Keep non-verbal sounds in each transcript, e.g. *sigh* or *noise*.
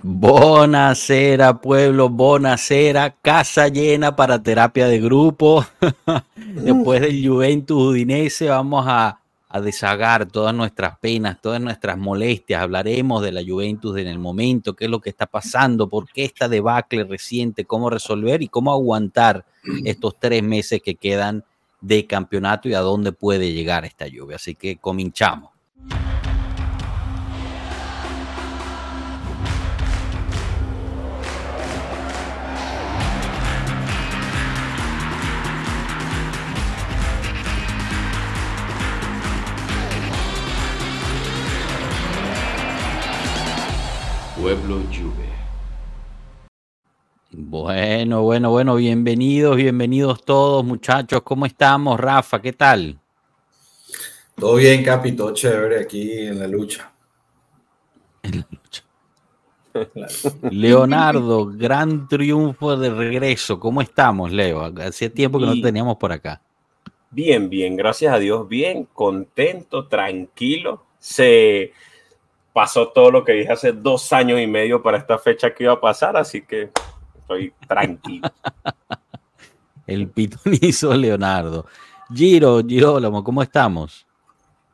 Buonasera, pueblo, buonasera, casa llena para terapia de grupo. *laughs* Después del Juventus Udinese vamos a, a todas nuestras penas, todas nuestras molestias. Hablaremos de la Juventus en el momento, qué es lo que está pasando, por qué esta debacle reciente, cómo resolver y cómo aguantar estos tres meses que quedan de campeonato y a dónde puede llegar esta lluvia. Así que cominchamos. Pueblo Juve. Bueno, bueno, bueno, bienvenidos, bienvenidos todos muchachos, ¿cómo estamos? Rafa, ¿qué tal? Todo bien, Capi, todo chévere aquí en la lucha. En la lucha. *laughs* Leonardo, gran triunfo de regreso. ¿Cómo estamos, Leo? Hacía tiempo que no teníamos por acá. Bien, bien, gracias a Dios, bien, contento, tranquilo. Se, pasó todo lo que dije hace dos años y medio para esta fecha que iba a pasar, así que estoy tranquilo. *laughs* El pitonizo Leonardo. Giro, Girolamo, ¿cómo estamos?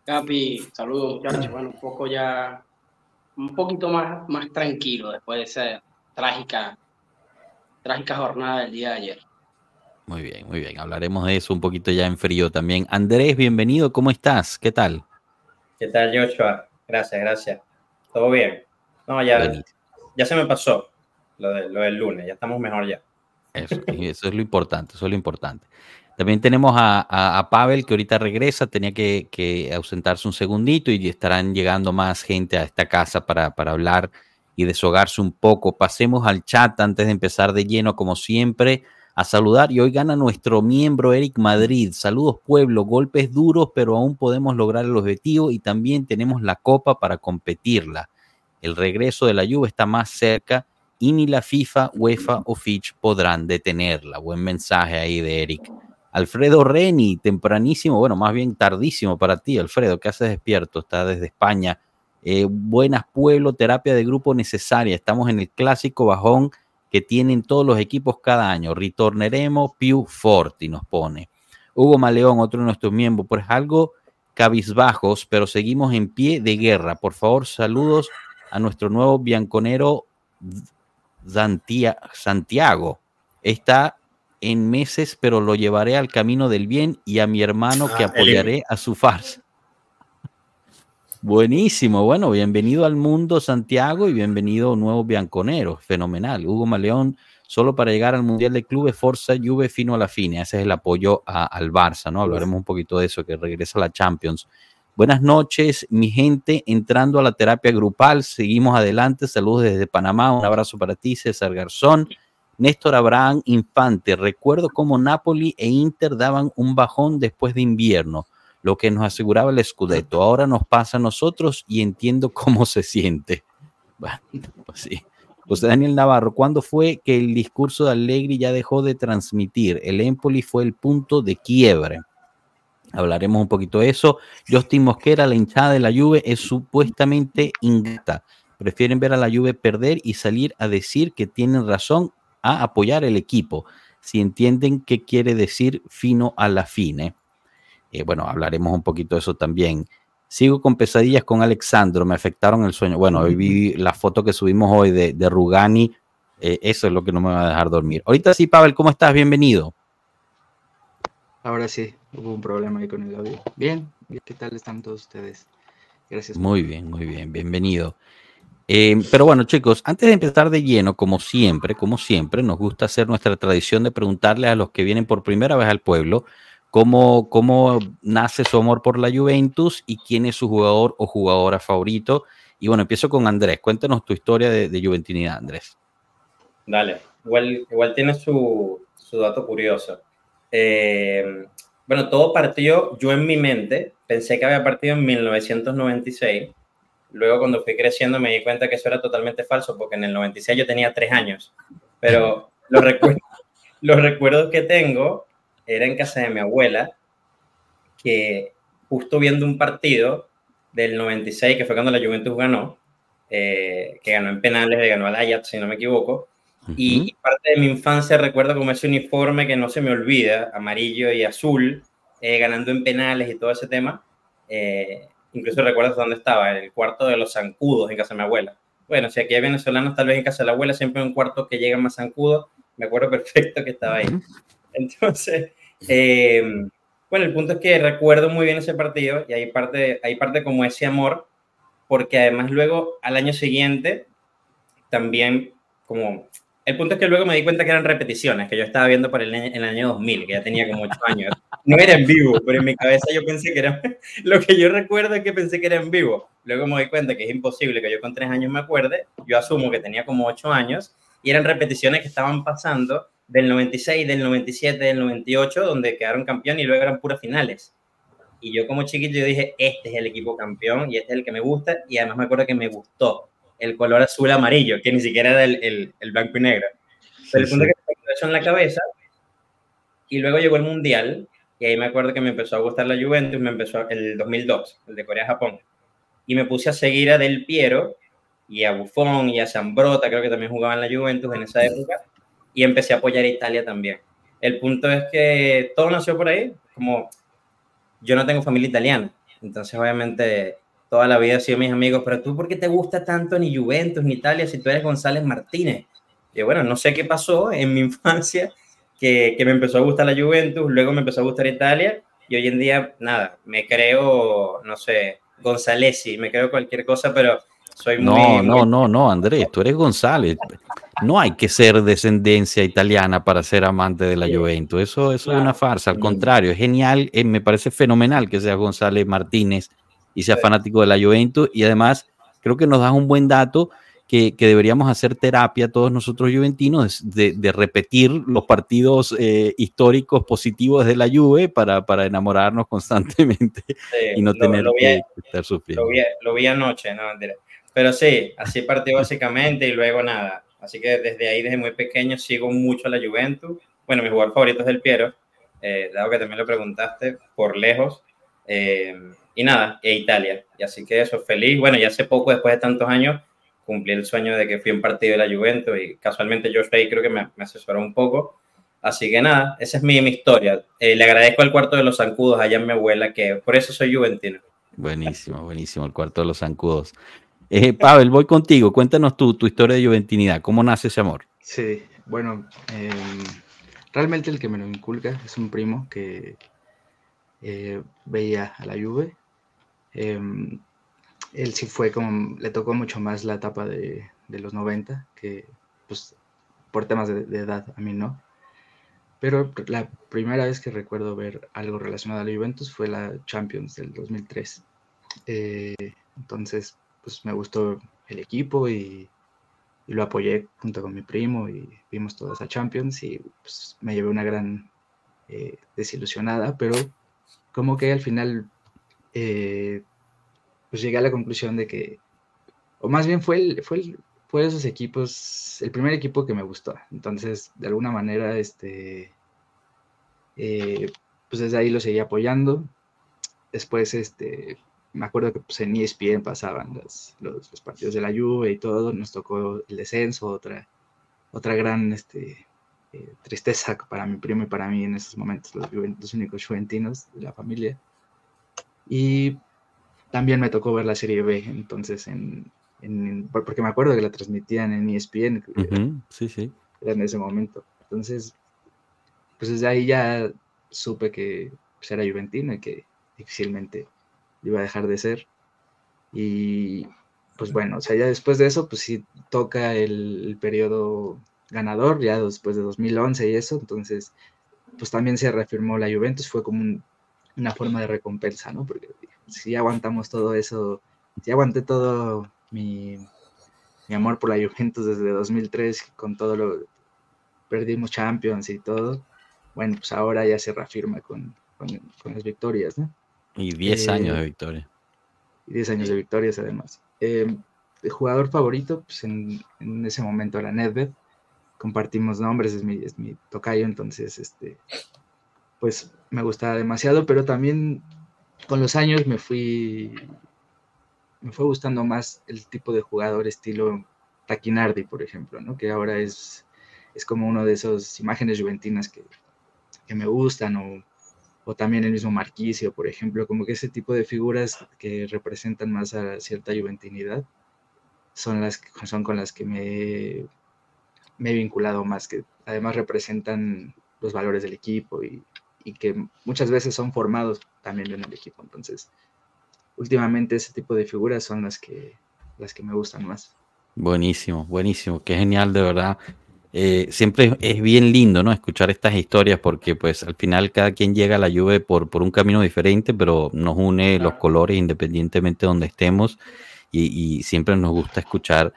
Capi, saludos muchachos. Bueno, un poco ya, un poquito más, más tranquilo después de esa trágica, trágica jornada del día de ayer. Muy bien, muy bien. Hablaremos de eso un poquito ya en frío también. Andrés, bienvenido. ¿Cómo estás? ¿Qué tal? ¿Qué tal, Joshua? Gracias, gracias. Todo bien. No, ya, ya se me pasó lo, de, lo, del lunes, ya estamos mejor ya. Eso, eso, es lo importante, eso es lo importante. También tenemos a, a, Pavel que ahorita regresa, tenía que, que, ausentarse un segundito y estarán llegando más gente a esta casa para, para hablar y deshogarse un poco. Pasemos al chat antes de empezar de lleno, como siempre, a saludar. Y hoy gana nuestro miembro Eric Madrid. Saludos pueblo, golpes duros, pero aún podemos lograr el objetivo y también tenemos la copa para competirla. El regreso de la lluvia está más cerca y ni la FIFA, UEFA o Fitch podrán detenerla. Buen mensaje ahí de Eric. Alfredo Reni, tempranísimo, bueno, más bien tardísimo para ti, Alfredo, ¿qué haces despierto? Está desde España. Eh, buenas pueblo, terapia de grupo necesaria. Estamos en el clásico bajón que tienen todos los equipos cada año. Retorneremos Piu Forti, nos pone. Hugo Maleón, otro de nuestros miembros, pues algo cabizbajos, pero seguimos en pie de guerra. Por favor, saludos a nuestro nuevo bianconero Santiago. Está en meses, pero lo llevaré al camino del bien y a mi hermano que apoyaré a su farsa. *laughs* Buenísimo, bueno, bienvenido al mundo Santiago y bienvenido nuevo bianconero, fenomenal. Hugo Maleón, solo para llegar al Mundial de Clubes, Forza Juve fino a la fine, ese es el apoyo a, al Barça, ¿no? Hablaremos un poquito de eso, que regresa a la Champions. Buenas noches, mi gente, entrando a la terapia grupal, seguimos adelante, saludos desde Panamá, un abrazo para ti, César Garzón. Néstor Abraham Infante, recuerdo cómo Napoli e Inter daban un bajón después de invierno lo que nos aseguraba el Scudetto. Ahora nos pasa a nosotros y entiendo cómo se siente. Pues sí. José Daniel Navarro, ¿cuándo fue que el discurso de Allegri ya dejó de transmitir? El Empoli fue el punto de quiebre. Hablaremos un poquito de eso. Justin Mosquera, la hinchada de la Juve, es supuestamente ingrata. Prefieren ver a la Juve perder y salir a decir que tienen razón a apoyar el equipo. Si entienden qué quiere decir fino a la fine. Eh, bueno, hablaremos un poquito de eso también. Sigo con pesadillas con Alexandro, me afectaron el sueño. Bueno, hoy vi la foto que subimos hoy de, Rugani, eh, eso es lo que no me va a dejar dormir. Ahorita sí, Pavel, ¿cómo estás? Bienvenido. Ahora sí, hubo un problema ahí con el audio. Bien, ¿qué tal están todos ustedes? Gracias. Muy bien, muy bien, bienvenido. Eh, pero bueno, chicos, antes de empezar de lleno, como siempre, como siempre, nos gusta hacer nuestra tradición de preguntarle a los que vienen por primera vez al pueblo cómo, cómo nace su amor por la Juventus y quién es su jugador o jugadora favorito. Y bueno, empiezo con Andrés. Cuéntanos tu historia de, de Juventinidad, Andrés. Dale, igual, igual tiene su, su dato curioso. Eh, bueno, todo partió, yo en mi mente pensé que había partido en 1996. Luego cuando fui creciendo me di cuenta que eso era totalmente falso porque en el 96 yo tenía tres años. Pero *laughs* los, recuerdos, los recuerdos que tengo era en casa de mi abuela, que justo viendo un partido del 96, que fue cuando la Juventus ganó, eh, que ganó en penales, le ganó al Ajax, si no me equivoco. Y parte de mi infancia recuerdo como ese uniforme que no se me olvida, amarillo y azul, eh, ganando en penales y todo ese tema. Eh, incluso recuerdo dónde estaba, en el cuarto de los zancudos en casa de mi abuela. Bueno, si aquí hay venezolanos, tal vez en casa de la abuela siempre hay un cuarto que llega más zancudo. Me acuerdo perfecto que estaba ahí. Entonces, em, bueno, el punto es que recuerdo muy bien ese partido y hay parte, hay parte como ese amor, porque además luego al año siguiente también como el punto es que luego me di cuenta que eran repeticiones, que yo estaba viendo por el, año 2000, que ya tenía como 8 años. No era en vivo, pero en mi cabeza yo pensé que era... *laughs* Lo que yo recuerdo es que pensé que era en vivo. Luego me di cuenta que es imposible que yo con 3 años me acuerde. Yo asumo que tenía como 8 años y eran repeticiones que estaban pasando del 96, del 97, del 98, donde quedaron campeón y luego eran puras finales. Y yo como chiquito yo dije, este es el equipo campeón y este es el que me gusta y además me acuerdo que me gustó el color azul amarillo, que ni siquiera era el, el, blanco y negro. Pero el punto es que me quedó en la cabeza y luego llegó el Mundial y ahí me acuerdo que me empezó a gustar la Juventus, me empezó el 2002, el de Corea-Japón. Y me puse a seguir a Del Piero y a Buffon y a Zambrota, creo que también jugaban la Juventus en esa época, y empecé a apoyar a Italia también. El punto es que todo nació por ahí, como yo no tengo familia italiana, entonces obviamente toda la vida he sido mis amigos, pero tú, ¿por qué te gusta tanto ni Juventus ni Italia si tú eres González Martínez? Y bueno, no sé qué pasó en mi *laughs* infancia, que, que me empezó a gustar la Juventus, luego me empezó a gustar Italia, y hoy en día, nada, me creo, no sé, González, me creo cualquier cosa, pero soy muy... No, no, no, no, Andrés, tú eres González. No hay que ser descendencia italiana para ser amante de la Juventus. Eso, eso es una farsa. Al contrario, es genial. Eh, me parece fenomenal que sea González Martínez y sea fanático de la Juventus. Y además, creo que nos das un buen dato que, deberíamos hacer terapia todos nosotros juventinos de, repetir los partidos eh, históricos positivos de la Juve para, para enamorarnos *laughs* constantemente y no tener que, estar sufriendo. Lo vi, anoche, no, Pero sí, así partió básicamente y luego nada. Así que desde ahí, desde muy pequeño, sigo mucho a la Juventus. Bueno, mi jugador favorito es el Piero, eh, dado que también lo preguntaste, por lejos. Eh, y nada, e Italia. Y así que eso, feliz. Bueno, ya hace poco, después de tantos años, cumplí el sueño de que fui un partido de la Juventus y casualmente George Bay creo que me, asesoró un poco. Así que nada, esa es mi, mi historia. Eh, le agradezco al cuarto de los zancudos allá en mi abuela, que por eso soy juventino. Buenísimo, buenísimo, el cuarto de los zancudos. Eh, Pavel, voy contigo. Cuéntanos tú tu historia de juventinidad. ¿Cómo nace ese amor? Sí, bueno, em, realmente el que me lo inculca es un primo que eh, veía a la Juve Em, él sí fue como, le tocó mucho más la etapa de, los 90, que pues por temas de, edad a mí no. Pero la primera vez que recuerdo ver algo relacionado a la Juventus fue la Champions del 2003. Eh, entonces, pues me gustó el equipo y, lo apoyé junto con mi primo y vimos toda esa Champions y pues, me llevé una gran eh, desilusionada, pero como que al final eh, pues llegué a la conclusión de que, o más bien fue, el, fue, el, fue esos equipos, el primer equipo que me gustó. Entonces, de alguna manera, este, eh, pues desde ahí lo seguí apoyando. Después, este, me acuerdo que pues, en ESPN pasaban los, los, partidos de la Juve y todo, nos tocó el descenso, otra, otra gran este, eh, tristeza para mi primo y para mí en esos momentos, los, los únicos juventinos de la familia. Y también me tocó ver la serie B, entonces, en, porque me acuerdo que la transmitían en ESPN. sí, sí. en ese momento. Entonces, pues desde ahí ya supe que pues, era juventino y que difícilmente iba a dejar de ser. Y pues bueno, o sea, ya después de eso, pues sí toca el, el periodo ganador, ya después de 2011 y eso, entonces, pues también se reafirmó la Juventus, fue como un, una forma de recompensa, ¿no? Porque si aguantamos todo eso, si aguanté todo mi, amor por la Juventus desde 2003, con todo lo, perdimos Champions y todo, bueno, pues ahora ya se reafirma con, las victorias, ¿no? Y 10 años de eh, victoria. Y 10 años de victorias además. Eh, el jugador favorito, pues en, ese momento era Nedved, compartimos nombres, es mi, es mi tocayo, entonces, este, pues me gustaba demasiado, pero también con los años me fui, me fue gustando más el tipo de jugador estilo Taquinardi, por ejemplo, ¿no? que ahora es, es como uno de esas imágenes juventinas que, que me gustan, o, o, también el mismo Marquicio, por ejemplo, como que ese tipo de figuras que representan más a cierta juventinidad son, las, son con las que me, me he vinculado más, que además representan los valores del equipo y, y que muchas veces son formados también en el equipo. Entonces, últimamente ese tipo de figuras son las que, las que me gustan más. Buenísimo, buenísimo, qué genial de verdad. Eh, siempre es bien lindo, ¿no? Escuchar estas historias porque pues al final cada quien llega a la lluvia por, por un camino diferente, pero nos une los colores independientemente de donde estemos y, y, siempre nos gusta escuchar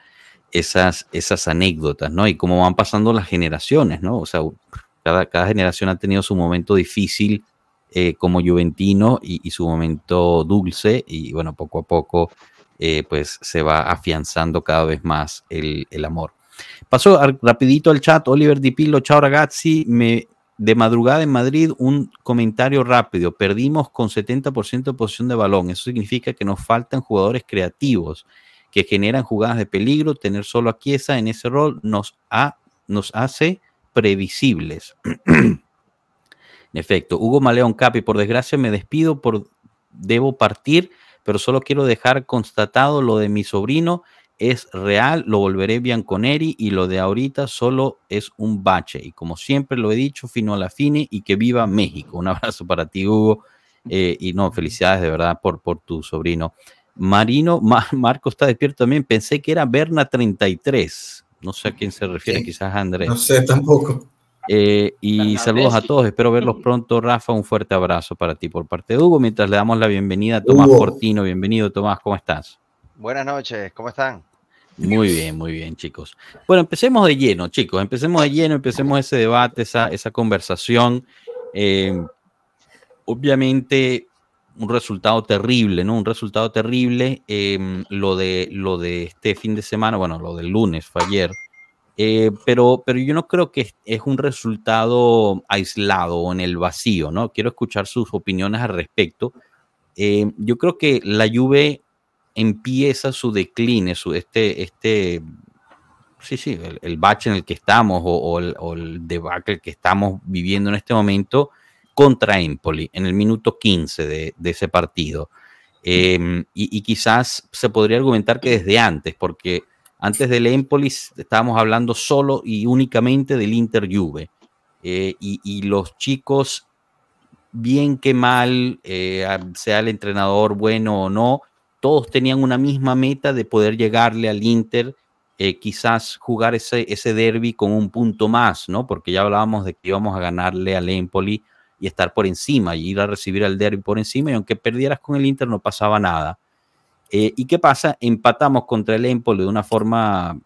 esas, esas anécdotas, ¿no? Y cómo van pasando las generaciones, ¿no? O sea, cada, cada generación ha tenido su momento difícil eh, como Juventino y, su momento dulce y bueno, poco a poco eh, pues se va afianzando cada vez más el, el amor. Paso rapidito al chat, Oliver Di Pillo, chao ragazzi, me, de madrugada en Madrid un comentario rápido, perdimos con 70% de posición de balón, eso significa que nos faltan jugadores creativos que generan jugadas de peligro, tener solo a Chiesa en ese rol nos, ha, nos hace previsibles. *clears throat* en efecto, Hugo Maleón Capi, por desgracia me despido, por debo partir, pero solo quiero dejar constatado lo de mi sobrino es real, lo volveré Bianconeri y lo de ahorita solo es un bache. Y como siempre lo he dicho, fino a la fine y que viva México. Un abrazo para ti, Hugo. Eh, y no, felicidades de verdad por, por tu sobrino. Marino, Ma, Marco está despierto también. Pensé que era Berna 33. No sé a quién se refiere, ¿Sí? quizás a Andrés. No sé tampoco. Eh, y saludos a todos, espero verlos pronto. Rafa, un fuerte abrazo para ti por parte de Hugo. Mientras le damos la bienvenida a Tomás Hugo. Portino. Bienvenido, Tomás, ¿cómo estás? Buenas noches, ¿cómo están? Muy bien, muy bien, chicos. Bueno, empecemos de lleno, chicos. Empecemos de lleno, empecemos ese debate, esa, esa conversación. Eh, obviamente, un resultado terrible, ¿no? Un resultado terrible. Eh, lo, de, lo de este fin de semana, bueno, lo del lunes fue ayer. Eh, pero, pero yo no creo que es un resultado aislado o en el vacío, ¿no? Quiero escuchar sus opiniones al respecto. Eh, yo creo que la Juve empieza su decline, su, este, este, sí, sí, el, el bache en el que estamos o, el, el, debacle que estamos viviendo en este momento contra Empoli en el minuto 15 de, ese partido. Eh, y, quizás se podría argumentar que desde antes, porque antes del Empoli estábamos hablando solo y únicamente del Inter Juve. Eh, y, y, los chicos, bien que mal, eh, sea el entrenador bueno o no, todos tenían una misma meta de poder llegarle al Inter, eh, quizás jugar ese, ese derby con un punto más, ¿no? Porque ya hablábamos de que íbamos a ganarle al Empoli y estar por encima y ir a recibir al derby por encima y aunque perdieras con el Inter no pasaba nada. Eh, ¿Y qué pasa? Empatamos contra el Empoli de una forma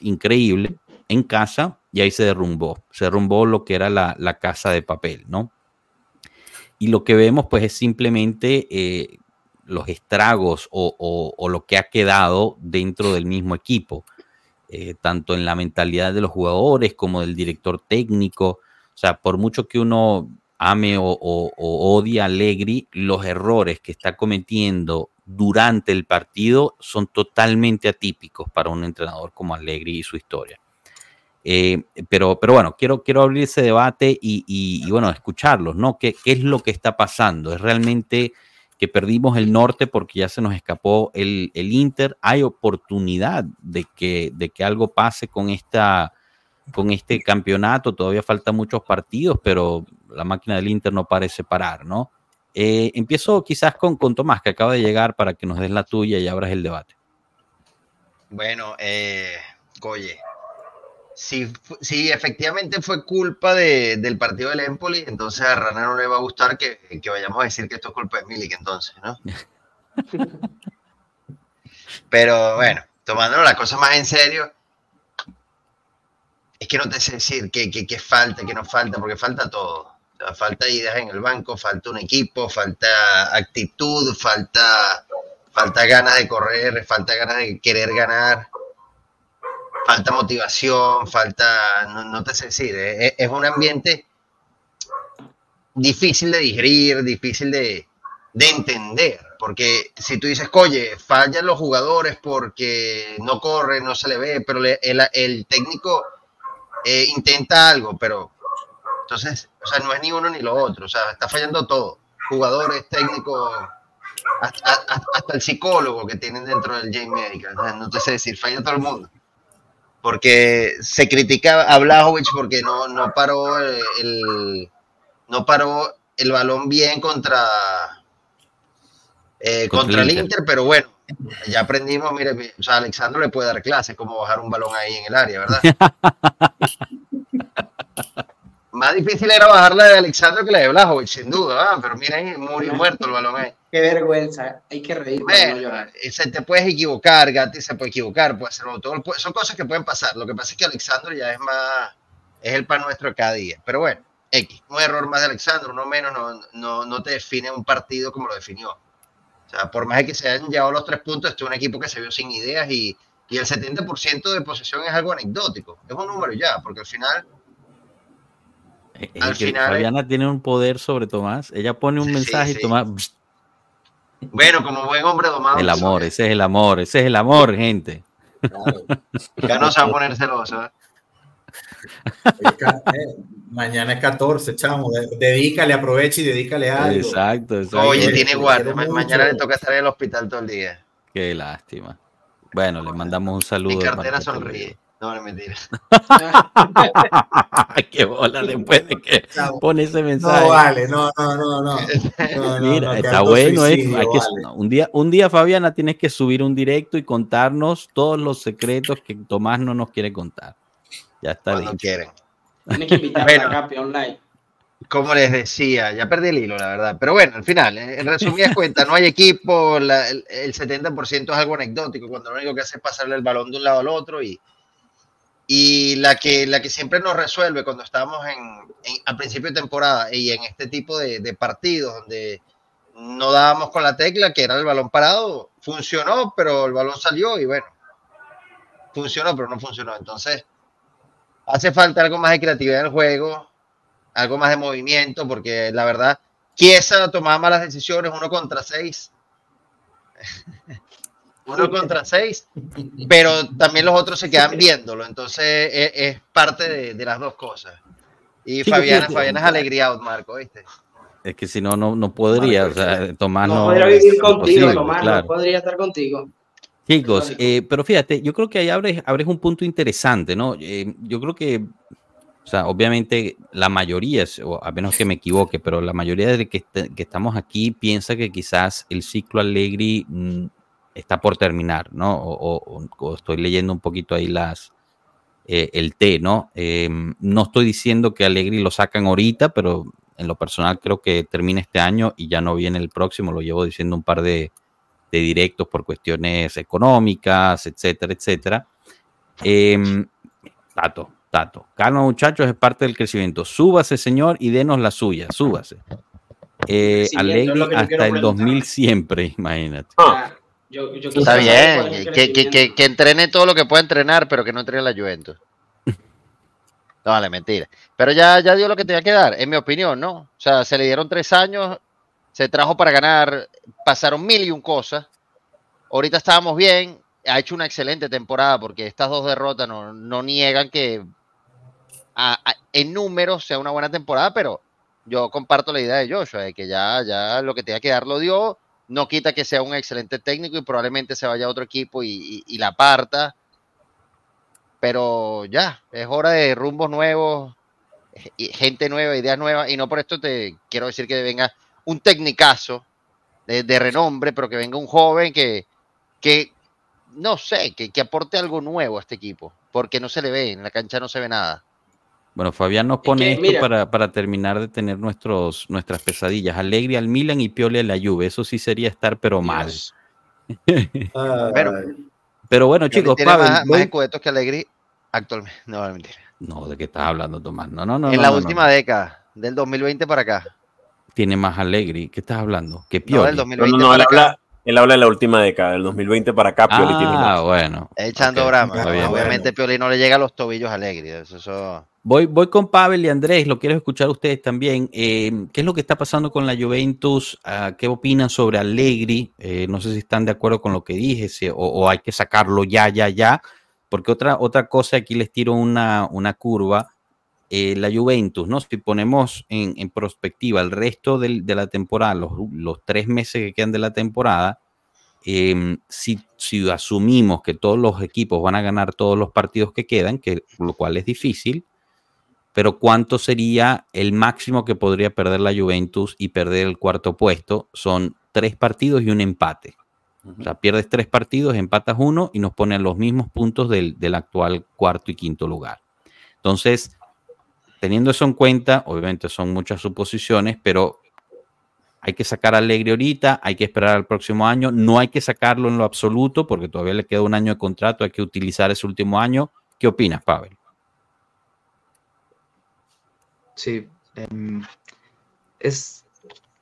increíble en casa y ahí se derrumbó, se derrumbó lo que era la, la casa de papel, ¿no? Y lo que vemos pues es simplemente eh, los estragos o, o, lo que ha quedado dentro del mismo equipo, eh, tanto en la mentalidad de los jugadores como del director técnico. O sea, por mucho que uno ame o, o odie a Allegri, los errores que está cometiendo durante el partido son totalmente atípicos para un entrenador como Allegri y su historia. Eh, pero, pero bueno, quiero, quiero abrir ese debate y, y, bueno, escucharlos, ¿no? ¿Qué, ¿Qué, es lo que está pasando? ¿Es realmente que perdimos el norte porque ya se nos escapó el, el Inter? ¿Hay oportunidad de que, de que algo pase con, esta, con este campeonato? Todavía faltan muchos partidos, pero la máquina del Inter no parece parar, ¿no? Eh, empiezo quizás con, con Tomás, que acaba de llegar para que nos des la tuya y abras el debate. Bueno, eh, Goye, si, si efectivamente fue culpa de, del partido del Empoli, entonces a Rana no le va a gustar que, que vayamos a decir que esto es culpa de Milik entonces, ¿no? *laughs* Pero bueno, tomándolo la cosa más en serio, es que no te sé decir qué, qué, qué falta, qué no falta, porque falta todo falta ideas en el banco, falta un equipo, falta actitud, falta, falta ganas de correr, falta ganas de querer ganar, falta motivación, falta, no, te sé decir, es, es, un ambiente difícil de digerir, difícil de, de entender, Porque si tú dices, oye, fallan los jugadores porque no corre, no se le ve, pero el, el técnico eh, intenta algo, pero entonces, o sea, no es ni uno ni lo otro, o sea, está fallando todo. Jugadores, técnicos, hasta, hasta- hasta el psicólogo que tienen dentro del J Medical, o sea, no te sé decir, falla todo el mundo. Porque se critica a Blajovic porque no, no paró el, el- no paró el balón bien contra eh, Contra contra, el Inter. Inter, pero bueno, ya aprendimos, mire, o sea, Alexandro le puede dar clases cómo bajar un balón ahí en el área, ¿verdad? *laughs* Más difícil era bajar la de Alexandro que la de Blajovic, sin duda, pero miren, muy muerto el balón ahí. Qué vergüenza. Hay que reír para no Bueno, llorar. ese te puedes equivocar, Gatti se puede equivocar, puede todo, puede- son cosas que pueden pasar. Lo que pasa es que Alexandro ya es más, es el pan nuestro cada día. Pero bueno, X, un error más de Alexandro, uno menos, no, no, no te define un partido como lo definió. O sea, por más que se hayan llevado los tres puntos, este es un equipo que se vio sin ideas y, y el 70% de posesión es algo anecdótico. Es un número ya, porque al final Es Al que final- Fabiana tiene un poder sobre Tomás. Ella pone un Sí, mensaje sí. y Tomás. *laughs* Bueno, como buen hombre domado. el amor, ese es el amor, ese es el amor, gente. Ya no se va a poner celoso. ¿eh? Eh, mañana es 14, chamo. de- Dedícale, aprovecha y dedícale algo. Exacto, exacto. Oye, tiene guardia. mucho. Mañana le toca estar en el hospital todo el día. Qué lástima. Bueno, le mandamos un saludo. Mi cartera sonríe. No, no es mentira. *laughs* Qué bola después de que pone ese mensaje. No, vale, no, no, no, no. *laughs* Mira, no, está bueno. eh, suicidio, hay que- vale. un, día, un día, Fabiana, tienes que subir un directo y contarnos todos los secretos que Tomás no nos quiere contar. Ya está Cuando dicho. quieren. Tienes que invitar Bueno. a Capi online. Como les decía, ya perdí el hilo, la verdad. Pero bueno, al final, eh, en resumidas cuentas, no hay equipo, la- el, el 70% es algo anecdótico, cuando lo único que hace es pasarle el balón de un lado al otro y la, que, la que siempre nos resuelve cuando estamos en, en- a principio de temporada y en este tipo de, de partidos donde no dábamos con la tecla, que era el balón parado, funcionó, pero el balón salió y bueno, funcionó, pero no funcionó. Entonces, hace falta algo más de creatividad en el juego, algo más de movimiento, porque la verdad, Chiesa tomaba malas decisiones, uno contra seis. *laughs* uno contra seis, pero también los otros se quedan viéndolo, entonces es, es parte de, de las dos cosas. Y Sí, Fabiana, porque- Fabiana es alegría, Marco, ¿viste? Es que si no, no, no podría. Marco, o sea, Tomás No, no. podría vivir contigo, Tomás. claro. No podría estar contigo. Chicos, eh, pero fíjate, yo creo que ahí abres, abres un punto interesante, ¿no? Eh, yo creo que, o sea, obviamente la mayoría, o a menos que me equivoque, pero la mayoría de que, est- que estamos aquí piensa que quizás el ciclo Allegri mm, está por terminar, ¿no? O, o- o estoy leyendo un poquito ahí las eh, el té, ¿no? Eh, no estoy diciendo que Allegri lo sacan ahorita, pero en lo personal creo que termina este año y ya no viene el próximo, lo llevo diciendo un par de, de directos por cuestiones económicas, etcétera, etcétera. Em, tato, Tato, calma muchachos, es parte del crecimiento. Súbase, señor, y denos la suya, súbase. Eh, quiero hasta el preguntar. 2000 siempre, *laughs* imagínate. Ah, yo, Está bien, que, que, que, que entrene todo lo que pueda entrenar, pero que no entrene la Juventus. *laughs* No, vale, mentira. Pero ya, ya dio lo que tenía que dar, en mi opinión, ¿no? O sea, se le dieron tres años, se trajo para ganar, pasaron mil y un cosas. Ahorita estábamos bien, ha hecho una excelente temporada porque estas dos derrotas no, no niegan que a- a- en números sea una buena temporada, pero yo comparto la idea de Joshua, de que ya, ya lo que tenía que dar lo dio, no quita que sea un excelente técnico y probablemente se vaya a otro equipo y, la parta. Pero ya, es hora de rumbos nuevos, eh, gente nueva, ideas nuevas, y no por esto te quiero decir que venga un tecnicazo de, renombre, pero que venga un joven que, que no sé, que aporte algo nuevo a este equipo, porque no se le ve, en la cancha no se ve nada. Bueno, Fabián nos pone que, esto mira. para, para terminar de tener nuestros, nuestras pesadillas. Alegre al Milan y Piole a la Juve. Eso sí sería estar, pero mal. Pero- Pero bueno, chicos, tiene Pavel, más, voy- más escudetos que Alegri actualmente. No, no, mentira. No, ¿de qué estás hablando, Tomás? No, no, no. en no, la no, no, última no. década, del 2020 para acá. Tiene más Alegri. ¿Qué estás hablando? Que No, Pioli. del No, 2020 no, no, él para acá. Él habla de la última década, del 2020 para acá, Pioli tiene Ah, bueno. Echando Ok, brama. bien. Obviamente Pioli no le llega a los tobillos a Alegri. Eso, eso- Voy, voy con Pavel y Andrés, lo quiero escuchar ustedes también. Eh, ¿Qué es lo que está pasando con la Juventus? Ah, ¿Qué opinan sobre Allegri? Eh, no sé si están de acuerdo con lo que dije si- o, o hay que sacarlo ya, ya, ya. Porque otra, otra cosa, aquí les tiro una, una curva. Eh, la Juventus, ¿no? Si ponemos en, en perspectiva el resto del- de la temporada, los, los tres meses que quedan de la temporada, em, si, si asumimos que todos los equipos van a ganar todos los partidos que quedan, que, lo cual es difícil, pero ¿cuánto sería el máximo que podría perder la Juventus y perder el cuarto puesto? Son tres partidos y un empate. O sea, pierdes tres partidos, empatas uno y nos ponen los mismos puntos del, del actual cuarto y quinto lugar. Entonces, teniendo eso en cuenta, obviamente son muchas suposiciones, pero hay que sacar a Alegre ahorita, hay que esperar al próximo año, no hay que sacarlo en lo absoluto porque todavía le queda un año de contrato, hay que utilizar ese último año. ¿Qué opinas, Pavel? Sí, em, es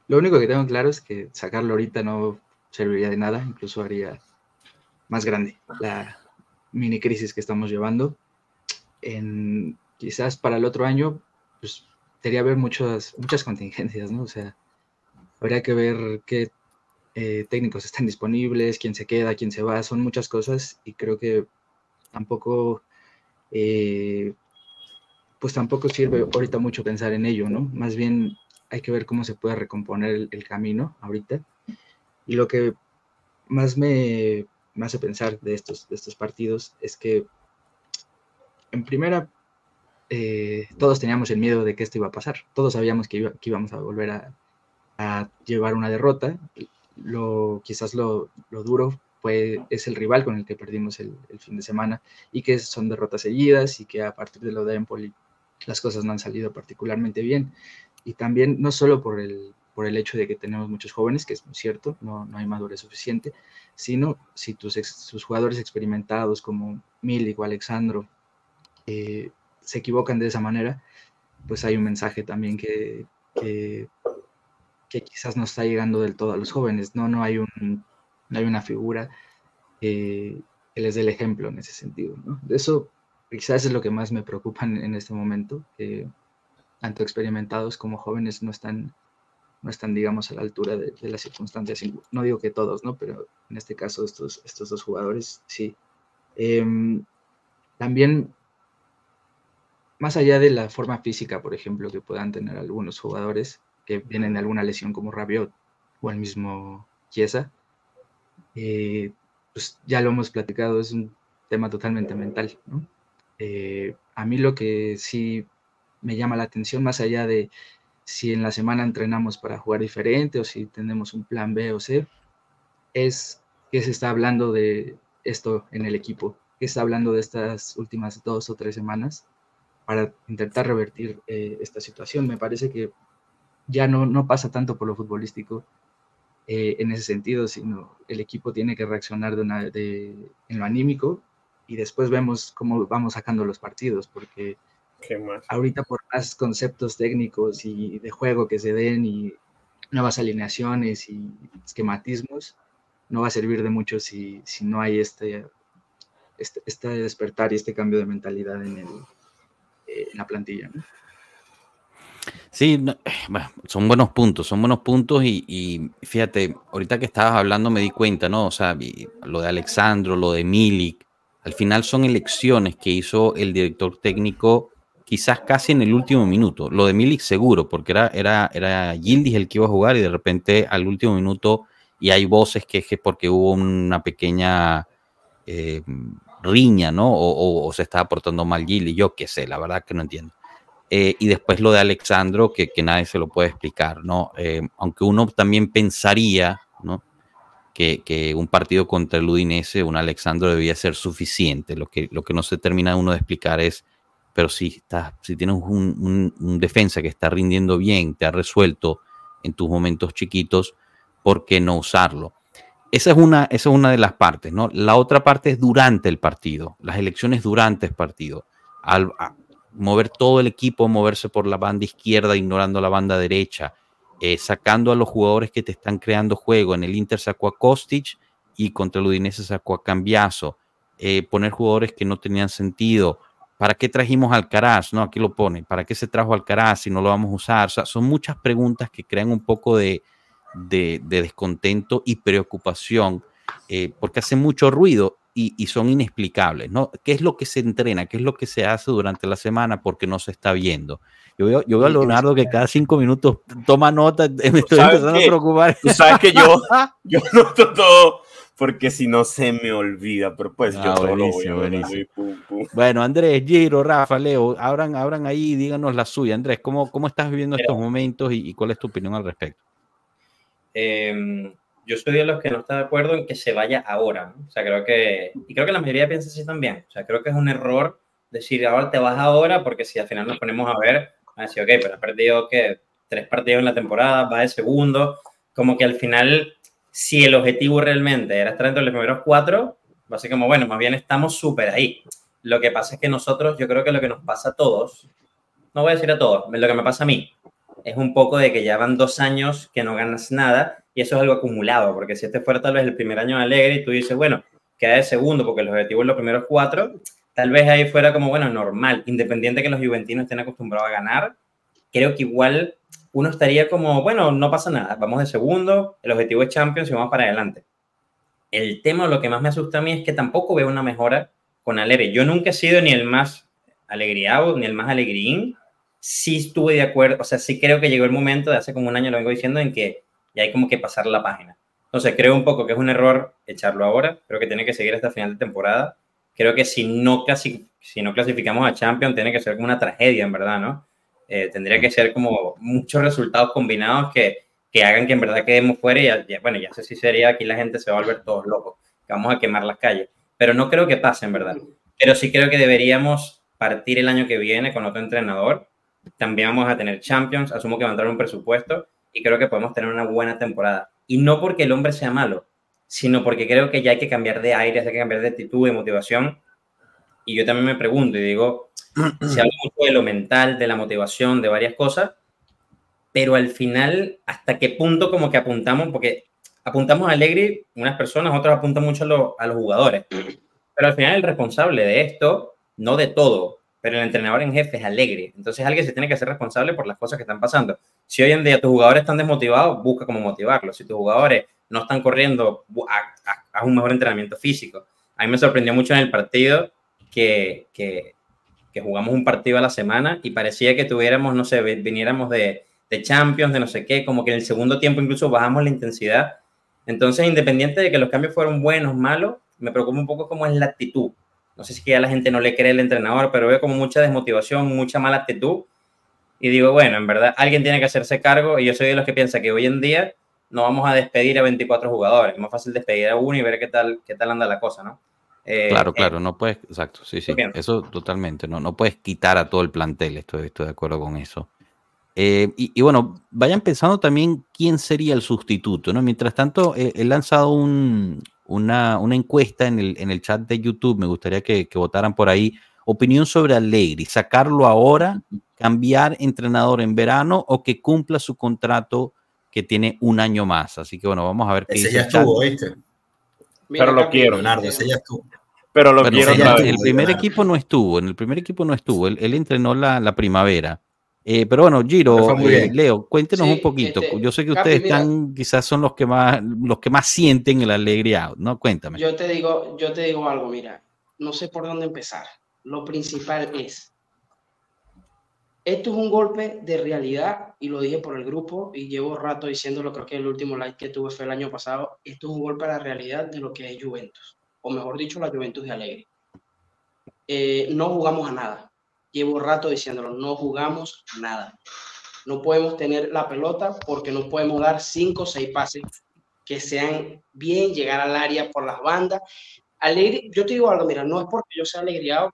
lo único que tengo claro es que sacarlo ahorita no serviría de nada, incluso haría más grande la mini crisis que estamos llevando. En, quizás para el otro año, pues debería haber muchas, muchas contingencias, ¿no? O sea, habría que ver qué eh, técnicos están disponibles, quién se queda, quién se va, son muchas cosas y creo que tampoco eh, pues tampoco sirve ahorita mucho pensar en ello, ¿no? Más bien hay que ver cómo se puede recomponer el, el camino ahorita. Y lo que más me, me hace pensar de estos, de estos partidos es que, en primera, eh, todos teníamos el miedo de que esto iba a pasar. Todos sabíamos que, iba- que íbamos a volver a, a llevar una derrota. Lo, quizás lo, lo duro fue, es el rival con el que perdimos el, el fin de semana y que son derrotas seguidas y que a partir de lo de Empoli las cosas no han salido particularmente bien. Y también no solo por el, por el hecho de que tenemos muchos jóvenes, que es cierto, no, no hay madurez suficiente, sino si tus, ex- sus jugadores experimentados como Milik o Alexandro eh, se equivocan de esa manera, pues hay un mensaje también que, que, que quizás no está llegando del todo a los jóvenes, no, no, hay, un, no hay una figura eh, que les dé el ejemplo en ese sentido. ¿no? Eso quizás es lo que más me preocupa en, en este momento, que tanto experimentados como jóvenes no están, no están digamos, a la altura de, de las circunstancias. No digo que todos, ¿no? Pero en este caso estos, estos dos jugadores, sí. Em, también, más allá de la forma física, por ejemplo, que puedan tener algunos jugadores que vienen de alguna lesión como Rabiot o el mismo Chiesa, eh, pues ya lo hemos platicado, es un tema totalmente mental, ¿no? Eh, a mí lo que sí me llama la atención, más allá de si en la semana entrenamos para jugar diferente o si tenemos un plan B o C, es que se está hablando de esto en el equipo, que está hablando de estas últimas dos o tres semanas para intentar revertir eh, esta situación. Me parece que ya no, no pasa tanto por lo futbolístico eh, en ese sentido, sino el equipo tiene que reaccionar de una, de, en lo anímico y después vemos cómo vamos sacando los partidos, porque ahorita por más conceptos técnicos y de juego que se den y nuevas alineaciones y esquematismos, no va a servir de mucho si, si no hay este, este, este despertar y este cambio de mentalidad en, el, la plantilla. ¿no? Sí, no, bueno, son buenos puntos, son buenos puntos y, y, fíjate, ahorita que estabas hablando me di cuenta, ¿no? O sea, lo de Alexandro, lo de Milik, al final son elecciones que hizo el director técnico quizás casi en el último minuto. Lo de Milik seguro, porque era, era, era Gildis el que iba a jugar y de repente al último minuto, y hay voces que es porque hubo una pequeña eh, riña, ¿no? O, se estaba portando mal Gildis, yo qué sé, la verdad que no entiendo. Eh, y después lo de Alexandro, que, que, nadie se lo puede explicar, ¿no? Eh, aunque uno también pensaría, ¿no? Que, que, un partido contra el Udinese, un Alexandro debía ser suficiente. Lo que, lo que no se termina uno de explicar es, pero si, estás, si tienes un, defensa que está rindiendo bien, te ha resuelto en tus momentos chiquitos, ¿por qué no usarlo? Esa es, una, esa es una de las partes, ¿no? La otra parte es durante el partido, las elecciones durante el partido. Al, mover todo el equipo, moverse por la banda izquierda, ignorando la banda derecha. eh, sacando a los jugadores que te están creando juego. En el Inter sacó a Kostic y contra el Udinese sacó a Cambiaso. Eh, poner jugadores que no tenían sentido. ¿Para qué trajimos Alcaraz? No, aquí lo pone. ¿Para qué se trajo Alcaraz si no lo vamos a usar? Son muchas preguntas que crean un poco de, de, descontento y preocupación eh, porque hace mucho ruido y, son inexplicables, ¿no? ¿Qué es lo que se entrena? ¿Qué es lo que se hace durante la semana porque no se está viendo? Yo veo, yo veo a Leonardo que cada cinco minutos toma nota, *laughs* me estoy empezando a preocupar. Tú sabes que yo, *laughs* yo noto todo porque si no se me olvida, pero pues yo ah, Bueno, Andrés, Giro, Rafa, Leo, abran, abran ahí y díganos la suya. Andrés, ¿cómo, cómo estás viviendo estos momentos y, cuál es tu opinión al respecto? Eh, yo soy de los que no está de acuerdo en que se vaya ahora. O sea, creo que, y creo que la mayoría piensa así también. O sea, creo que es un error decir ahora te vas ahora, porque si al final nos ponemos a ver, a decir, ok, pero has perdido que tres partidos en la temporada, va de segundo, como que al final, si el objetivo realmente era estar entre los primeros cuatro, va a ser como, bueno, más bien estamos súper ahí. Lo que pasa es que nosotros, yo creo que lo que nos pasa a todos, no voy a decir a todos, lo que me pasa a mí, es un poco de que ya van dos años que no ganas nada y eso es algo acumulado, porque si este fuera tal vez el primer año alegre y tú dices, bueno, queda de segundo porque el objetivo es los primeros cuatro, tal vez ahí fuera como, bueno, normal, independiente que los juventinos estén acostumbrados a ganar, creo que igual uno estaría como, bueno, no pasa nada, vamos de segundo, el objetivo es Champions y vamos para adelante. El tema, lo que más me asusta a mí es que tampoco veo una mejora con Alegre. Yo nunca he sido ni el más alegriado ni el más alegrín. Sí estuve de acuerdo, o sea, sí creo que llegó el momento, de hace como un año lo vengo diciendo, en que y hay como que pasar la página. Entonces, creo un poco que es un error echarlo ahora. Creo que tiene que seguir hasta final de temporada. Creo que si no, casi, si no clasificamos a Champions, tiene que ser como una tragedia, en verdad, ¿no? Eh, tendría que ser como muchos resultados combinados que, que hagan que en verdad quedemos fuera y ya, bueno, ya sé si sería aquí la gente se va a volver todos locos, vamos a quemar las calles. Pero no creo que pase, en verdad. Pero sí creo que deberíamos partir el año que viene con otro entrenador. También vamos a tener Champions, asumo que va a entrar un presupuesto y creo que podemos tener una buena temporada. Y no porque el hombre sea malo, sino porque creo que ya hay que cambiar de aire, hay que cambiar de actitud, de motivación. Y yo también me pregunto y digo, *clears throat* se habla mucho de lo mental, de la motivación, de varias cosas, pero al final, ¿hasta qué punto como que apuntamos? Porque apuntamos a Alegri, unas personas, otros apuntan mucho a, a los jugadores. Pero al final el responsable de esto, no de todo, pero el entrenador en jefe es alegre. Entonces alguien se tiene que hacer responsable por las cosas que están pasando. Si hoy en día tus jugadores están desmotivados, busca cómo motivarlos. Si tus jugadores no están corriendo, haz un mejor entrenamiento físico. A mí me sorprendió mucho en el partido que, que, que, jugamos un partido a la semana y parecía que tuviéramos, no sé, viniéramos de, de Champions, de no sé qué, como que en el segundo tiempo incluso bajamos la intensidad. Entonces, independiente de que los cambios fueron buenos, malos, me preocupa un poco cómo es la actitud no sé si ya la gente no le cree al entrenador, pero veo como mucha desmotivación, mucha mala actitud. Y digo, bueno, en verdad, alguien tiene que hacerse cargo. Y yo soy de los que piensa que hoy en día no vamos a despedir a 24 jugadores. Es más fácil despedir a uno y ver qué tal, qué tal anda la cosa, ¿no? Eh, claro, eh, claro, no puedes, exacto, sí, sí, eso totalmente, no, no puedes quitar a todo el plantel, estoy, estoy de acuerdo con eso. Eh, y, bueno, vayan pensando también quién sería el sustituto, ¿no? Mientras tanto, he lanzado un, una, encuesta en el, en el, chat de YouTube, me gustaría que, votaran por ahí. Opinión sobre Allegri, sacarlo ahora, cambiar entrenador en verano o que cumpla su contrato que tiene un año más. Así que bueno, vamos a ver qué ese ya estuvo, ¿viste? Pero lo quiero. Leonardo, ese ya estuvo. Pero lo quiero. el primer equipo no estuvo, en el primer equipo no estuvo, él, entrenó la, la primavera. Eh, pero bueno, Giro, eh, Leo, cuéntenos un poquito. Este, yo sé que ustedes están, quizás son los que más, los que más sienten el alegría, ¿no? Cuéntame. Yo te digo, yo te digo algo, mira, no sé por dónde empezar. Lo principal es, esto es un golpe de realidad y lo dije por el grupo y llevo rato diciéndolo, creo que el último like que tuve fue el año pasado. Esto es un golpe a la realidad de lo que es Juventus, o mejor dicho, la Juventus de Alegre. Eh, no jugamos a nada llevo rato diciéndolo, no jugamos nada. No podemos tener la pelota porque no podemos dar cinco o seis pases que sean bien, llegar al área por las bandas. Alegre, yo te digo algo, mira, no es porque yo sea alegriado,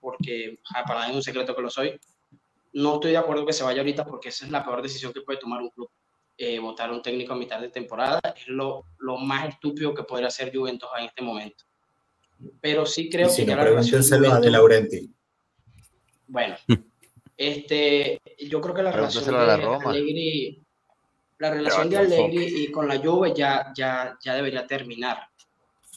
porque para mí es un secreto que lo soy. No estoy de acuerdo que se vaya ahorita porque esa es la peor decisión que puede tomar un club. Eh, votar a un técnico a mitad de temporada es lo, lo, más estúpido que podría hacer Juventus en este momento. Pero sí creo que ya la relación de Laurenti. Bueno, *laughs* este, yo creo que la relación de Allegri, la relación de Allegri y con la Juve ya, ya, ya debería terminar,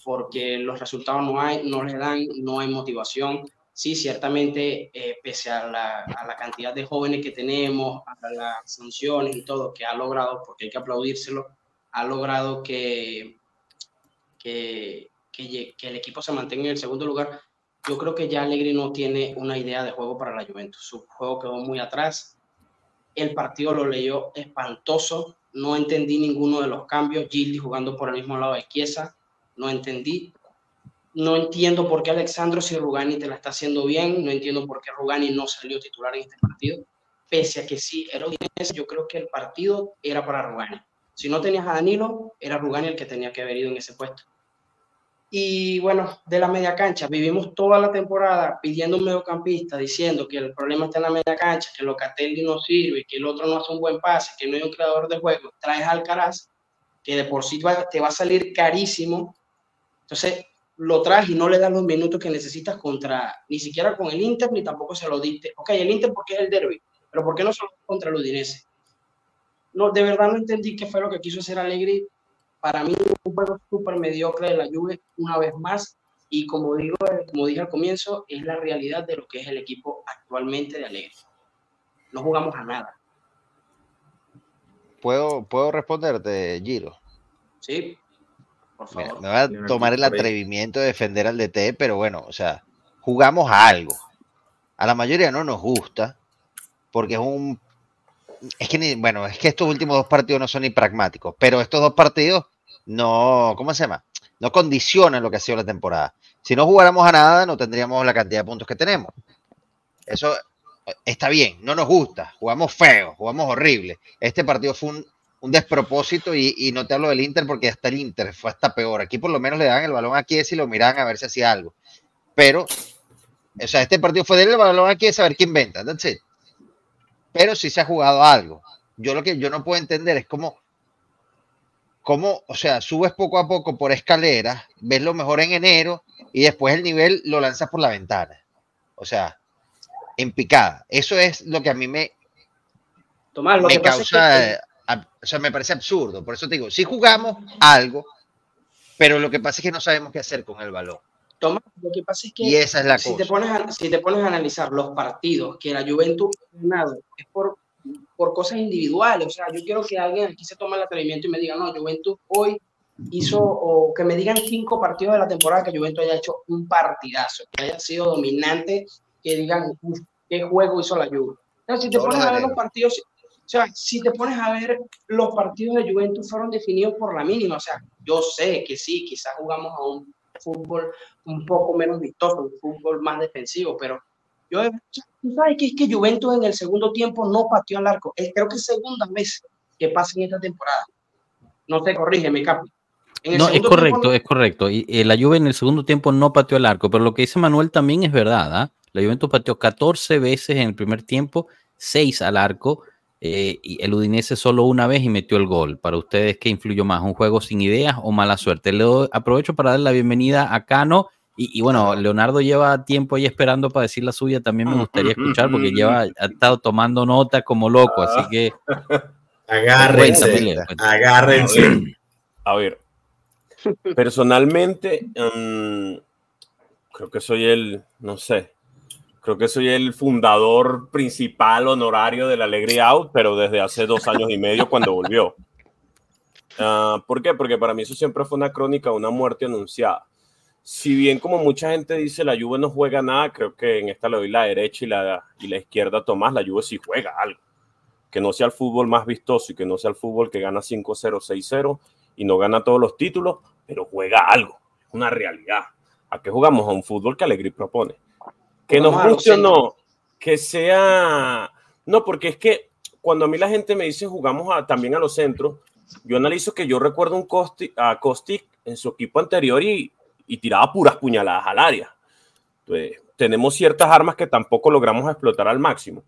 porque los resultados no hay, no le dan, no hay motivación. Sí, ciertamente, eh, pese a la, a la cantidad de jóvenes que tenemos, a las sanciones y todo que ha logrado, porque hay que aplaudírselo, ha logrado que, que, que el equipo se mantenga en el segundo lugar. Yo creo que ya Allegri no tiene una idea de juego para la Juventus. Su juego quedó muy atrás. El partido lo leyó espantoso. No entendí ninguno de los cambios. Gildi jugando por el mismo lado de Chiesa. No entendí. No entiendo por qué Alexandro si Rugani te la está haciendo bien. No entiendo por qué Rugani no salió titular en este partido. Pese a que sí era yo creo que el partido era para Rugani. Si no tenías a Danilo, era Rugani el que tenía que haber ido en ese puesto. Y bueno, de la media cancha, vivimos toda la temporada pidiendo un mediocampista, diciendo que el problema está en la media cancha, que Locatelli no sirve, que el otro no hace un buen pase, que no hay un creador de juego. Traes a Alcaraz, que de por sí te va a salir carísimo. Entonces, lo traes y no le das los minutos que necesitas contra, ni siquiera con el Inter, ni tampoco se lo diste. Ok, el Inter porque es el derby, pero ¿por qué no solo contra el Udinese? No, de verdad no entendí qué fue lo que quiso hacer Allegri. Para mí, un juego súper mediocre de la Juve una vez más. Y como digo, como dije al comienzo, es la realidad de lo que es el equipo actualmente de Allegri. No jugamos a nada, ¿Puedo, puedo responderte, Giro? ¿sí? Por Mira, favor. me voy a Yo no tomar el atrevimiento de defender al DT, pero bueno, o sea, jugamos a algo. A la mayoría no nos gusta, porque es un... Es que, ni, bueno, es que estos últimos dos partidos no son ni pragmáticos, pero estos dos partidos no, ¿cómo se llama? No condicionan lo que ha sido la temporada. Si no jugáramos a nada, no tendríamos la cantidad de puntos que tenemos. Eso está bien, no nos gusta, jugamos feo, jugamos horrible. Este partido fue un, despropósito y, no te hablo del Inter porque hasta el Inter fue hasta peor. Aquí por lo menos le dan el balón a Chiesa y lo miran a ver si hacía algo. Pero, o sea, este partido fue del balón a Chiesa a ver quién inventa. That's it. Pero sí se ha jugado algo. Yo lo que yo no puedo entender es cómo, cómo, o sea, subes poco a poco por escaleras, ves lo mejor en enero y después el nivel lo lanzas por la ventana. O sea, en picada. Eso es lo que a mí me, Tomás, lo me que pasa es que causa, eh, ab- o sea, me parece absurdo. Por eso te digo, sí jugamos algo, pero lo que pasa es que no sabemos qué hacer con el balón. Tomás, lo que pasa es que Y esa es la si cosa. te, pones a, si te pones a analizar los partidos que la Juventus ha ganado, es por, por cosas individuales. O sea, yo quiero que alguien aquí se tome el atrevimiento y me diga, no, Juventus hoy hizo, o que me digan cinco partidos de la temporada que Juventus haya hecho un partidazo, que haya sido dominante, que digan, "Uf, qué juego hizo la Juve. Pero si te pones a ver los partidos, o sea, si te pones a ver los partidos de Juventus fueron definidos por la mínima. O sea, yo sé que sí, quizás jugamos a un fútbol un poco menos vistoso, un fútbol más defensivo, pero yo, tú sabes que es que Juventus en el segundo tiempo no pateó al arco. Es, creo que es segunda vez que pasa en esta temporada. No te corrígeme, Capi. En el No, es correcto, tiempo es correcto. Y eh, la Juve en el segundo tiempo no pateó el arco, pero lo que dice Manuel también es verdad. ¿ah? La Juventus pateó 14 veces en el primer tiempo, 6 al arco, eh, y el Udinese solo una vez y metió el gol. Para ustedes, ¿qué influyó más? ¿Un juego sin ideas o mala suerte? Le doy- aprovecho para darle la bienvenida a Cano. Y, y bueno, Leonardo lleva tiempo ahí esperando para decir la suya. También me gustaría escuchar porque lleva, ha estado tomando nota como loco. Así que *laughs* Agárrense. Cuéntame, Leo, cuéntame. Agárrense. A ver, personalmente, mm, creo que soy el, no sé, creo que soy el fundador principal honorario de la Alegría Out, pero desde hace dos años y medio cuando volvió. Ah, ¿Por qué? Porque para mí eso siempre fue una crónica, una muerte anunciada. Si bien como mucha gente dice la Juve no juega nada, creo que en esta le doy la derecha y la, y la izquierda a Tomás, la Juve sí juega algo. Que no sea el fútbol más vistoso y que no sea el fútbol que gana 5-0, 6-0 y no gana todos los títulos, pero juega algo, es una realidad. ¿A qué jugamos? A un fútbol que Alegri propone. Que nos guste o no, que sea... No, porque es que cuando a mí la gente me dice jugamos a- también a los centros, yo analizo que yo recuerdo un Costi, a Kostic en su equipo anterior y, y tiraba puras puñaladas al área. Entonces, tenemos ciertas armas que tampoco logramos explotar al máximo.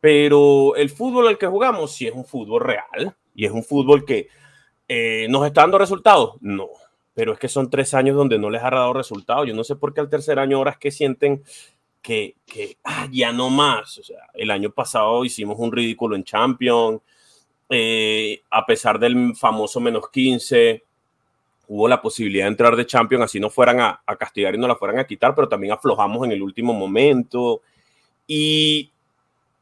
Pero el fútbol al que jugamos sí es un fútbol real y es un fútbol que eh, nos está dando resultados. No, pero es que son tres años donde no les ha dado resultados. Yo no sé por qué al tercer año ahora es que sienten que, que ah, ya no más. O sea, el año pasado hicimos un ridículo en Champions. eh, a pesar del famoso menos 15, hubo la posibilidad de entrar de Champions, así no fueran a, a castigar y no la fueran a quitar, pero también aflojamos en el último momento. Y,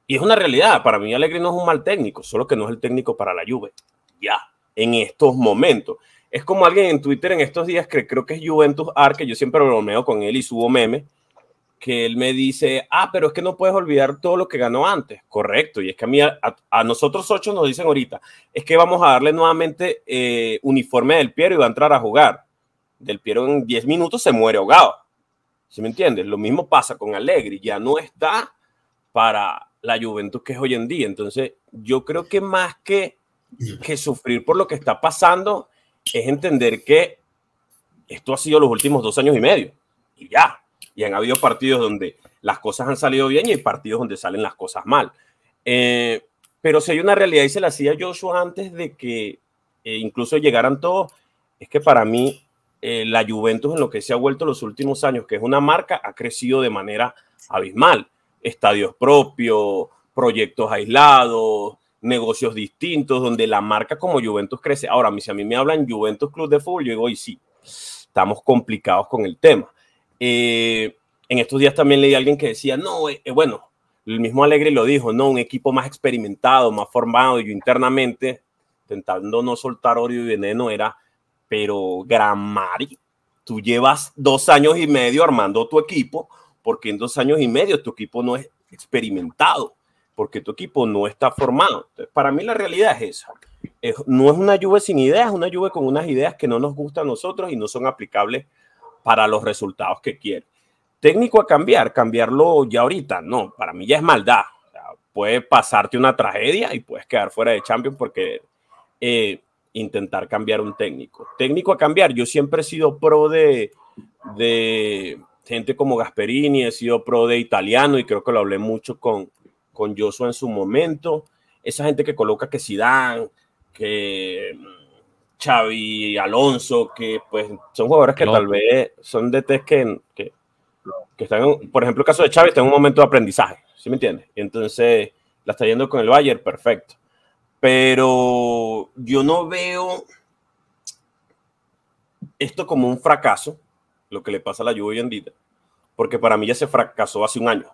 es una realidad, para mí Alegre no es un mal técnico, solo que no es el técnico para la Juve. Ya, en estos momentos. Es como alguien en Twitter en estos días que creo que es Juventus Ar, que yo siempre bromeo con él y subo meme, que él me dice, ah, pero es que no puedes olvidar todo lo que ganó antes. Correcto, y es que a nosotros ocho nos dicen ahorita, es que vamos a darle nuevamente eh, uniforme del Piero y va a entrar a jugar. Del Piero en 10 minutos se muere ahogado. ¿Sí me entiendes? Lo mismo pasa con Allegri, ya no está para la Juventus que es hoy en día. Entonces, yo creo que más que, que sufrir por lo que está pasando, es entender que esto ha sido los últimos dos años y medio. Y ya, y han habido partidos donde las cosas han salido bien y hay partidos donde salen las cosas mal. Eh, pero si hay una realidad, y se la hacía Joshua antes de que eh, incluso llegaran todos, es que para mí eh, la Juventus en lo que se ha vuelto los últimos años, que es una marca, ha crecido de manera abismal. Estadios propios, proyectos aislados, negocios distintos, donde la marca como Juventus crece. Ahora, si a mí me hablan Juventus Club de Fútbol, yo digo, y sí, estamos complicados con el tema. Eh, en estos días también leí a alguien que decía, no, eh, eh, bueno, el mismo Alegre lo dijo, no, un equipo más experimentado, más formado, yo internamente, intentando no soltar odio y veneno, era, pero Gran Mari, tú llevas dos años y medio armando tu equipo, porque en dos años y medio tu equipo no es experimentado, porque tu equipo no está formado. Para mí la realidad es esa. Es, no es una lluvia sin ideas, es una lluvia con unas ideas que no nos gustan a nosotros y no son aplicables para los resultados que quiere. Técnico a cambiar, cambiarlo ya ahorita, no, para mí ya es maldad. Puede pasarte una tragedia y puedes quedar fuera de Champions porque eh, intentar cambiar un técnico. Técnico a cambiar, yo siempre he sido pro de, de gente como Gasperini, he sido pro de italiano y creo que lo hablé mucho con, con Joshua en su momento. Esa gente que coloca que Zidane, que Xavi Alonso, que pues son jugadores que tal vez son de test que, que, que están, en, por ejemplo, el caso de Xavi está en un momento de aprendizaje, ¿sí me entiendes? Entonces la está yendo con el Bayern, perfecto. Pero yo no veo esto como un fracaso, lo que le pasa a la Juve hoy en día, porque para mí ya se fracasó hace un año.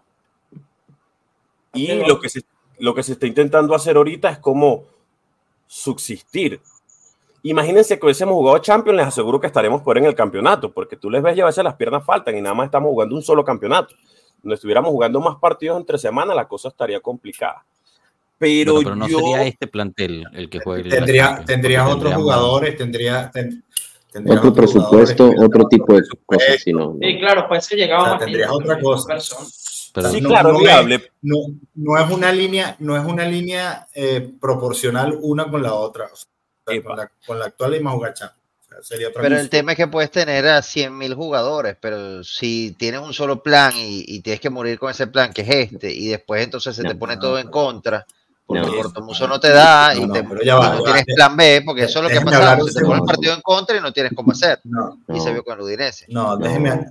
Y lo que se, lo que se está intentando hacer ahorita es como subsistir, Imagínense que hubiésemos jugado Champions, les aseguro que estaremos por en el campeonato, porque tú les ves y a veces las piernas faltan y nada más estamos jugando un solo campeonato. Donde estuviéramos jugando más partidos entre semanas, la cosa estaría complicada. Pero, Bueno, pero no yo, sería este plantel el que Tendría, tendrías otros tendríamos- jugadores, tendría, ten- tendrías Otro otros presupuesto, jugadores, otro tipo de cosas, si no. no. Sí, claro, pues se llegaba O sea, más tendrías otra cosa. Pero- sí, no- claro, no es viable. No, no es una línea, no es una línea eh, proporcional una con la otra. O sea. Con, la, con la actual y más jugar Champions. O sea, sería otra Pero el tema es que puedes tener a 100.000 jugadores, pero si tienes un solo plan y, y tienes que morir con ese plan, que es este, y después entonces se No, te pone no, todo en contra, porque No. Portomuso no te da y, te- pero ya y va, no ya va. tienes plan B, porque eso es lo que un Se te pone el partido en contra y no tienes cómo hacer. No, Y se No. vio con el Udinese. no, déjeme,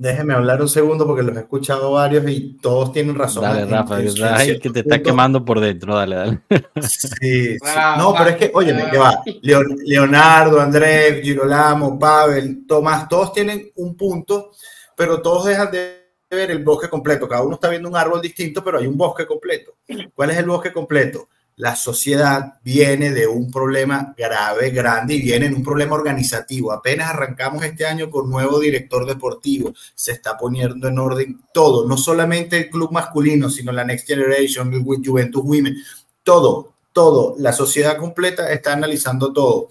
déjeme hablar un segundo porque los he escuchado varios y todos tienen razón. Dale, en- Rafa, en- ay, que te está punto. quemando por dentro. Dale, dale. Sí, sí. *laughs* No, pero es que, oye, que va. Leo- Leonardo, Andrés, Girolamo, Pavel, Tomás, todos tienen un punto, pero todos dejan de ver el bosque completo. Cada uno está viendo un árbol distinto, pero hay un bosque completo. ¿Cuál es el bosque completo? La sociedad viene de un problema grave, grande y viene en un problema organizativo. Apenas arrancamos este año con nuevo director deportivo. Se está poniendo en orden todo, no solamente el club masculino, sino la Next Generation, Juventus Women, todo, todo. La sociedad completa está analizando todo.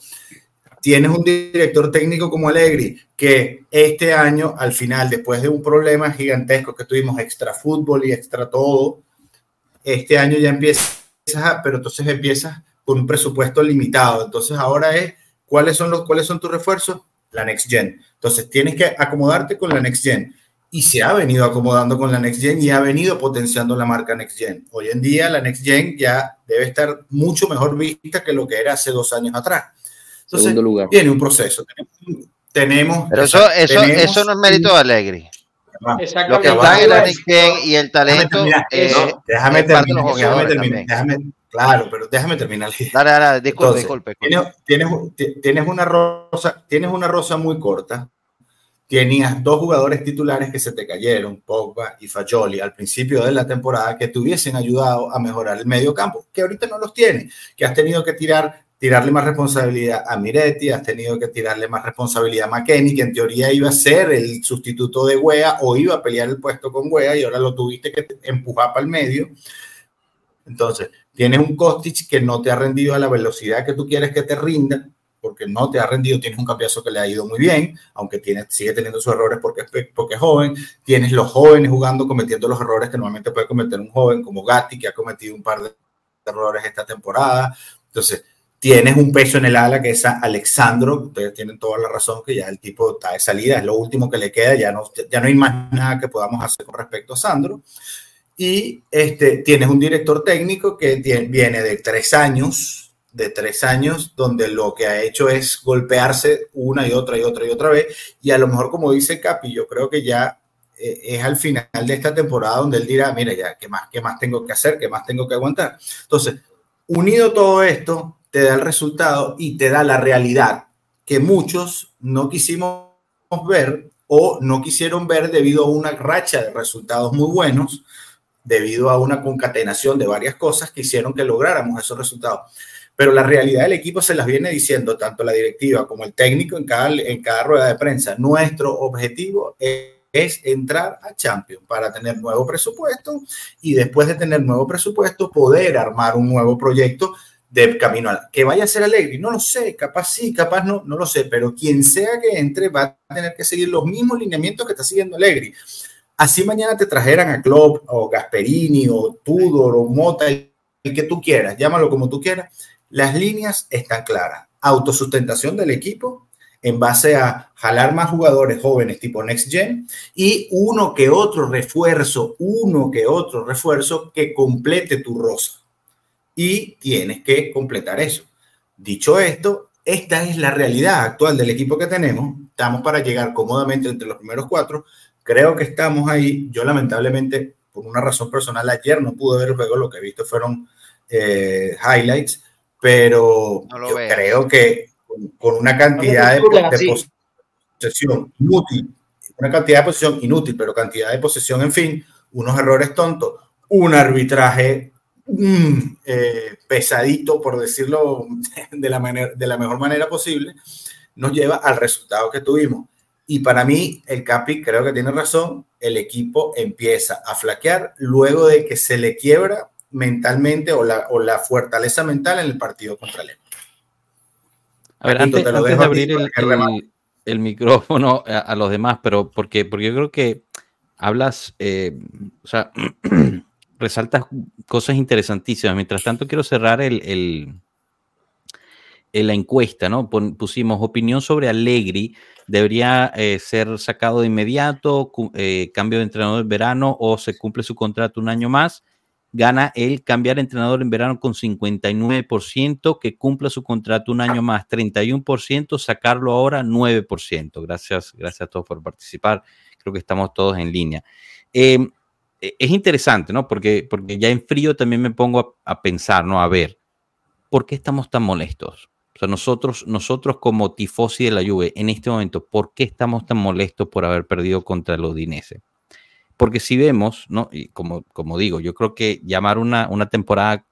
Tienes un director técnico como Allegri, que este año, al final, después de un problema gigantesco que tuvimos, extra fútbol y extra todo, este año ya empiezas, pero entonces empiezas con un presupuesto limitado. Entonces ahora es, ¿cuáles son, los, ¿cuáles son tus refuerzos? La Next Gen. Entonces tienes que acomodarte con la Next Gen. Y se ha venido acomodando con la Next Gen y ha venido potenciando la marca Next Gen. Hoy en día la Next Gen ya debe estar mucho mejor vista que lo que era hace dos años atrás. Entonces, Segundo lugar. viene un proceso. Tenemos. Pero eso, eso, tenemos- eso no es mérito de Alegri. Lo que está en la y el talento eh, déjame terminar, los déjame terminar, déjame, Claro, pero déjame terminar. Dale, dale, disculpe, Entonces, disculpe. Tienes, tienes, ti- tienes una rosa, tienes una rosa muy corta. Tenías dos jugadores titulares que se te cayeron, Pogba y Fagioli, al principio de la temporada, que te hubiesen ayudado a mejorar el medio campo, que ahorita no los tienes, que has tenido que tirar, tirarle más responsabilidad a Miretti, has tenido que tirarle más responsabilidad a McKenny, que en teoría iba a ser el sustituto de Wea o iba a pelear el puesto con Wea y ahora lo tuviste que empujar para el medio. Entonces, tienes un Kostic que no te ha rendido a la velocidad que tú quieres que te rinda, porque no te ha rendido, tienes un campeonato que le ha ido muy bien, aunque tiene, sigue teniendo sus errores porque porque es joven, tienes los jóvenes jugando, cometiendo los errores que normalmente puede cometer un joven como Gatti, que ha cometido un par de errores esta temporada, entonces tienes un peso en el ala que es Alexandro, ustedes tienen toda la razón que ya el tipo está de salida, es lo último que le queda, ya no, ya no hay más nada que podamos hacer con respecto a Sandro, y este, tienes un director técnico que tie- viene de tres años, de tres años, donde lo que ha hecho es golpearse una y otra y otra y otra vez. Y a lo mejor, como dice Capi, yo creo que ya eh, es al final de esta temporada donde él dirá, mira, ya, ¿qué más, ¿qué más tengo que hacer? ¿Qué más tengo que aguantar? Entonces, unido todo esto, te da el resultado y te da la realidad que muchos no quisimos ver o no quisieron ver debido a una racha de resultados muy buenos, debido a una concatenación de varias cosas que hicieron que lográramos esos resultados. Pero la realidad del equipo se las viene diciendo tanto la directiva como el técnico en cada, en cada rueda de prensa. Nuestro objetivo es, es entrar a Champions para tener nuevo presupuesto y después de tener nuevo presupuesto poder armar un nuevo proyecto de camino a que vaya a ser Alegre, no lo sé, capaz sí, capaz no, no lo sé, pero quien sea que entre va a tener que seguir los mismos lineamientos que está siguiendo Alegre. Así mañana te trajeran a Klopp o Gasperini o Tudor o Mota, el que tú quieras, llámalo como tú quieras, las líneas están claras. Autosustentación del equipo en base a jalar más jugadores jóvenes tipo Next Gen y uno que otro refuerzo, uno que otro refuerzo que complete tu rosa. Y tienes que completar eso. Dicho esto, esta es la realidad actual del equipo que tenemos. Estamos para llegar cómodamente entre los primeros cuatro. Creo que estamos ahí. Yo lamentablemente, por una razón personal, ayer no pude ver el juego. Lo que he visto fueron eh, highlights, pero No yo creo que con, con una cantidad de, disculpen de así. posesión inútil, una cantidad de posesión inútil, pero cantidad de posesión, en fin, unos errores tontos, un arbitraje mm, eh, pesadito, por decirlo *laughs* de la, manera, de la mejor manera posible, nos lleva al resultado que tuvimos. Y para mí, el Capi creo que tiene razón, el equipo empieza a flaquear luego de que se le quiebra mentalmente o la, o la fortaleza mental en el partido contra el. A ver, antes, te lo antes dejo de abrir el, el- el micrófono a, a los demás, pero porque, porque yo creo que hablas, eh, o sea, *clears throat* resaltas cosas interesantísimas. Mientras tanto, quiero cerrar la encuesta, pusimos opinión sobre Allegri, debería eh, ser sacado de inmediato, eh, cambio de entrenador en verano o se cumple su contrato un año más. Gana el cambiar entrenador en verano con 59%, que cumpla su contrato un año más, 31%, sacarlo ahora 9%. Gracias, gracias a todos por participar. Creo que estamos todos en línea. Eh, es interesante, ¿no? Porque, porque ya en frío también me pongo a, pensar, ¿no? A ver, ¿por qué estamos tan molestos? O sea, nosotros, nosotros como tifosi de la Juve, en este momento, ¿por qué estamos tan molestos por haber perdido contra el Udinese? Porque si vemos, ¿no? Y como, como digo, yo creo que llamar una, una temporada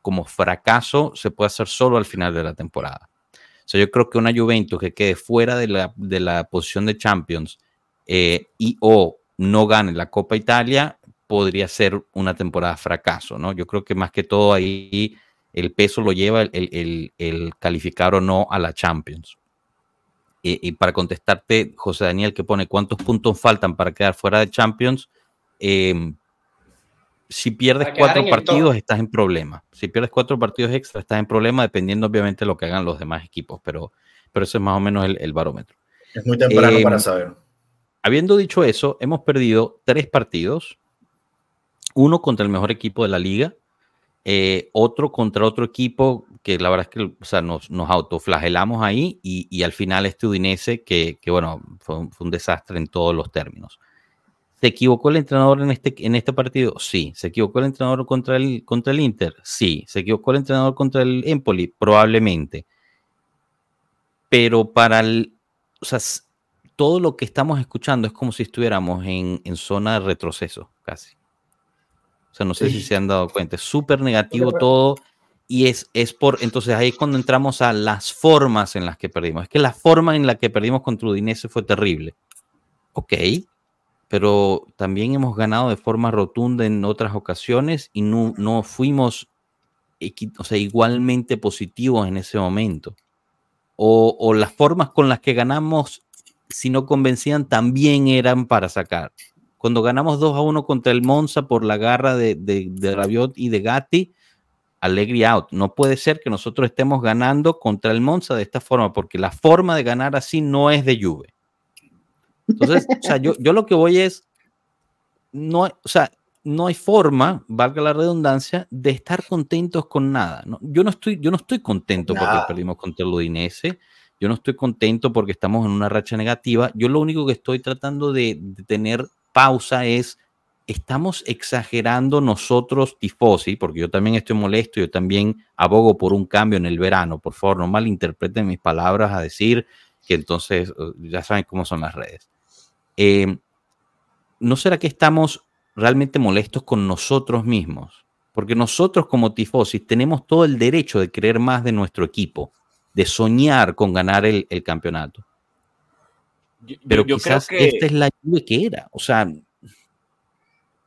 como fracaso se puede hacer solo al final de la temporada. O sea, yo creo que una Juventus que quede fuera de la, de la posición de Champions eh, y o no gane la Copa Italia podría ser una temporada fracaso, ¿no? Yo creo que más que todo ahí el peso lo lleva el, el- el- el calificar o no a la Champions. Y, y para contestarte, José Daniel, que pone cuántos puntos faltan para quedar fuera de Champions, eh, si pierdes cuatro partidos, top. estás en problema. Si pierdes cuatro partidos extra, estás en problema, dependiendo obviamente de lo que hagan los demás equipos, pero, pero eso es más o menos el, el barómetro. Es muy temprano Eh, para saber. Habiendo dicho eso, hemos perdido tres partidos. Uno contra el mejor equipo de la liga, eh, otro contra otro equipo que la verdad es que o sea, nos, nos autoflagelamos ahí y, y al final este Udinese que, que bueno, fue un, desastre en todos los términos. ¿Se equivocó el entrenador en este, en este partido? Sí. ¿Se equivocó el entrenador contra el, contra el Inter? Sí. ¿Se equivocó el entrenador contra el Empoli? Probablemente. Pero para el, o sea, todo lo que estamos escuchando es como si estuviéramos en, en zona de retroceso, casi. O sea, no sé si se han dado cuenta. Es súper negativo todo. Y es, es por, entonces ahí es cuando entramos a las formas en las que perdimos. Es que la forma en la que perdimos contra Udinese fue terrible. Ok, pero también hemos ganado de forma rotunda en otras ocasiones y no, no fuimos o sea, igualmente positivos en ese momento. O, o, las formas con las que ganamos, si no convencían, también eran para sacar. Cuando ganamos 2 a 1 contra el Monza por la garra de, de, de Rabiot y de Gatti, Allegri out. No puede ser que nosotros estemos ganando contra el Monza de esta forma, porque la forma de ganar así no es de Juve. Entonces, o sea, yo, yo lo que voy es, no, o sea, no hay forma, valga la redundancia, de estar contentos con nada. ¿no? Yo, no estoy, yo no estoy contento porque perdimos contra el Udinese, yo no estoy contento porque estamos en una racha negativa. Yo lo único que estoy tratando de, de tener pausa es, estamos exagerando nosotros tifosi, porque yo también estoy molesto, yo también abogo por un cambio en el verano. Por favor, no malinterpreten mis palabras a decir que entonces eh, ya saben cómo son las redes. Eh, ¿No será que estamos realmente molestos con nosotros mismos? Porque nosotros como tifosis tenemos todo el derecho de querer más de nuestro equipo, de soñar con ganar el campeonato. Yo, Pero yo creo quizás que esta es la Juve que era. O sea,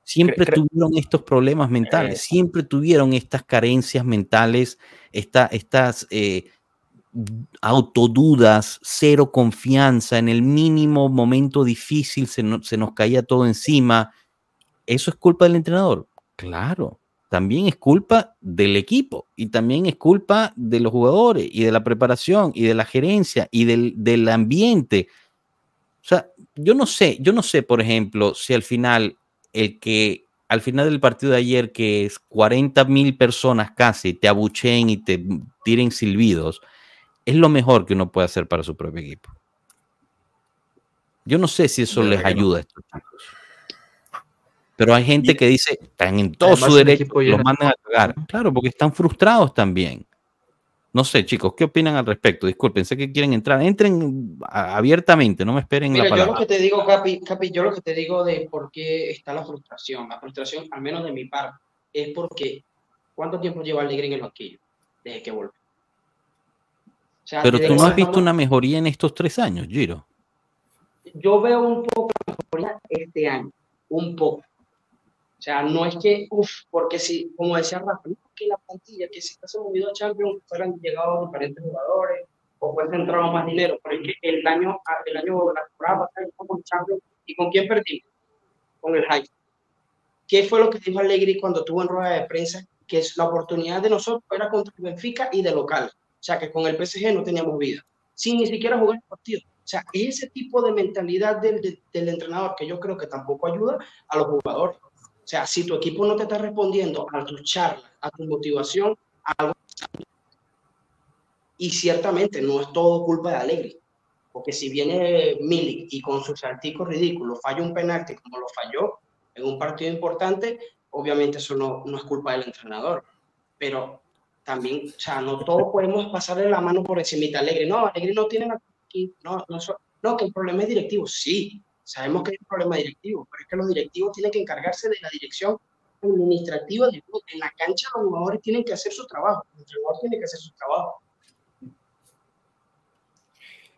siempre cre- tuvieron estos problemas mentales, Eh. siempre tuvieron estas carencias mentales, esta- estas eh, autodudas, cero confianza, en el mínimo momento difícil se, no- se nos caía todo encima. ¿Eso es culpa del entrenador? Claro, también es culpa del equipo y también es culpa de los jugadores y de la preparación y de la gerencia y del, del ambiente. O sea, yo no sé, yo no sé, por ejemplo, si al final el que al final del partido de ayer que es 40 mil personas casi te abucheen y te tiren silbidos, es lo mejor que uno puede hacer para su propio equipo. Yo no sé si eso les ayuda a estos chicos. Pero hay gente que dice, están en todo Además, su derecho, los mandan a cagar. Claro, porque están frustrados también. No sé, chicos, ¿qué opinan al respecto? Disculpen, sé que quieren entrar. Entren abiertamente, no me esperen Mira, la yo lo palabra. que te digo, Capi, Capi, yo lo que te digo de por qué está la frustración, la frustración, al menos de mi parte, es porque ¿cuánto tiempo lleva Alegre en el banquillo? Desde que volvió. O sea, Pero tú no has visto una mejoría en estos tres años, Giro. Yo veo un poco de mejoría este año, un poco. O sea, no es que, uff, porque si, como decía Rafa, no, que la plantilla, que si se movido a Champions, fueran llegado diferentes jugadores, o fuese entrado más dinero, pero es que el año, el año, la temporada con Champions, ¿y con quién perdimos? Con el Hype. ¿Qué fue lo que dijo Allegri cuando tuvo en rueda de prensa? Que es la oportunidad de nosotros era contra el Benfica y de local. O sea, que con el PSG no teníamos vida, sin ni siquiera jugar el partido. O sea, ese tipo de mentalidad del, del entrenador que yo creo que tampoco ayuda a los jugadores. Sea, si tu equipo no te está respondiendo a tu charla, a tu motivación, algo y ciertamente no es todo culpa de Alegre, porque si viene Milik y con sus salticos ridículos falla un penalti como lo falló en un partido importante, obviamente eso no, no es culpa del entrenador, pero también, o sea, no todos podemos pasarle la mano por encima de Alegre, no, Alegre no tiene la no, no, no, que el problema es directivo, sí, sabemos que hay un problema directivo, pero es que los directivos tienen que encargarse de la dirección administrativa de en la cancha los jugadores tienen que hacer su trabajo, el entrenador tiene que hacer su trabajo.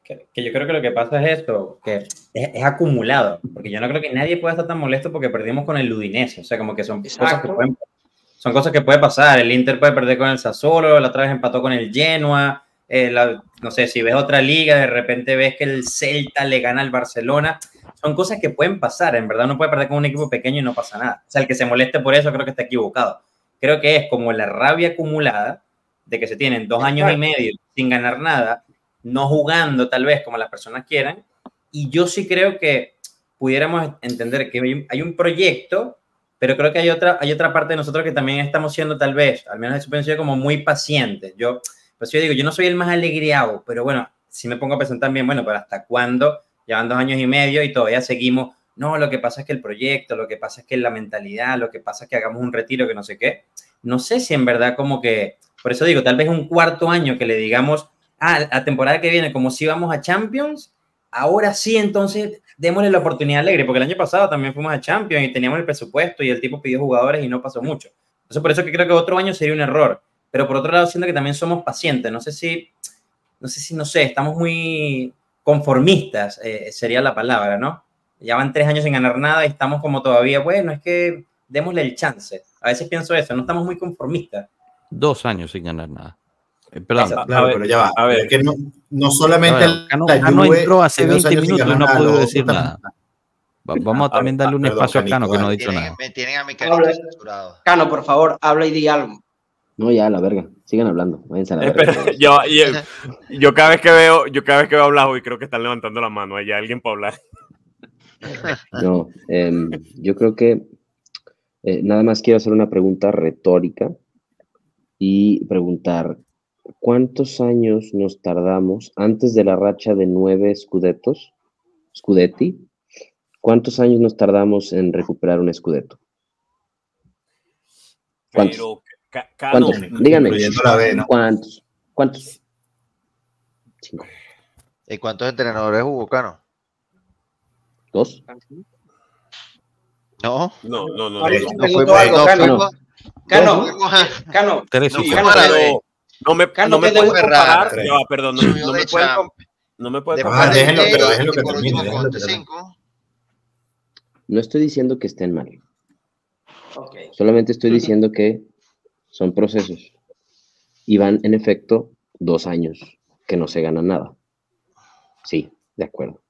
Que, que, yo creo que lo que pasa es esto, que es, es, acumulado, porque yo no creo que nadie pueda estar tan molesto porque perdimos con el Udinese, o sea, como que son Exacto. cosas que pueden, son cosas que puede pasar, el Inter puede perder con el Sassuolo, la otra vez empató con el Genoa, eh, la, no sé, si ves otra liga, de repente ves que el Celta le gana al Barcelona, son cosas que pueden pasar, en verdad uno puede perder con un equipo pequeño y no pasa nada, o sea, el que se moleste por eso creo que está equivocado, creo que es como la rabia acumulada de que se tienen dos años y medio sin ganar nada, no jugando tal vez como las personas quieran, y yo sí creo que pudiéramos entender que hay un, proyecto, pero creo que hay otra, hay otra parte de nosotros que también estamos siendo tal vez, al menos eso sido como muy pacientes. Yo, pues yo digo, yo no soy el más alegriado, pero bueno, si me pongo a pensar también, bueno, pero ¿hasta cuándo? Llevan dos años y medio y todavía seguimos no, lo que pasa es que el proyecto, lo que pasa es que la mentalidad, lo que pasa es que hagamos un retiro, que no sé qué. No sé si en verdad como que, por eso digo, tal vez un cuarto año que le digamos, ah, la temporada que viene, como si vamos a Champions, ahora sí, entonces démosle la oportunidad Alegre, porque el año pasado también fuimos a Champions y teníamos el presupuesto y el tipo pidió jugadores y no pasó mucho. Entonces, por eso que creo que otro año sería un error. Pero por otro lado, siento que también somos pacientes. No sé si, no sé si, no sé, estamos muy conformistas, eh, sería la palabra, ¿no? Ya van tres años sin ganar nada y estamos como todavía, bueno, es que démosle el chance. A veces pienso eso, no estamos muy conformistas. Dos años sin ganar nada. Eh, perdón, claro, pero ya va. A ver, es que no, no solamente ver, Cano, la Cano entró hace 20 minutos y no pudo decir nada. Vamos a también darle un espacio a Cano que no ha dicho nada. Me tienen a mi Habla- Cano, por favor, habla y di algo. No, ya, la verga. Sigan hablando. Váyanse a la verga. Espera, *laughs* yo, yo, yo cada vez que veo, yo cada vez que veo a Blas y creo que están levantando la mano. Hay alguien para hablar. *laughs* No, em, yo creo que eh, nada más quiero hacer una pregunta retórica y preguntar, ¿cuántos años nos tardamos antes de la racha de nueve scudetos, scudetti? ¿Cuántos años nos tardamos en recuperar un scudeto? ¿Cuántos? Pero, ¿Cuántos? Díganme. Incluyendo la B, ¿no? ¿Cuántos? ¿Cuántos? Cinco. ¿Y cuántos entrenadores hubo, Cano? ¿Dos? No. no, no, no. No, no. fuimos- algo, no Cano. Cano, no Cano, Tres No. No me, Cano, no me ¿qué pueden te- comparar. Va, perdón, no, no me com- no me Ah, comparar. déjenlo, pero déjenlo que termine. No estoy diciendo que estén mal. ok. Solamente estoy diciendo que son procesos. Y van, en efecto, dos años que no se gana nada. Sí, de acuerdo.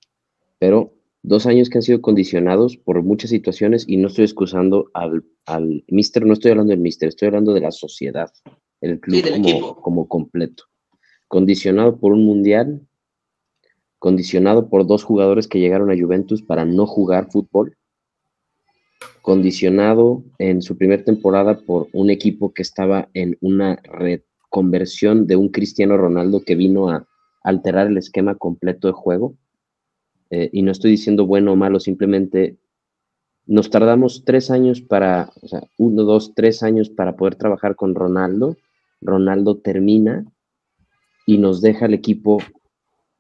Pero dos años que han sido condicionados por muchas situaciones y no estoy excusando al, al mister, no estoy hablando del mister, estoy hablando de la sociedad, el club como, como completo. Condicionado por un mundial, condicionado por dos jugadores que llegaron a Juventus para no jugar fútbol, condicionado en su primera temporada por un equipo que estaba en una reconversión de un Cristiano Ronaldo que vino a alterar el esquema completo de juego. Eh, y no estoy diciendo bueno o malo, simplemente nos tardamos tres años para, o sea, uno, dos, tres años para poder trabajar con Ronaldo. Ronaldo termina y nos deja el equipo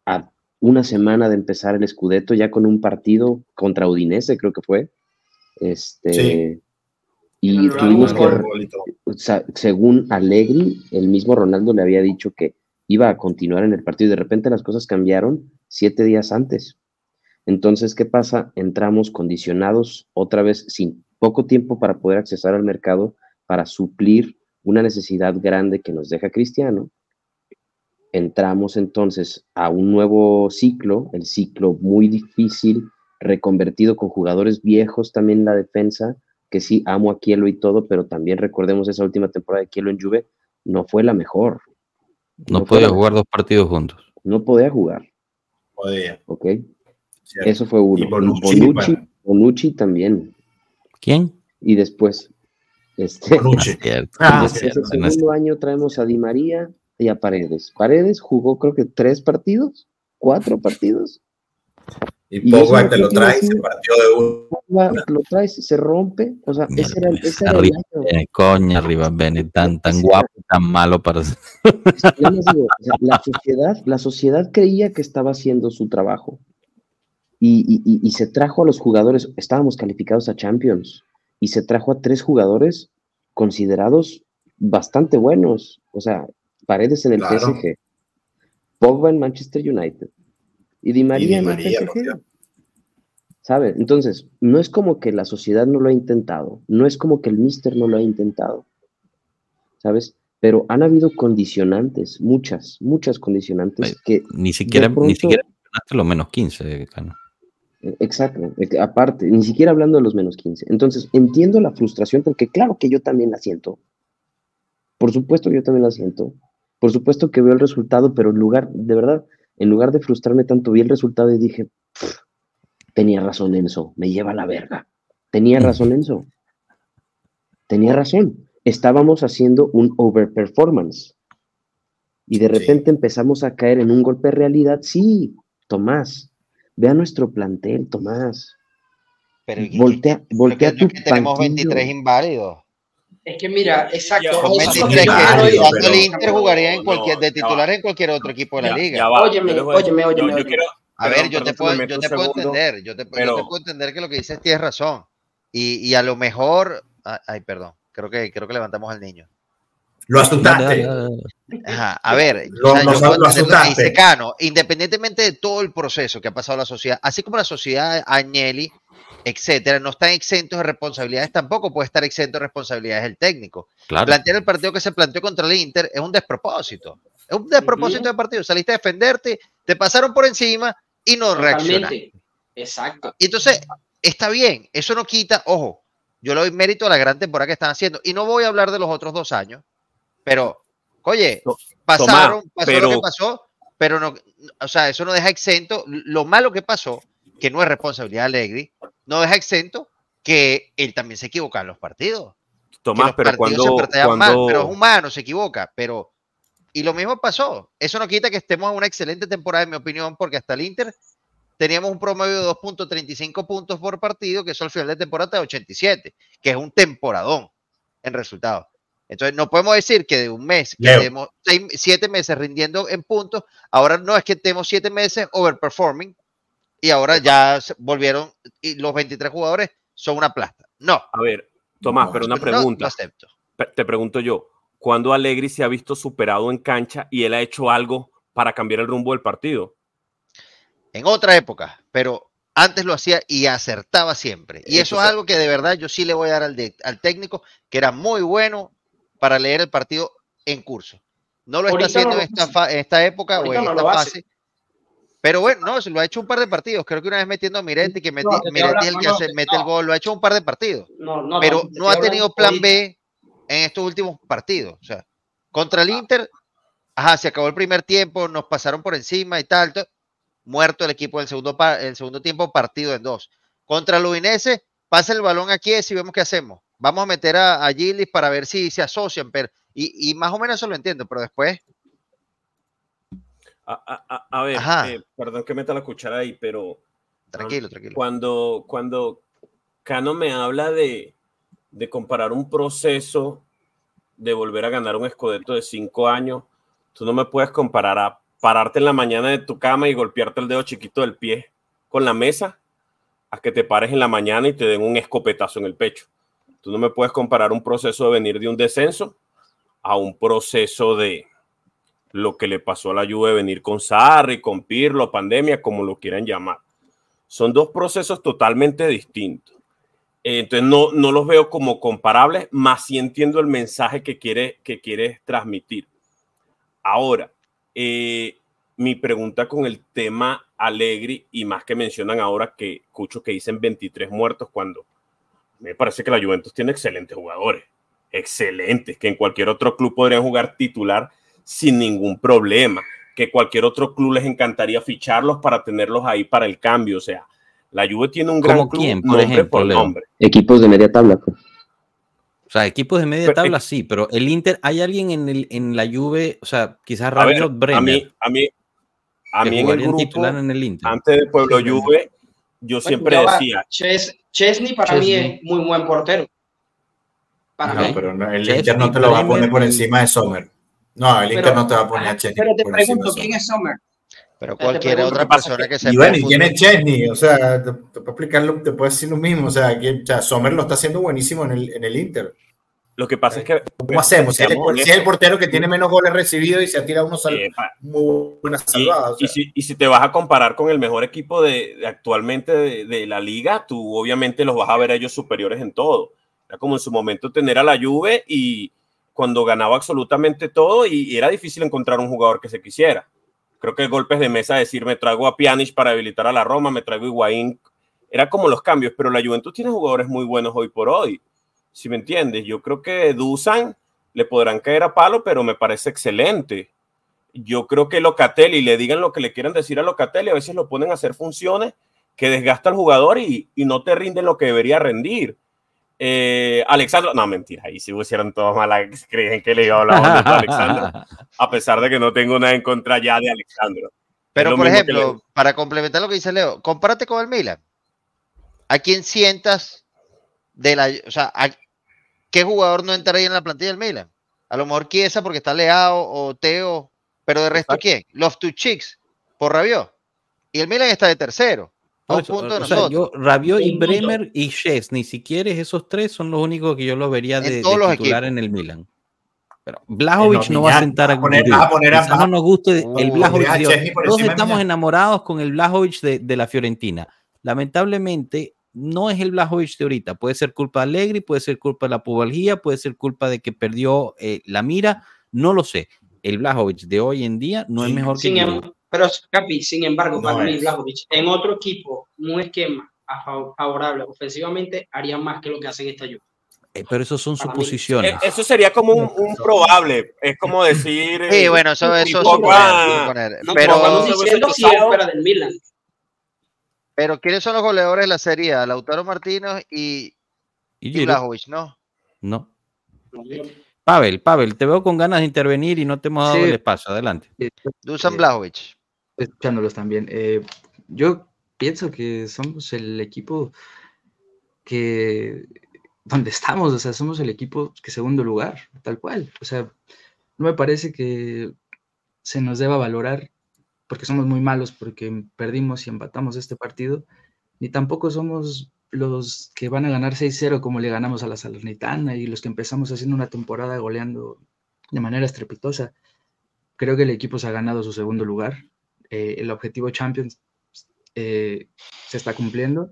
a una semana de empezar el Scudetto ya con un partido contra Udinese, creo que fue. Este, Sí. Y tuvimos que, Ronaldo. o sea, según Allegri, el mismo Ronaldo le había dicho que iba a continuar en el partido y de repente las cosas cambiaron siete días antes. Entonces, ¿qué pasa? Entramos condicionados otra vez sin poco tiempo para poder accesar al mercado para suplir una necesidad grande que nos deja Cristiano. Entramos entonces a un nuevo ciclo, el ciclo muy difícil, reconvertido con jugadores viejos también en la defensa, que sí, amo a Kielo y todo, pero también recordemos esa última temporada de Kielo en Juve, no fue la mejor. No podía jugar mejor. dos partidos juntos. No podía jugar, Podía. ¿ok? cierto. Eso fue uno. Y Bonucci, Bonucci, bueno. Bonucci también. ¿Quién? Y después, este, Bonucci. Es cierto. Ah, es después cierto, el no es- segundo año traemos a Di María y a Paredes. Paredes jugó creo que tres partidos, cuatro partidos. Y Y Pogba te lo trae se partió de uno. Va, Lo traes, se rompe. O sea, ese era, ese era el año. eh, coña, arriba, Bene, tan, tan guapo, tan malo para Yo les digo, o sea, la, sociedad, la sociedad creía que estaba haciendo su trabajo y, y- y- y se trajo a los jugadores, estábamos calificados a Champions y se trajo a tres jugadores considerados bastante buenos, o sea, Paredes en el Claro. PSG, Pogba en Manchester United y Di María Di en el María. ¿Sabe? Entonces, no es como que la sociedad no lo ha intentado, no es como que el Mister no lo ha intentado, ¿sabes? Pero han habido condicionantes, muchas, muchas condicionantes Ay, que, Ni siquiera, pronto- ni siquiera mencionaste los menos 15, Cano. eh, exacto, aparte, ni siquiera hablando de los menos 15. Entonces, entiendo la frustración porque claro que yo también la siento. Por supuesto que yo también la siento. Por supuesto que veo el resultado, pero en lugar, de verdad, en lugar de frustrarme tanto, vi el resultado y dije, "Pff, tenía razón Enzo, me lleva a la verga. Tenía razón Enzo. Tenía razón. Estábamos haciendo un overperformance. Y de Sí. repente empezamos a caer en un golpe de realidad. Sí, Tomás, ve a nuestro plantel, Tomás. Pero ¿y qué- Voltea, voltea tu tenemos banquillo. 23 inválidos. Es que mira, exacto. Lo 23 que pero- el Inter jugaría en cualquier, de titular en cualquier otro equipo de la liga. Óyeme, óyeme, óyeme, A ver, yo te puedo, yo te entender, yo te, puedo entender que lo que dices tienes razón. Y, y a lo mejor, ay, ay, perdón, creo que, creo que levantamos al niño. Lo asustaste. Ajá, a ver, Lo- o sea, lo- asustaste. dice Cano, independientemente de todo el proceso que ha pasado la sociedad, así como la sociedad Agnelli, etcétera, no están exentos de responsabilidades tampoco, puede estar exento de responsabilidades el técnico. Claro. Plantear el partido que se planteó contra el Inter es un despropósito. Es un despropósito de partido. Saliste a defenderte, te pasaron por encima y no reaccionaste. Exacto. Y entonces, está bien, eso no quita, ojo, yo le doy mérito a la gran temporada que están haciendo. Y no voy a hablar de los otros dos años, pero, oye, pasaron, pasó lo pero- que pasó, pero no, o sea, eso no deja exento. Lo malo que pasó, que no es responsabilidad de Allegri, no deja exento que él también se equivoca en los partidos. Tomás, los pero partidos cuando, se plantean mal, cuando- pero es humano, se equivoca, pero y lo mismo pasó. Eso no quita que estemos en una excelente temporada, en mi opinión, porque hasta el Inter teníamos un promedio de 2.35 puntos por partido, que eso al final de temporada de 87, que es un temporadón en resultados. Entonces, no podemos decir que de un mes, que seis- siete meses rindiendo en puntos, ahora no es que tenemos siete meses overperforming y ahora ya se volvieron y los 23 jugadores son una plasta. No, a ver, Tomás, pero una no, no pregunta. acepto. Te pregunto yo, ¿cuándo Allegri se ha visto superado en cancha y él ha hecho algo para cambiar el rumbo del partido? en otra época, pero antes lo hacía y acertaba siempre. Y eso es algo que de verdad yo sí le voy a dar al, de- al técnico, que era muy bueno para leer el partido en curso. No lo está haciendo no en, esta en esta época o en no esta fase. Pero bueno, no, se lo ha hecho un par de partidos. Creo que una vez metiendo a Miretti, que meti- No, te Miretti habla- es el que hace- mete el gol, lo ha hecho un par de partidos. No, no, pero no ha tenido plan. B en estos últimos partidos. O sea, contra el Inter, ajá, se acabó el primer tiempo, nos pasaron por encima y tal. to- muerto el equipo del segundo, el segundo tiempo, partido en dos. Contra el Udinese, pasa el balón aquí y vemos qué hacemos. Vamos a meter a, a Gilis para ver si se asocian, pero, y, y más o menos eso lo entiendo, pero después, A, a- a- ver, eh, perdón que meta la cuchara ahí, pero tranquilo, tranquilo. cuando, cuando Cano me habla de, de comparar un proceso de volver a ganar un escudeto de cinco años, tú no me puedes comparar a pararte en la mañana de tu cama y golpearte el dedo chiquito del pie con la mesa a que te pares en la mañana y te den un escopetazo en el pecho. Tú no me puedes comparar un proceso de venir de un descenso a un proceso de lo que le pasó a la Juve venir con Sarri, con Pirlo, pandemia, como lo quieran llamar. Son dos procesos totalmente distintos. Entonces no, no los veo como comparables, más sí entiendo el mensaje que quiere, que quiere transmitir. Ahora, eh, mi pregunta con el tema Alegri, y más que mencionan ahora que escucho que dicen 23 muertos cuando me parece que la Juventus tiene excelentes jugadores, excelentes, que en cualquier otro club podrían jugar titular sin ningún problema, que cualquier otro club les encantaría ficharlos para tenerlos ahí para el cambio, o sea, la Juve tiene un gran ¿Cómo club, quién, por nombre ejemplo, por Leo? nombre. Equipos de media tabla. pues. O sea, equipos de media Pero- tabla sí, pero el Inter, ¿hay alguien en, el, en la Juve? O sea, quizás A ver, Rabiot a Bremer, mí, a mí, a mí en el grupo, titular en el Inter. antes de Pueblo Sí. Juve, yo Bueno, siempre decía, Ches- Chesney para mí es muy buen portero. Para No, mí. pero no, el Chesney, Inter no te lo va a poner por encima de Sommer. No, el Inter Pero- no te va a poner a Chesney Pero te pregunto, ¿quién es Sommer? Pero cualquier pregunto, otra persona que sepa Y bueno, ¿y quién es Chesney? O sea, te, te puedo explicarlo, te puedo decir lo mismo. O sea, que, o sea, Sommer lo está haciendo buenísimo en el, en el Inter. lo que pasa es que... ¿Cómo hacemos? Si es, el, seamos si es el honestos, portero que tiene menos goles recibidos y se ha tirado unos sal- muy buenas Y, salvadas. o y sea. si, y si te vas a comparar con el mejor equipo de, de actualmente de, de la liga, tú obviamente los vas a ver a ellos superiores en todo. Era como en su momento tener a la Juve y cuando ganaba absolutamente todo y, era difícil encontrar un jugador que se quisiera. Creo que golpes de mesa decir me traigo a Pjanic para habilitar a la Roma, me traigo a Higuaín, era como los cambios, pero la Juventus tiene jugadores muy buenos hoy por hoy. Si me entiendes, yo creo que Dusan le podrán caer a palo, pero me parece excelente yo creo que Locatelli, le digan lo que le quieran decir a Locatelli, a veces lo ponen a hacer funciones que desgasta al jugador y, y no te rinden lo que debería rendir. Eh, Alexandro, no, mentira, ahí si pusieron todos mal, creen que le iba a hablar a Alexandro, *laughs* a pesar de que no tengo nada en contra ya de Alexandro. Es Pero, por ejemplo, para complementar lo que dice Leo, compárate con el Milan. ¿a quién sientas de la, o sea, a- qué jugador no entraría en la plantilla del Milan? A lo mejor Chiesa porque está Leao o Teo, pero de resto quién? Los two chicks por Rabiot. Y el Milan está de tercero. Por eso, punto o sea, nosotros. yo, Rabiot y. Bremer y Chesney, si quieres, esos tres son los únicos que yo los vería de, de titular equipos. en el Milan. Pero Blajovic no, no va a sentar a poner- a poner a- no nos guste el Uh, Blajovic. Chesney por Todos estamos enamorados con el Blajovic de, de la Fiorentina. Lamentablemente, no es el Blajovic de ahorita. Puede ser culpa de Allegri, puede ser culpa de la pubalgía, puede ser culpa de que perdió eh, la mira. No lo sé. El Blajovic de hoy en día no es Sí, mejor que Sin em-. Pero, Capi, sin embargo, No para mí, es. Blajovic, en otro equipo, un esquema favorable ofensivamente, haría más que lo que hacen esta Juve. Eh, pero eso son suposiciones. Eh, Eso sería como un, un probable. Es como decir. Sí, eh, bueno, eso, suponer. No, pero, diciendo si es fuera del Milan. pero ¿quiénes son los goleadores de la Serie A? Lautaro Martínez y, Y Blajovic, ¿no? no. Pavel, Pavel, te veo con ganas de intervenir y no te hemos dado Sí. el espacio. Adelante. Dusan Blajovic. Escuchándolos también. Eh, yo pienso que somos el equipo que donde estamos, o sea, somos el equipo que segundo lugar, tal cual. O sea, no me parece que se nos deba valorar porque somos muy malos, porque perdimos y empatamos este partido, ni tampoco somos los que van a ganar 6-0 como le ganamos a la Salernitana y los que empezamos haciendo una temporada goleando de manera estrepitosa. Creo que el equipo se ha ganado su segundo lugar. Eh, el objetivo Champions eh, se está cumpliendo.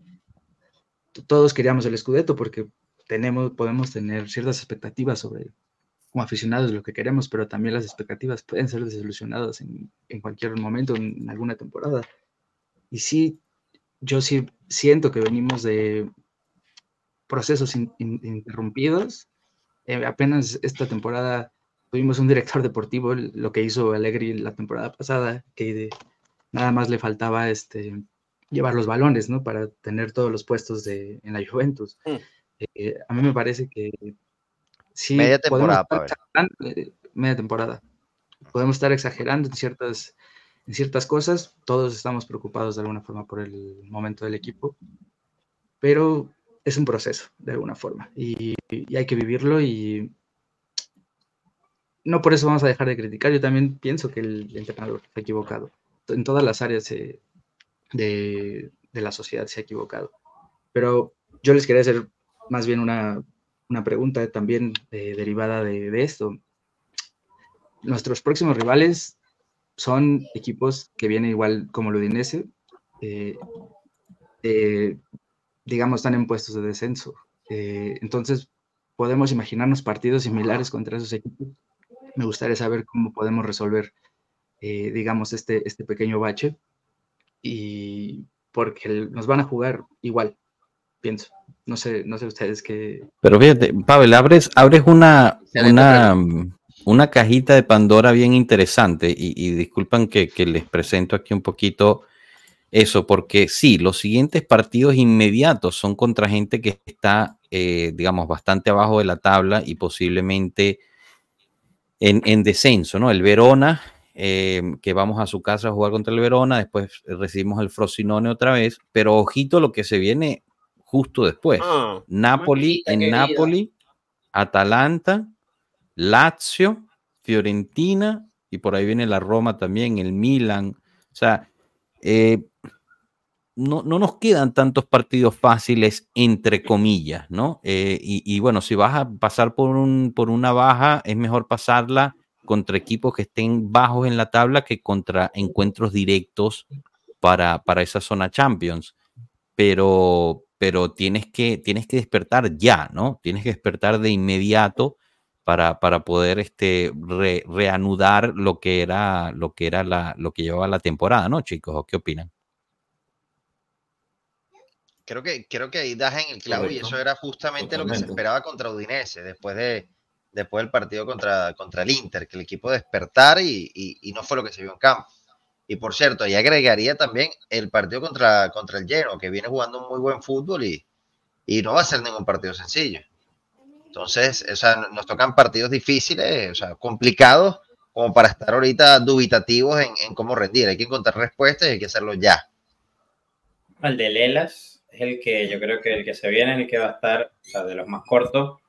Todos queríamos el Scudetto porque tenemos, podemos tener ciertas expectativas sobre, como aficionados, lo que queremos, pero también las expectativas pueden ser desilusionadas en, en cualquier momento, en alguna temporada. Y sí, yo sí siento que venimos de procesos in- in- interrumpidos. Eh, apenas esta temporada tuvimos un director deportivo, lo que hizo Allegri la temporada pasada, que nada más le faltaba este, llevar los balones, ¿no? Para tener todos los puestos de, en la Juventus. Mm. Eh, a mí me parece que sí. Media temporada, eh, media temporada. Podemos estar exagerando en ciertas, en ciertas cosas. Todos estamos preocupados de alguna forma por el momento del equipo, pero es un proceso de alguna forma y, y hay que vivirlo y no por eso vamos a dejar de criticar. Yo también pienso que el entrenador se ha equivocado. En todas las áreas eh, de, de la sociedad se ha equivocado. Pero yo les quería hacer más bien una, pregunta también eh, derivada de, de esto. Nuestros próximos rivales son equipos que vienen igual como el Udinese, eh, eh, digamos, están en puestos de descenso. Eh, entonces, podemos imaginarnos partidos similares contra esos equipos. Me gustaría saber cómo podemos resolver, eh, digamos, este, este pequeño bache. Y porque el- nos van a jugar igual, pienso. No sé, no sé ustedes qué. Pero fíjate, Pavel, abres, abres una, una, una cajita de Pandora bien interesante y, y disculpan que, que les presento aquí un poquito eso, porque sí, los siguientes partidos inmediatos son contra gente que está, eh, digamos, bastante abajo de la tabla y posiblemente en, en descenso, ¿no? El Verona, eh, que vamos a su casa a jugar contra el Verona, después recibimos el Frosinone otra vez, pero ojito lo que se viene justo después. Ah, Napoli, en querida. Napoli, Atalanta, Lazio, Fiorentina y por ahí viene la Roma también, el Milan. O sea, eh, no, no nos quedan tantos partidos fáciles, entre comillas, ¿no? Eh, y, y bueno, si vas a pasar por, un, por una baja, es mejor pasarla contra equipos que estén bajos en la tabla que contra encuentros directos para, para esa zona Champions. Pero, pero tienes, que, tienes que despertar ya, ¿no? Tienes que despertar de inmediato para, para poder este, re- reanudar lo que era, lo que era la, lo que llevaba la temporada, ¿no, chicos? ¿O qué opinan? Creo que, creo que ahí das en el clavo y eso era justamente lo que se esperaba contra Udinese después de después del partido contra, contra el Inter, que el equipo despertara y, y- no fue lo que se vio en campo. Y por cierto, ahí agregaría también el partido contra, contra el Genoa, que viene jugando un muy buen fútbol y, y no va a ser ningún partido sencillo. Entonces, o sea, nos tocan partidos difíciles, o sea, complicados, como para estar ahorita dubitativos en, en cómo rendir. Hay que encontrar respuestas y hay que hacerlo ya. Al de Lelas, es el que yo creo que el que se viene es el que va a estar, o sea, de los más cortos,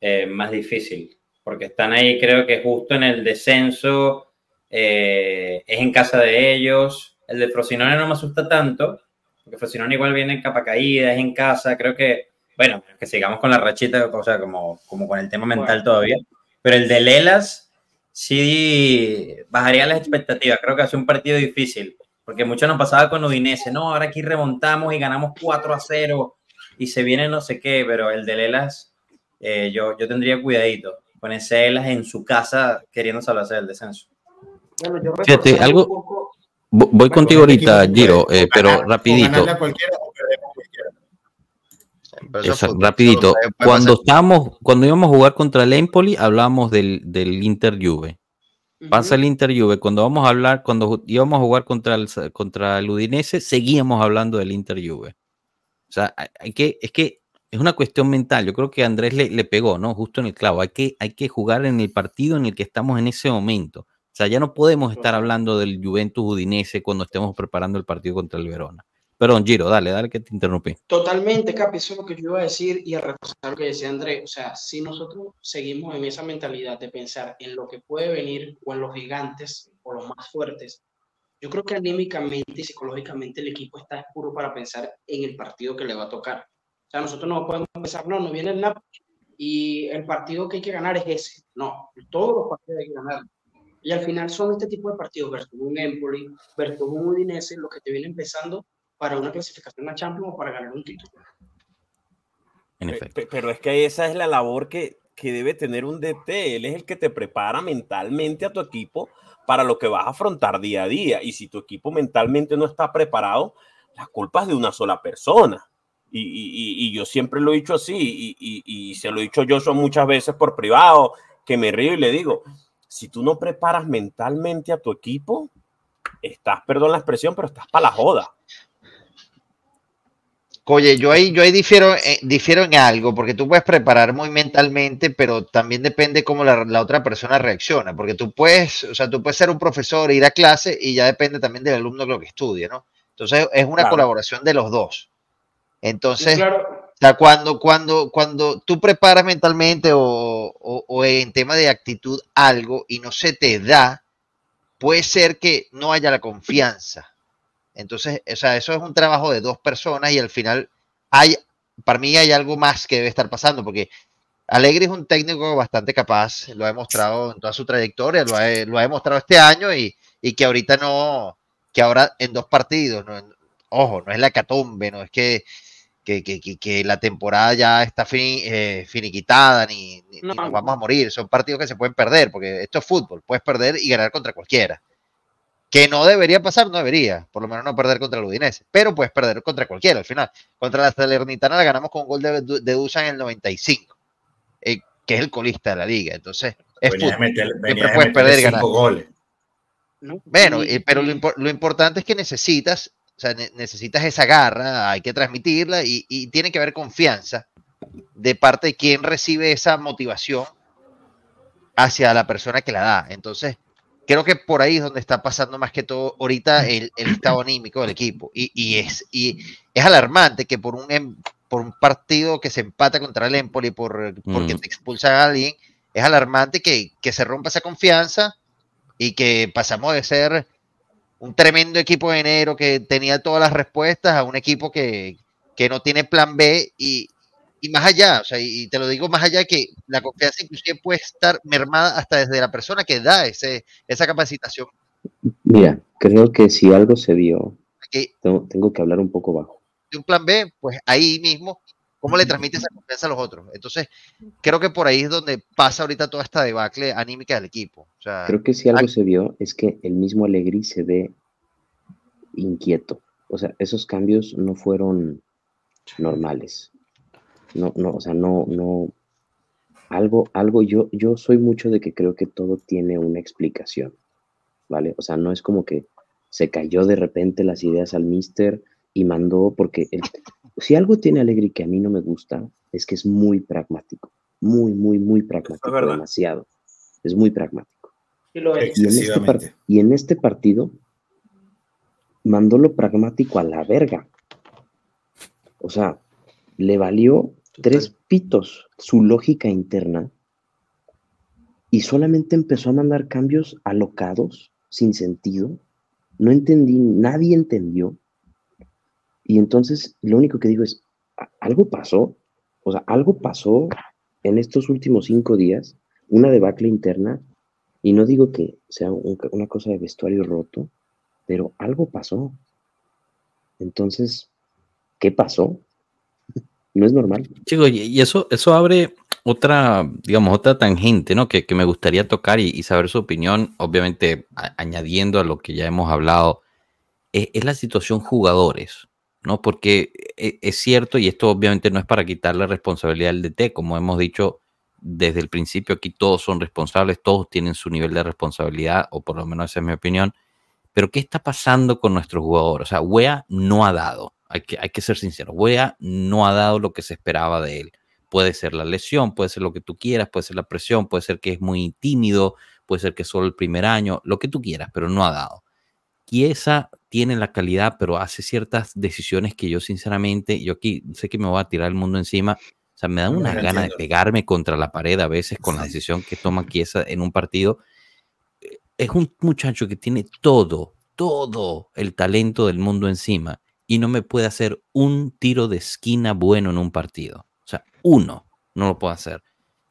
eh, más difícil, porque están ahí creo que justo en el descenso, eh, es en casa de ellos, el de Frosinone no me asusta tanto, porque Frosinone igual viene en capa caída, es en casa, creo que, bueno, que sigamos con la rachita, o sea, como, como con el tema mental todavía, pero el de Lelas sí bajaría las expectativas, creo que hace un partido difícil, porque mucho nos pasaba con Udinese, no, ahora aquí remontamos y ganamos 4 a 0 y se viene no sé qué, pero el de Lelas, eh, yo, yo tendría cuidadito, ponerse Lelas en su casa queriendo salvarse del descenso. Bueno, yo Fíjate, algo- poco- Vo- Voy contigo ahorita, equipo Giro, eh, pero ganar- rapidito. eso rapidito. Cuando estábamos, cuando íbamos a jugar contra el Empoli, hablábamos del, del Inter Juve. Pasa el Inter Juve. Cuando vamos a hablar, cuando íbamos a jugar contra el, contra el Udinese, seguíamos hablando del Inter Juve. O sea, hay que, es que es una cuestión mental. Yo creo que Andrés le, le pegó, ¿no? Justo en el clavo. Hay que, hay que jugar en el partido en el que estamos en ese momento. O sea, ya no podemos estar hablando del Juventus Udinese cuando estemos preparando el partido contra el Verona. Perdón, Giro, dale, dale que te interrumpí. Totalmente, Capi, eso es lo que yo iba a decir y a reforzar lo que decía Andrés. O sea, si nosotros seguimos en esa mentalidad de pensar en lo que puede venir o en los gigantes o los más fuertes, yo creo que anímicamente y psicológicamente el equipo está puro para pensar en el partido que le va a tocar. Sea, nosotros no podemos pensar, no, no viene el Napoli y el partido que hay que ganar es ese. No, todos los partidos hay que ganar. Y al final son este tipo de partidos versus un Empoli, versus un Udinese, los que te vienen empezando para una clasificación a Champions o para ganar un título. En efecto. pe- Pero es que esa es la labor que, que debe tener un DT. Él es el que te prepara mentalmente a tu equipo para lo que vas a afrontar día a día. Y si tu equipo mentalmente no está preparado, la culpa es de una sola persona. Y, y- y- y yo siempre lo he dicho así, y, y- y se lo he dicho yo muchas veces por privado, que me río y le digo, si tú no preparas mentalmente a tu equipo, estás, perdón la expresión, pero estás para la joda. Oye, yo ahí, yo ahí difiero, eh, difiero en algo, porque tú puedes preparar muy mentalmente, pero también depende cómo la, la otra persona reacciona, porque tú puedes, o sea, tú puedes ser un profesor, ir a clase y ya depende también del alumno lo que estudie, ¿no? Entonces es una Claro. colaboración de los dos. Entonces, claro, o sea, cuando, cuando, cuando tú preparas mentalmente o, o- o en tema de actitud algo y no se te da, puede ser que no haya la confianza. Entonces, o sea, eso es un trabajo de dos personas y al final hay, para mí hay algo más que debe estar pasando, porque Alegre es un técnico bastante capaz, lo ha demostrado en toda su trayectoria, lo ha, lo ha demostrado este año y, y que ahorita no, que ahora en dos partidos, no, ojo, no es la catombe, no es que, que, que- que- que la temporada ya está fini- eh, finiquitada ni, ni- ni No, nos no. vamos a morir, son partidos que se pueden perder, porque esto es fútbol, puedes perder y ganar contra cualquiera. Que no debería pasar, no debería, por lo menos no perder contra el Udinese, pero puedes perder contra cualquiera al final. Contra la Salernitana la ganamos con un gol de, de Dusan en el 95, eh, que es el colista de la liga, entonces es Venía fútbol. meter- Siempre de puedes perder y ganar. goles. ¿no? Bueno, Y- eh, pero lo, lo importante es que necesitas, o sea, ne- necesitas esa garra, hay que transmitirla y, y tiene que haber confianza de parte de quien recibe esa motivación hacia la persona que la da. Entonces, creo que por ahí es donde está pasando más que todo ahorita el, el estado anímico del equipo. Y, y es, y es alarmante que por un, em- por un partido que se empata contra el Empoli por, porque Mm. te expulsan a alguien, es alarmante que, que se rompa esa confianza y que pasamos de ser un tremendo equipo de enero que tenía todas las respuestas a un equipo que, que no tiene plan B y, y más allá, o sea, y, te lo digo más allá que la confianza inclusive puede estar mermada hasta desde la persona que da ese, esa capacitación. Mira, creo que si algo se vio, tengo, tengo que hablar un poco bajo. de un plan B, pues ahí mismo, ¿cómo le transmite esa confianza a los otros? Entonces, creo que por ahí es donde pasa ahorita toda esta debacle anímica del equipo. O sea, Creo que si algo Al- se vio es que el mismo Allegri se ve inquieto. O sea, esos cambios no fueron normales. No, no, o sea, no, no. Algo, algo, yo, yo soy mucho de que creo que todo tiene una explicación, ¿vale? O sea, no es como que se cayó de repente las ideas al mister y mandó, porque el- si algo tiene Allegri que a mí no me gusta, es que es muy pragmático, muy, muy, muy pragmático, verdad. demasiado. Es muy pragmático. y lo es. Y en, este y en este partido mandó lo pragmático a la verga. O sea, le valió tres pitos su lógica interna y solamente empezó a mandar cambios alocados, sin sentido. No entendí, nadie entendió. Y entonces lo único que digo es, algo pasó, o sea, algo pasó en estos últimos cinco días, una debacle interna, y no digo que sea una cosa de vestuario roto, pero algo pasó. Entonces, ¿qué pasó? No es normal. Chicos, y eso, eso abre otra, digamos, otra tangente, ¿no? Que, me gustaría tocar y, saber su opinión, obviamente añadiendo a lo que ya hemos hablado, es, es, la situación jugadores, ¿no? Porque e, es, cierto, y esto obviamente no es para quitarle responsabilidad al DT, como hemos dicho desde el principio, aquí todos son responsables, todos tienen su nivel de responsabilidad, o por lo menos esa es mi opinión, pero ¿qué está pasando con nuestros jugadores? O sea, Wea no ha dado, hay que, hay que ser sincero, Wea no ha dado lo que se esperaba de él. Puede ser la lesión, puede ser lo que tú quieras, puede ser la presión, puede ser que es muy tímido, puede ser que es solo el primer año, lo que tú quieras, pero no ha dado. Esa tiene la calidad, pero hace ciertas decisiones que yo sinceramente, yo aquí sé que me voy a tirar el mundo encima, o sea, me da una gana de pegarme contra la pared a veces con la decisión que toma Kiesa en un partido. Es un muchacho que tiene todo, todo el talento del mundo encima y no me puede hacer un tiro de esquina bueno en un partido. O sea, uno no lo puede hacer.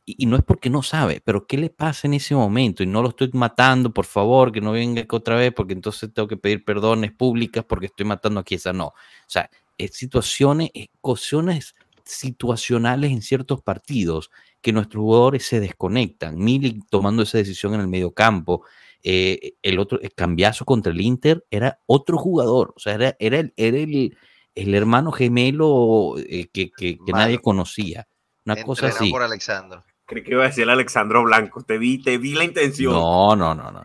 Y, no es porque no sabe, pero ¿qué le pasa en ese momento? Y no lo estoy matando, por favor, que no venga otra vez, porque entonces tengo que pedir perdones públicas porque estoy matando aquí esa. No. O sea, es situaciones, cuestiones situacionales en ciertos partidos que nuestros jugadores se desconectan. Milik tomando esa decisión en el medio campo, eh, el otro, el cambiazo contra el Inter era otro jugador, o sea, era, era, el, era el, el, hermano gemelo eh, que, que, nadie conocía. Una cosa así. por Alexandro. Creí que iba a decir el Alexandro Blanco. Te vi, te vi la intención. No, no, no, no.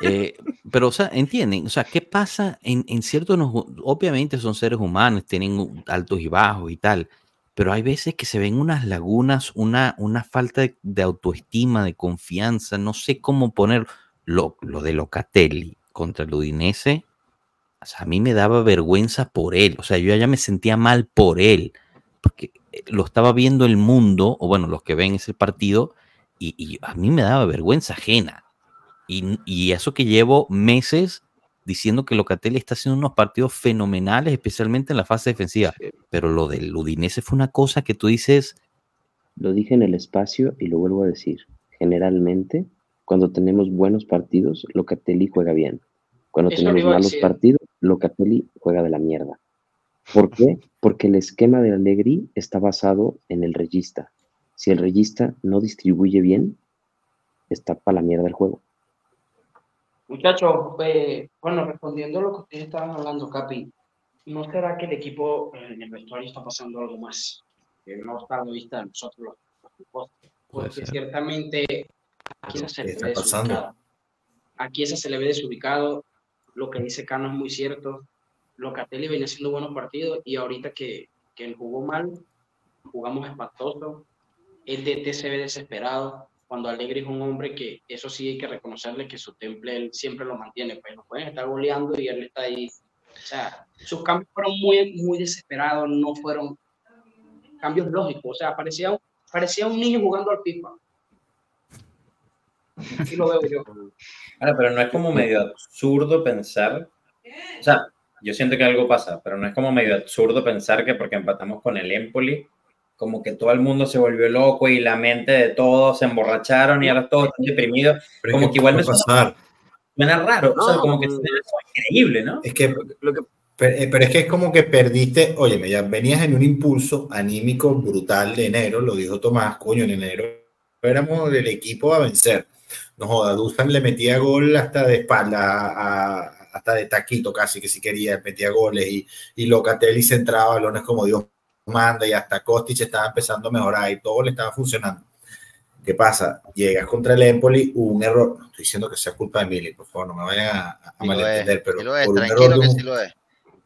Eh, pero, o sea, entienden, o sea, ¿qué pasa en, en ciertos, obviamente son seres humanos, tienen altos y bajos y tal, pero hay veces que se ven unas lagunas, una, una falta de, de autoestima, de confianza, no sé cómo poner lo, de Locatelli contra el Udinese, a mí me daba vergüenza por él, o sea, yo ya me sentía mal por él, porque lo estaba viendo el mundo, o bueno, los que ven ese partido, y, a mí me daba vergüenza ajena. Y, y, eso que llevo meses diciendo que Locatelli está haciendo unos partidos fenomenales, especialmente en la fase defensiva. Pero lo del Udinese fue una cosa que tú dices. Lo dije en el espacio y lo vuelvo a decir. Generalmente cuando tenemos buenos partidos, Locatelli juega bien. Cuando tenemos malos partidos, Locatelli juega de la mierda. ¿Por qué? Porque el esquema de Allegri está basado en el regista. Si el regista no distribuye bien, está para la mierda el juego. Muchachos, eh, bueno, respondiendo a lo que ustedes estaban hablando, Capi, ¿no será que el equipo en el vestuario está pasando algo más? Que no está a la vista de nosotros los Porque ciertamente Aquí esa se le ve desubicado. Aquí esa se le ve desubicado. Lo que dice Cano es muy cierto. Locatelli venía haciendo buenos partidos y ahorita que, que él jugó mal, jugamos espantoso. El DT se ve desesperado. Cuando Alegre es un hombre que, eso sí hay que reconocerle que su temple él siempre lo mantiene, pues no pueden estar goleando y él está ahí. O sea, sus cambios fueron muy, muy desesperados, no fueron cambios lógicos. O sea, parecía, parecía un niño jugando al FIFA lo veo yo. pero no es como medio absurdo pensar, o sea, yo siento que algo pasa, pero no es como medio absurdo pensar que porque empatamos con el Empoli, como que todo el mundo se volvió loco y la mente de todos se emborracharon y ahora todos están deprimidos, como que igual me suena, suena, raro, o sea, como que es increíble, ¿no? Es que lo que eh, pero, es que es como que perdiste, oye, ya venías en un impulso anímico brutal de enero, lo dijo Tomás, coño, en enero éramos el equipo a vencer. No joda, Dusan le metía gol hasta de espalda, hasta de taquito casi, que si quería, metía goles y, y Locatelli centraba balones como Dios manda y hasta Kostic estaba empezando a mejorar y todo le estaba funcionando. ¿Qué pasa? Llegas contra el Empoli, hubo un error, no estoy diciendo que sea culpa de Mili, por favor, no me vayan a, a malentender, pero por un error de un,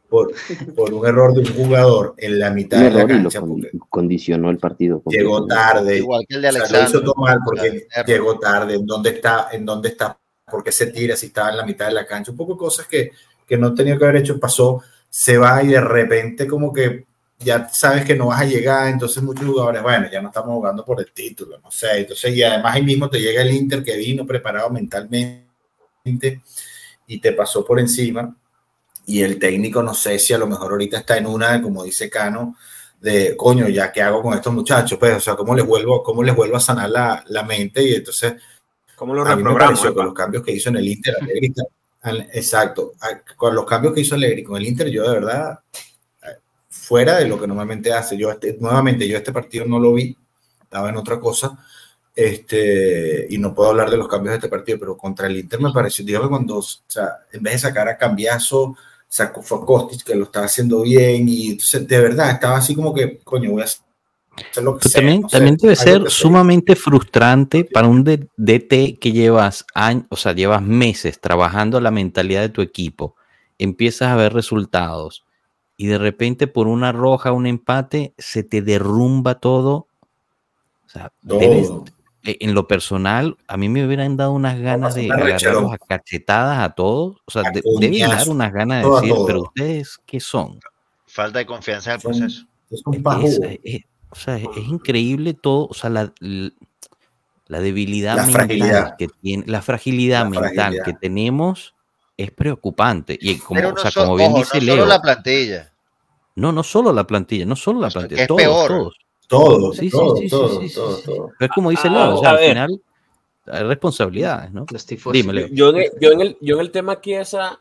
por, por, un error de un jugador en la mitad de la cancha. condicionó el partido. Llegó tarde. Igual que el de Alexander. O sea, lo hizo tomar porque llegó tarde. ¿En dónde está? ¿En dónde está? ¿Por qué se tira si estaba en la mitad de la cancha? Un poco cosas que, que no tenía que haber hecho. Pasó, se va y de repente como que ya sabes que no vas a llegar, entonces muchos jugadores, bueno, ya no estamos jugando por el título, no sé, entonces y además ahí mismo te llega el Inter que vino preparado mentalmente y te pasó por encima y el técnico no sé si a lo mejor ahorita está en una, como dice Cano, de coño, ya qué hago con estos muchachos, pues, o sea, cómo les vuelvo, cómo les vuelvo a sanar la, la mente y entonces ¿Cómo lo pareció con los cambios que hizo en el Inter, exacto, con los cambios que hizo Allegri con el Inter, yo de verdad, eh, fuera de lo que normalmente hace, yo este, nuevamente, yo este partido no lo vi, estaba en otra cosa, este, y no puedo hablar de los cambios de este partido, pero contra el Inter me pareció, dígame cuando, o sea, en vez de sacar a Cambiazo, sacó fue a Kostic, que lo estaba haciendo bien, y entonces, de verdad, estaba así como que, coño, voy a hacer lo que Pero sea, también, no sé, también debe algo ser que sea. sumamente frustrante para un DT que llevas años, o sea, llevas meses trabajando la mentalidad de tu equipo, empiezas a ver resultados y de repente por una roja, un empate, se te derrumba todo. O sea, debes- Todo. eh, en lo personal, a mí me hubieran dado unas ganas de agarrarlos a cachetadas a todos. O sea, de- deben dar unas ganas de decir, pero ustedes, ¿qué son? Falta de confianza en el proceso. Es un Es- pajugo. es- es- o sea, es, es increíble todo, o sea, la, la debilidad La mental fragilidad. que tiene, la fragilidad La mental fragilidad. que tenemos es preocupante. Y como, Pero o no, sea, so- como bien ojo, dice no Leo, solo la plantilla. no, no solo la plantilla, no solo la O sea, plantilla, que es todos, peor. todos. Todo, Sí, sí, todo, sí, sí, todo, sí, sí, todo, sí. todo. Pero es como dice Ah, Leo, o sea, al final hay responsabilidades, ¿no? Leo. Yo en, el, yo, en el, yo en el tema Chiesa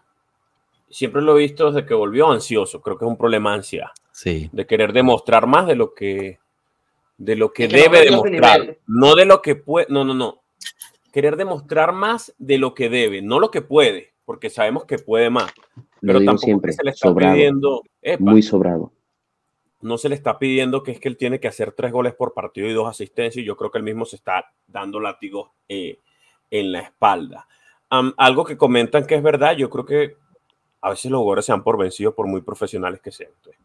siempre lo he visto desde que volvió ansioso. Creo que es un problema ansia Sí. de querer demostrar más de lo que de lo que debe demostrar, no de lo que puede, no, no, no. Querer demostrar más de lo que debe, no lo que puede, porque sabemos que puede más, pero tampoco siempre, se le está sobrado, pidiendo, epa, muy sobrado. no se le está pidiendo que es que él tiene que hacer tres goles por partido y dos asistencias, y yo creo que él mismo se está dando látigos eh, en la espalda. Algo que comentan que es verdad, yo creo que a veces los jugadores se dan por vencidos por muy profesionales que sean. Entonces,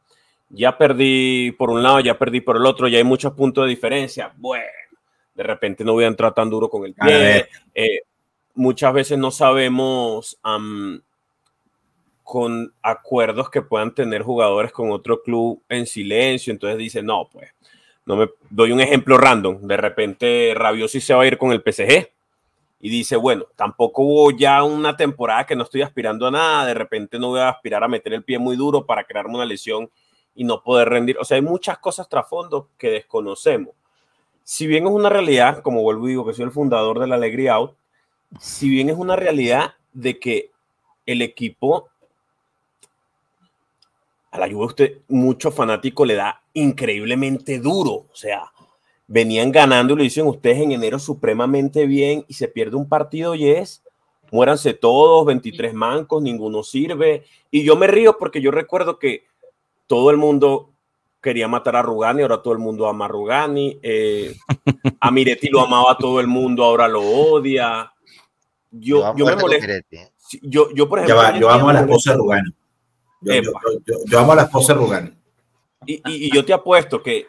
ya perdí por un lado, ya perdí por el otro, ya hay muchos puntos de diferencia. Bueno, de repente no voy a entrar tan duro con el pie. Eh, muchas veces no sabemos am, con acuerdos que puedan tener jugadores con otro club en silencio. Entonces dice, no, pues, no me doy un ejemplo random. De repente Rabiosi se va a ir con el PSG y dice, bueno, tampoco hubo ya una temporada que no estoy aspirando a nada. De repente no voy a aspirar a meter el pie muy duro para crearme una lesión y no poder rendir. O sea, hay muchas cosas trasfondo que desconocemos. Si bien es una realidad, como vuelvo y digo que soy el fundador de la Alegría Out, si bien es una realidad de que el equipo a la Juve usted, mucho fanático le da increíblemente duro. O sea, venían ganando y lo dicen ustedes en enero supremamente bien y se pierde un partido y es, muéranse todos, 23 mancos, ninguno sirve. Y yo me río porque yo recuerdo que todo el mundo quería matar a Rugani, ahora todo el mundo ama a Rugani. Eh, a Miretti lo amaba todo el mundo, ahora lo odia. Yo, Yo, yo me molesto. ¿eh? Yo, yo, por ejemplo, va, yo amo a la esposa de Rugani. Yo, yo- yo- yo- yo amo a la esposa de Rugani. Y, y- y yo te apuesto que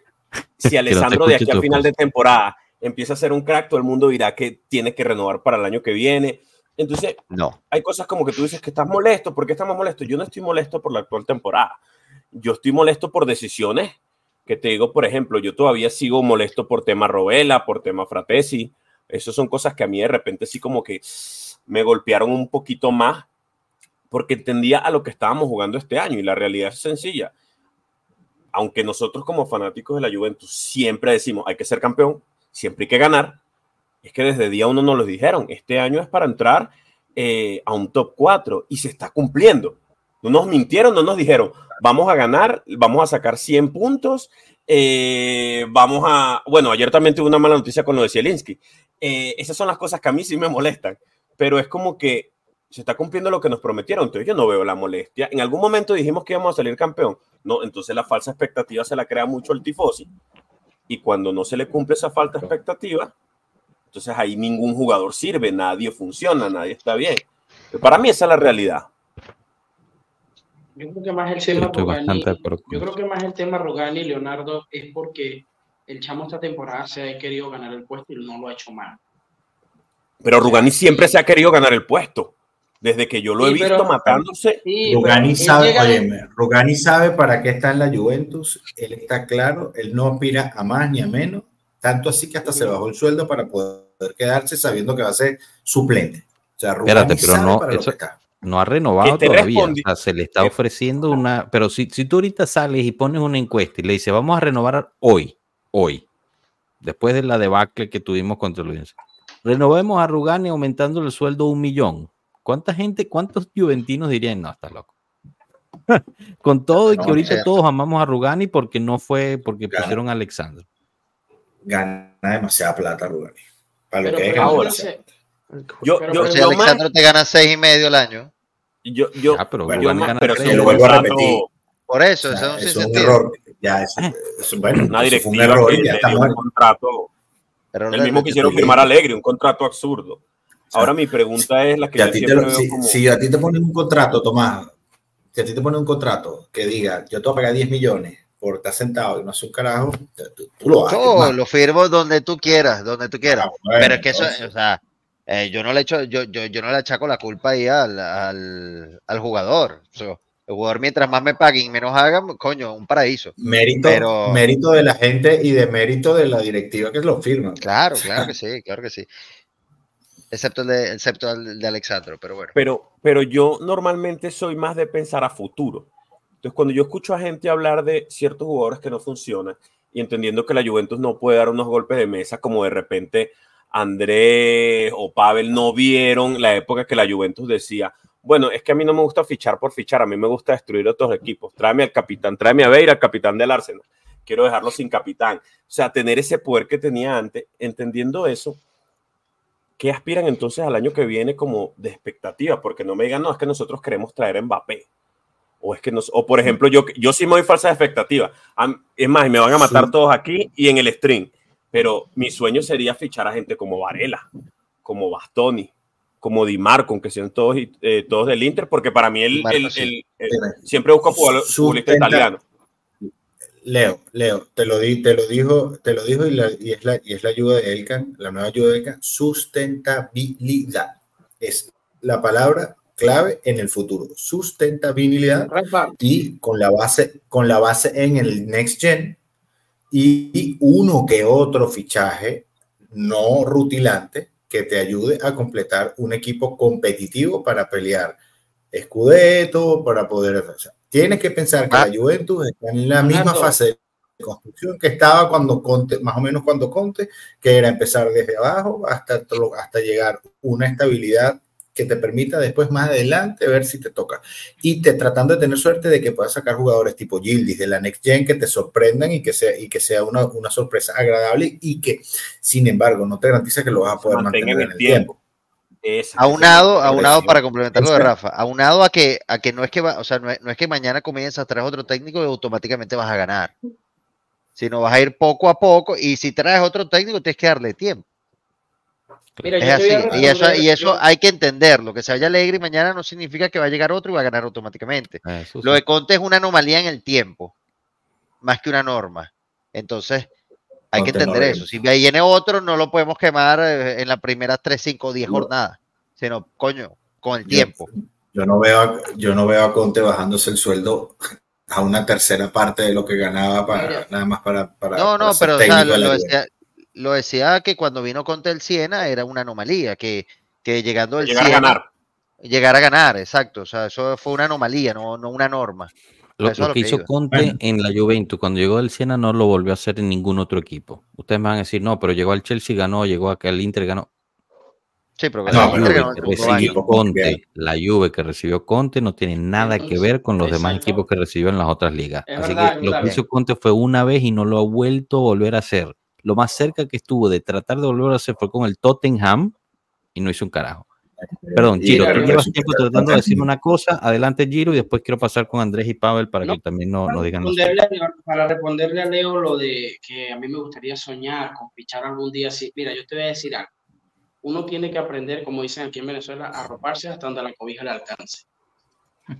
si *laughs* Alessandro de aquí al final de temporada empieza a ser un crack, todo el mundo dirá que tiene que renovar para el año que viene. Entonces, No. hay cosas como que tú dices que estás molesto. ¿Por qué estamos molestos? Yo no estoy molesto por la actual temporada. Yo estoy molesto por decisiones que te digo, por ejemplo, yo todavía sigo molesto por tema Rovela, por tema Fratesi. Esas son cosas que a mí de repente sí como que me golpearon un poquito más porque entendía a lo que estábamos jugando este año y la realidad es sencilla. Aunque nosotros como fanáticos de la Juventus siempre decimos hay que ser campeón, siempre hay que ganar, es que desde día uno nos lo dijeron, este año es para entrar eh, a un top 4 y se está cumpliendo. No nos mintieron, no nos dijeron, vamos a ganar, vamos a sacar 100 puntos, eh, vamos a... Bueno, ayer también tuve una mala noticia con lo de Zielinski. Eh, esas son las cosas que a mí sí me molestan, pero es como que se está cumpliendo lo que nos prometieron, entonces yo no veo la molestia. En algún momento dijimos que íbamos a salir campeón, no, entonces la falsa expectativa se la crea mucho el tifosi y cuando no se le cumple esa falta expectativa, entonces ahí ningún jugador sirve, nadie funciona, nadie está bien. Pero para mí esa es la realidad. Yo creo que más el tema con yo creo que más el tema Rugani y Leonardo es porque el chamo esta temporada se ha querido ganar el puesto y no lo ha hecho mal. Pero Rugani siempre se ha querido ganar el puesto. Desde que yo lo he visto pero- matándose, Sí, Rugani sabe, óyeme, Rugani sabe para qué está en la Juventus, él está claro, él no aspira a más ni a menos, tanto así que hasta se bajó el sueldo para poder quedarse sabiendo que va a ser suplente. O sea, Espérate, pero sabe no, para lo eso- que está. No ha renovado todavía. respondi- O sea, se le está ofreciendo una. Pero si, si tú ahorita sales y pones una encuesta y le dices, vamos a renovar hoy, hoy, después de la debacle que tuvimos contra el renovemos a Rugani aumentando el sueldo un millón. ¿Cuánta gente, cuántos juventinos dirían, no, está loco? *laughs* Con todo y que ahorita o sea- todos amamos a Rugani porque no fue, porque pusieron a Alexander. Gana demasiada plata Rugani. Para lo Pero que es ahora- yo, Pero- yo, pero Si yo, Alexandro te gana seis y medio al año. yo, yo, Ah, pero Bueno, yo gana pero tres. si lo vuelvo a repetir. Por eso, O eso sea, es un eso es un sinsentido. error. Ya es, eso- bueno, una eso fue un error ya está un contrato, Error el mismo quisieron firmar Alegre, un contrato absurdo. Ahora mi pregunta es la que Si a yo ti te lo- veo si, como... si a ti te ponen un contrato, Tomás, si a ti te ponen un contrato que diga, yo te voy a pagar 10 millones por estar sentado y no hacer un carajo, tú, tú lo haces. Yo lo firmo donde tú quieras, donde tú quieras. Ah, bueno, Pero es que eso, o sea, eh, yo no le echo, yo, yo, yo no le achaco la culpa ahí al, al, al jugador. O sea, el jugador mientras más me paguen y menos hagan, coño, un paraíso. mérito, pero- mérito de la gente y de mérito de la directiva que lo firma. Claro, claro que sí, claro que sí. Excepto el de, excepto de Alexandro, pero bueno. Pero, pero yo normalmente soy más de pensar a futuro. Entonces, cuando yo escucho a gente hablar de ciertos jugadores que no funcionan y entendiendo que la Juventus no puede dar unos golpes de mesa como de repente Andrés o Pavel no vieron la época que la Juventus decía, bueno, es que a mí no me gusta fichar por fichar, a mí me gusta destruir otros equipos. Tráeme al capitán, tráeme a Beira, al capitán del Arsenal. Quiero dejarlo sin capitán. O sea, tener ese poder que tenía antes, entendiendo eso, ¿qué aspiran entonces al año que viene como de expectativa? Porque no me digan, no, es que nosotros queremos traer a Mbappé. O es que nos, o por ejemplo, yo, yo sí me doy falsa expectativa. Es más, me van a matar Sí. todos aquí y en el stream. Pero mi sueño sería fichar a gente como Varela, como Bastoni, como Di Marco, aunque sean todos, eh, todos del Inter, porque para mí el, Marco, el- sí. el- el- siempre busco jugador- futbolista Sustenta- italiano. Leo, Leo, te lo, di, te lo dijo, te lo dijo y, la- y es la, y es la ayuda de Elkan, la nueva ayuda de Elkan, sustentabilidad. Es la palabra clave en el futuro. Sustentabilidad y con la base, con la base en el Next Gen y uno que otro fichaje no rutilante que te ayude a completar un equipo competitivo para pelear escudeto, para poder... o sea, tienes que pensar que Ah. la Juventus está en la misma fase de construcción que estaba cuando Conte, más o menos cuando Conte, que era empezar desde abajo hasta, hasta llegar una estabilidad que te permita después más adelante ver si te toca. Y te tratando de tener suerte de que puedas sacar jugadores tipo Gildis de la Next Gen que te sorprendan y que sea, y que sea una, una sorpresa agradable y que, sin embargo, no te garantiza que lo vas a poder mantener en el el tiempo. tiempo. Ese- Aunado, aunado para complementar lo de Rafa, aunado a que, a que no es que va, o sea, no es, no es que mañana comienzas, traes otro técnico y automáticamente vas a ganar. Sino vas a ir poco a poco y si traes otro técnico tienes que darle tiempo. mira, Es así. Y eso, y eso hay que entenderlo. Que se vaya alegre y mañana no significa que va a llegar otro y va a ganar automáticamente. Eso Lo sí. de Conte es una anomalía en el tiempo, más que una norma. Entonces, hay que no entender es- eso. Si viene otro, no lo podemos quemar eh, en las primeras 3, 5 o 10 No. jornadas, sino, coño, con el Yo- tiempo. Yo no veo a, yo no veo a Conte bajándose el sueldo a una tercera parte de lo que ganaba para Mira. nada más para, para No, no, pero o sea, lo, decía, lo decía que cuando vino Conte el Siena era una anomalía, que, que llegando el Llegar a ganar. llegar a ganar, exacto. O sea, eso fue una anomalía, no, no una norma. Lo, que que hizo. Conte Bueno. en la Juventus cuando llegó del Siena no lo volvió a hacer en ningún otro equipo. Ustedes me van a decir, no, pero llegó al Chelsea, ganó, llegó acá al Inter, ganó. Sí, pero No, pero Inter ganó que recibió Conte, la Juve que recibió Conte no tiene nada que ver con los demás Exacto. equipos que recibió en las otras ligas. Es Así verdad, que lo que hizo Conte fue una vez y no lo ha vuelto a volver a hacer. Lo más cerca que estuvo de tratar de volver a hacer fue con el Tottenham y no hizo un carajo. Perdón, Giro, el tú llevas tiempo tratando de decir una cosa, adelante Giro y después quiero pasar con Andrés y Pavel para No, que también no- nos digan responderle a Leo- para responderle a Leo lo de que a mí me gustaría soñar con fichar algún día así. Mira, yo te voy a decir algo. Uno tiene que aprender, como dicen aquí en Venezuela, a arroparse hasta donde la cobija le alcance.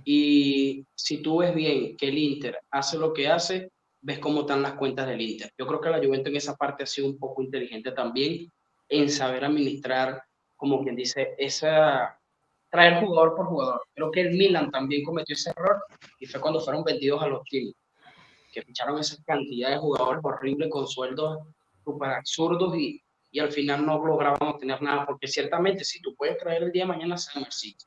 Y si tú ves bien que el Inter hace lo que hace, ves cómo están las cuentas del Inter. Yo creo que la Juventus en esa parte ha sido un poco inteligente también en saber administrar, como quien dice, esa, traer jugador por jugador. Creo que el Milan también cometió ese error y fue cuando fueron vendidos a los Chile, que ficharon esa cantidad de jugadores horribles con sueldos súper absurdos y, y al final no lograban tener nada, porque ciertamente si tú puedes traer el día de mañana a Summer City,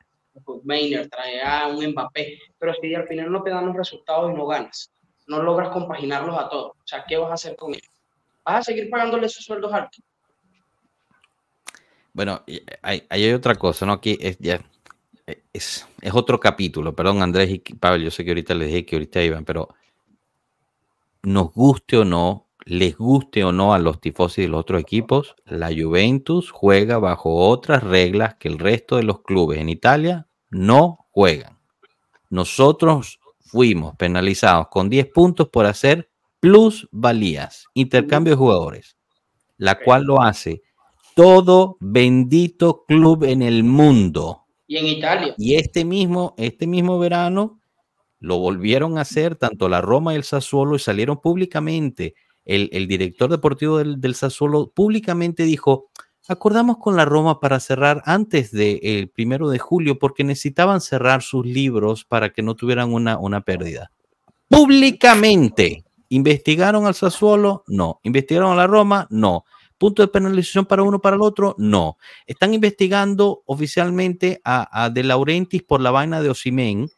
Maynard, trae a un Mbappé, pero si al final no te dan los resultados y no ganas, no logras compaginarlos a todos, o sea, ¿qué vas a hacer con ellos? ¿Vas a seguir pagándole esos sueldos altos? Bueno, hay, hay otra cosa, ¿no? Aquí es ya es, es, otro capítulo, perdón Andrés y Pablo, yo sé que ahorita les dije que ahorita iban, pero nos guste o no, les guste o no a los tifosi de los otros equipos, la Juventus juega bajo otras reglas que el resto de los clubes en Italia no juegan. Nosotros fuimos penalizados con 10 puntos por hacer plusvalías, intercambio de jugadores, la cual lo hace todo bendito club en el mundo. Y en Italia. Y este mismo, este mismo verano lo volvieron a hacer tanto la Roma y el Sassuolo y salieron públicamente. El, el director deportivo del, del, Sassuolo públicamente dijo, acordamos con la Roma para cerrar antes del de, primero de julio porque necesitaban cerrar sus libros para que no tuvieran una, una pérdida. Públicamente. ¿Investigaron al Sassuolo? No. ¿Investigaron a la Roma? No. ¿Punto de penalización para uno para el otro? No. Están investigando oficialmente a, De Laurentiis por la vaina de Osimen,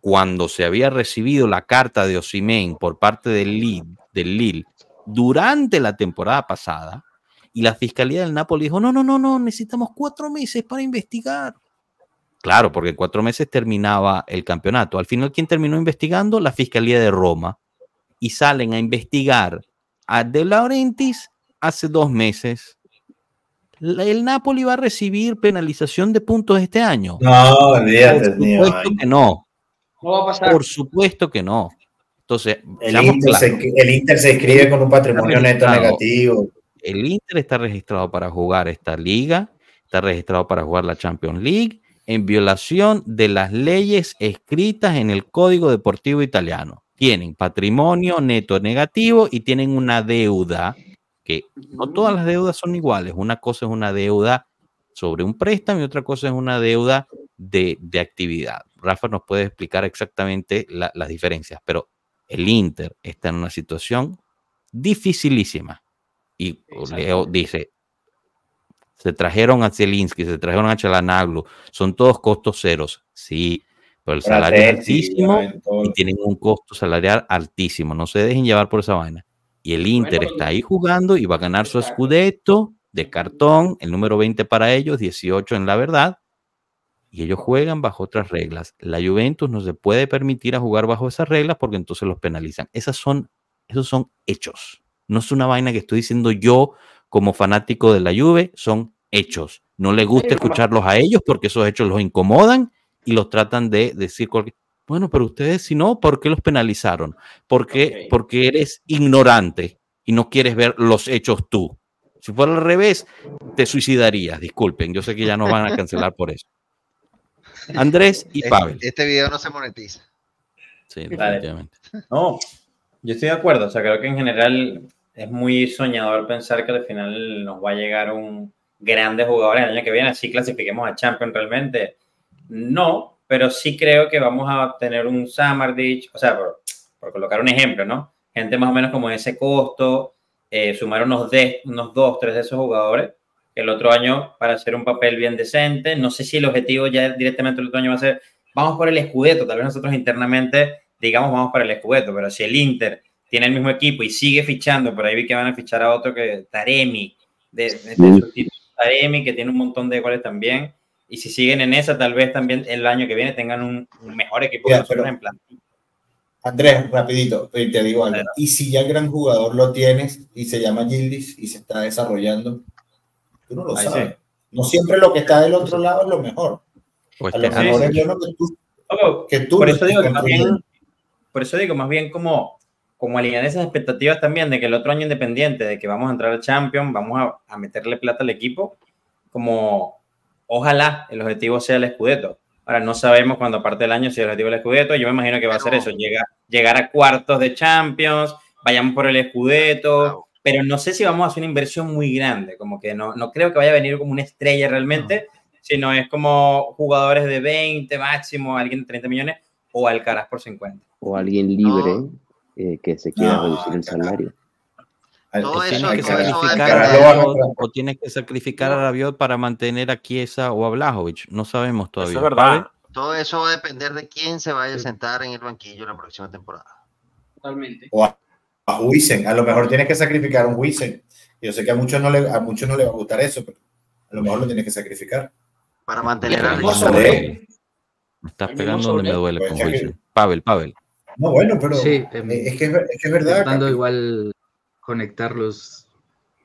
cuando se había recibido la carta de Osimen por parte del Lille, durante la temporada pasada, y la fiscalía del Napoli dijo: no, no, no, no, necesitamos cuatro meses para investigar. Claro, porque cuatro meses terminaba el campeonato. Al final, ¿quién terminó investigando? La fiscalía de Roma. Y salen a investigar a De Laurentiis hace dos meses. ¿El Napoli va a recibir penalización de puntos este año? No, olvídate, Por supuesto que no. No va a pasar. Por supuesto que no. Entonces, el Inter, se, el Inter, se, inscribe con un patrimonio neto negativo. El Inter está registrado para jugar esta liga, está registrado para jugar la Champions League en violación de las leyes escritas en el Código Deportivo Italiano. Tienen patrimonio neto negativo y tienen una deuda que no todas las deudas son iguales. Una cosa es una deuda sobre un préstamo y otra cosa es una deuda de, de actividad. Rafa nos puede explicar exactamente la, las diferencias, pero el Inter está en una situación dificilísima. Y Leo dice, se trajeron a Zielinski, se trajeron a Chalanaglu, son todos costos ceros. Sí, pero el salario es altísimo y tienen un costo salarial altísimo. No se dejen llevar por esa vaina. Y el Inter bueno, está ahí jugando y va a ganar su Scudetto de cartón, el número 20 para ellos, 18 en la verdad. Y ellos juegan bajo otras reglas. La Juventus no se puede permitir a jugar bajo esas reglas porque entonces los penalizan. Esas son, esos son hechos. No es una vaina que estoy diciendo yo como fanático de la Juve, son hechos. No les gusta escucharlos a ellos porque esos hechos los incomodan y los tratan de decir cualquier... Bueno, pero ustedes si no, ¿por qué los penalizaron? Porque, okay. porque eres ignorante y no quieres ver los hechos tú. Si fuera al revés, te suicidarías. Disculpen, yo sé que ya nos van a cancelar por eso. Andrés y Pavel. Este video no se monetiza. Sí, definitivamente. No, yo estoy de acuerdo. O sea, creo que en general es muy soñador pensar que al final nos va a llegar un grande jugador el año que viene, así clasifiquemos a Champions realmente. No, pero sí creo que vamos a tener un Samardich, o sea, por, por, colocar un ejemplo, ¿no? Gente más o menos como ese costo, eh, sumar unos, de, unos dos, tres de esos jugadores, el otro año para hacer un papel bien decente. No sé si el objetivo ya directamente el otro año va a ser, vamos por el Scudetto, tal vez nosotros internamente digamos vamos para el Scudetto, pero si el Inter tiene el mismo equipo y sigue fichando, por ahí vi que van a fichar a otro que Taremi, de, de, de Taremi, que tiene un montón de goles también, y si siguen en esa, tal vez también el año que viene tengan un, un mejor equipo Ya, que nosotros pero- en plan. Andrés, rapidito, te digo algo. Y si ya el gran jugador lo tienes y se llama Gildis y se está desarrollando, tú no lo Ahí sabes. sí. No siempre lo que está del otro lado es lo mejor. Pues A lo mejor es sí. bueno que tú, Ojo, que tú por lo eso digo que más bien, por eso digo más bien como, como alinear esas expectativas también de que el otro año independiente, de que vamos a entrar al Champions, vamos a, a meterle plata al equipo, como ojalá el objetivo sea el Scudetto. Ahora no sabemos cuándo parte del año si el objetivo es el Scudetto, yo me imagino que va a ser eso, llegar, llegar a cuartos de Champions, vayamos por el Scudetto, pero no sé si vamos a hacer una inversión muy grande, como que no, no creo que vaya a venir como una estrella realmente, sino es como jugadores de 20 máximo, alguien de 30 millones o Alcaraz por 50. O alguien libre No. eh, que se quiera No, reducir el salario. Todo O eso- tienes que todo sacrificar a a. Rabiot, o tienes que sacrificar a Rabiot para mantener a Chiesa o a Blajovic. No sabemos todavía. Eso es verdad. Todo eso va a depender de quién se vaya a sentar en el banquillo la próxima temporada. Totalmente. O a, a Huisen. A lo mejor tienes que sacrificar a un Huisen. Yo sé que a muchos no le, a muchos no le va a gustar eso, pero a lo mejor lo tienes que sacrificar. Para mantener sobre- Me estás pegando donde me duele Pues con Wilson. Pavel, Pavel. No, bueno, pero Sí, em, eh, es, que es, es que es verdad. Igual conectar los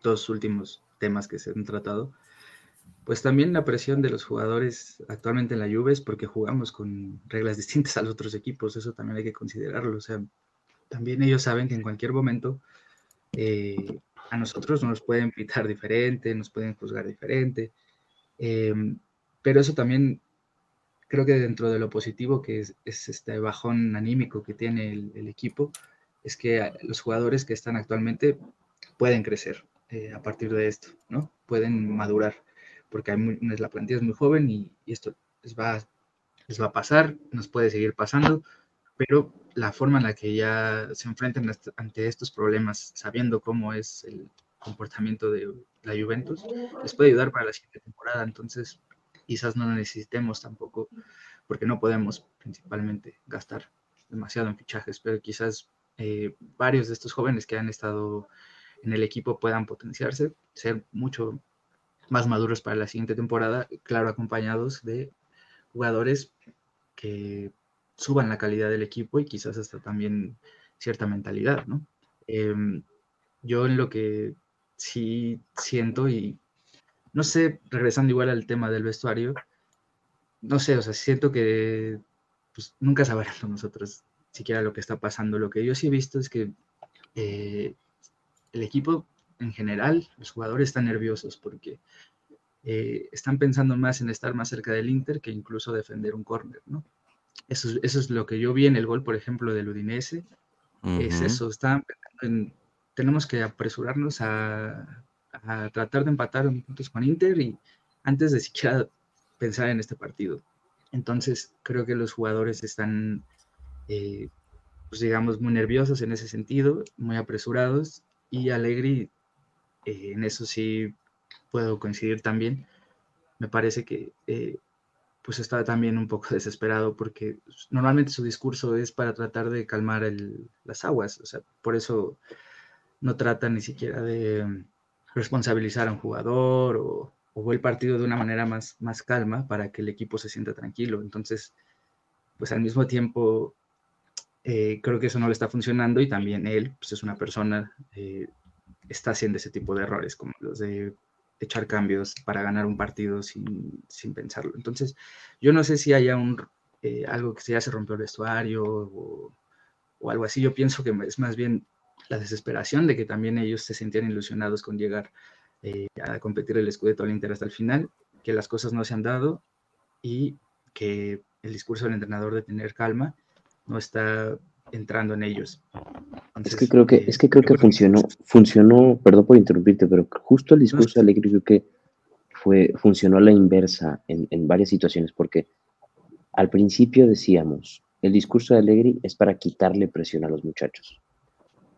dos últimos temas que se han tratado, pues también la presión de los jugadores actualmente en la Juve es porque jugamos con reglas *laughs* distintas a los otros equipos, eso también hay que considerarlo, o sea, también ellos saben que en cualquier momento eh, a nosotros nos pueden pitar diferente, nos pueden juzgar diferente, em, pero eso también creo que dentro de lo positivo que es, es este bajón anímico que tiene el equipo, es que a- los jugadores que están actualmente pueden crecer eh, a partir de esto, ¿no? Pueden madurar, porque la plantilla es muy joven y, esto les va, les va a pasar, nos puede seguir pasando, pero la forma en la que ya se enfrentan ante estos problemas, sabiendo cómo es el comportamiento de la Juventus, les puede ayudar para la siguiente temporada. Entonces, quizás no necesitemos tampoco, porque no podemos principalmente gastar demasiado en fichajes, pero quizás eh, varios de estos jóvenes que han estado en el equipo puedan potenciarse, ser mucho más maduros para la siguiente temporada, claro, acompañados de jugadores que suban la calidad del equipo y quizás hasta también cierta mentalidad, ¿no? Em, yo en lo que sí siento y no sé, regresando igual al tema del vestuario, no sé, o sea, siento que pues, nunca sabremos nosotros siquiera lo que está pasando. Lo que yo sí he visto es que eh, el equipo en general, los jugadores están nerviosos porque eh, están pensando más en estar más cerca del Inter que incluso defender un córner, ¿no? Eso, es- eso es lo que yo vi en el gol, por ejemplo, del Udinese. Es eso, en, tenemos que apresurarnos a, a tratar de empatar en puntos con Inter y antes de siquiera pensar en este partido. Entonces, creo que los jugadores están, eh, pues digamos, muy nerviosos en ese sentido, muy apresurados y Allegri, eh, en eso sí puedo coincidir también. Me parece que eh, pues está también un poco *laughs* desesperado porque normalmente su discurso es para tratar de calmar el- las aguas, o sea, por eso no trata ni siquiera de mm, responsabilizar a un jugador o, o el partido de una manera más, más calma para que el equipo se sienta tranquilo. Entonces, pues al mismo tiempo, eh, creo que eso no le está funcionando y también él, pues es una persona, eh, está haciendo ese tipo de errores, como los de echar cambios para ganar un partido sin, sin pensarlo. Entonces, yo no sé si haya un, eh, algo que ya se rompió el vestuario o, o algo así. Yo pienso que es más bien la desesperación de que también ellos se sentían ilusionados con llegar eh, a competir el Scudetto al Inter hasta el final, que las cosas no se han dado y que el discurso del entrenador de tener calma no está entrando en ellos. Es que creo que, eh, es que creo que funcionó, funcionó, perdón por interrumpirte, pero justo el discurso de Allegri creo que fue, funcionó a la inversa en, en varias situaciones, porque al principio decíamos, el discurso de Allegri es para quitarle presión a los muchachos,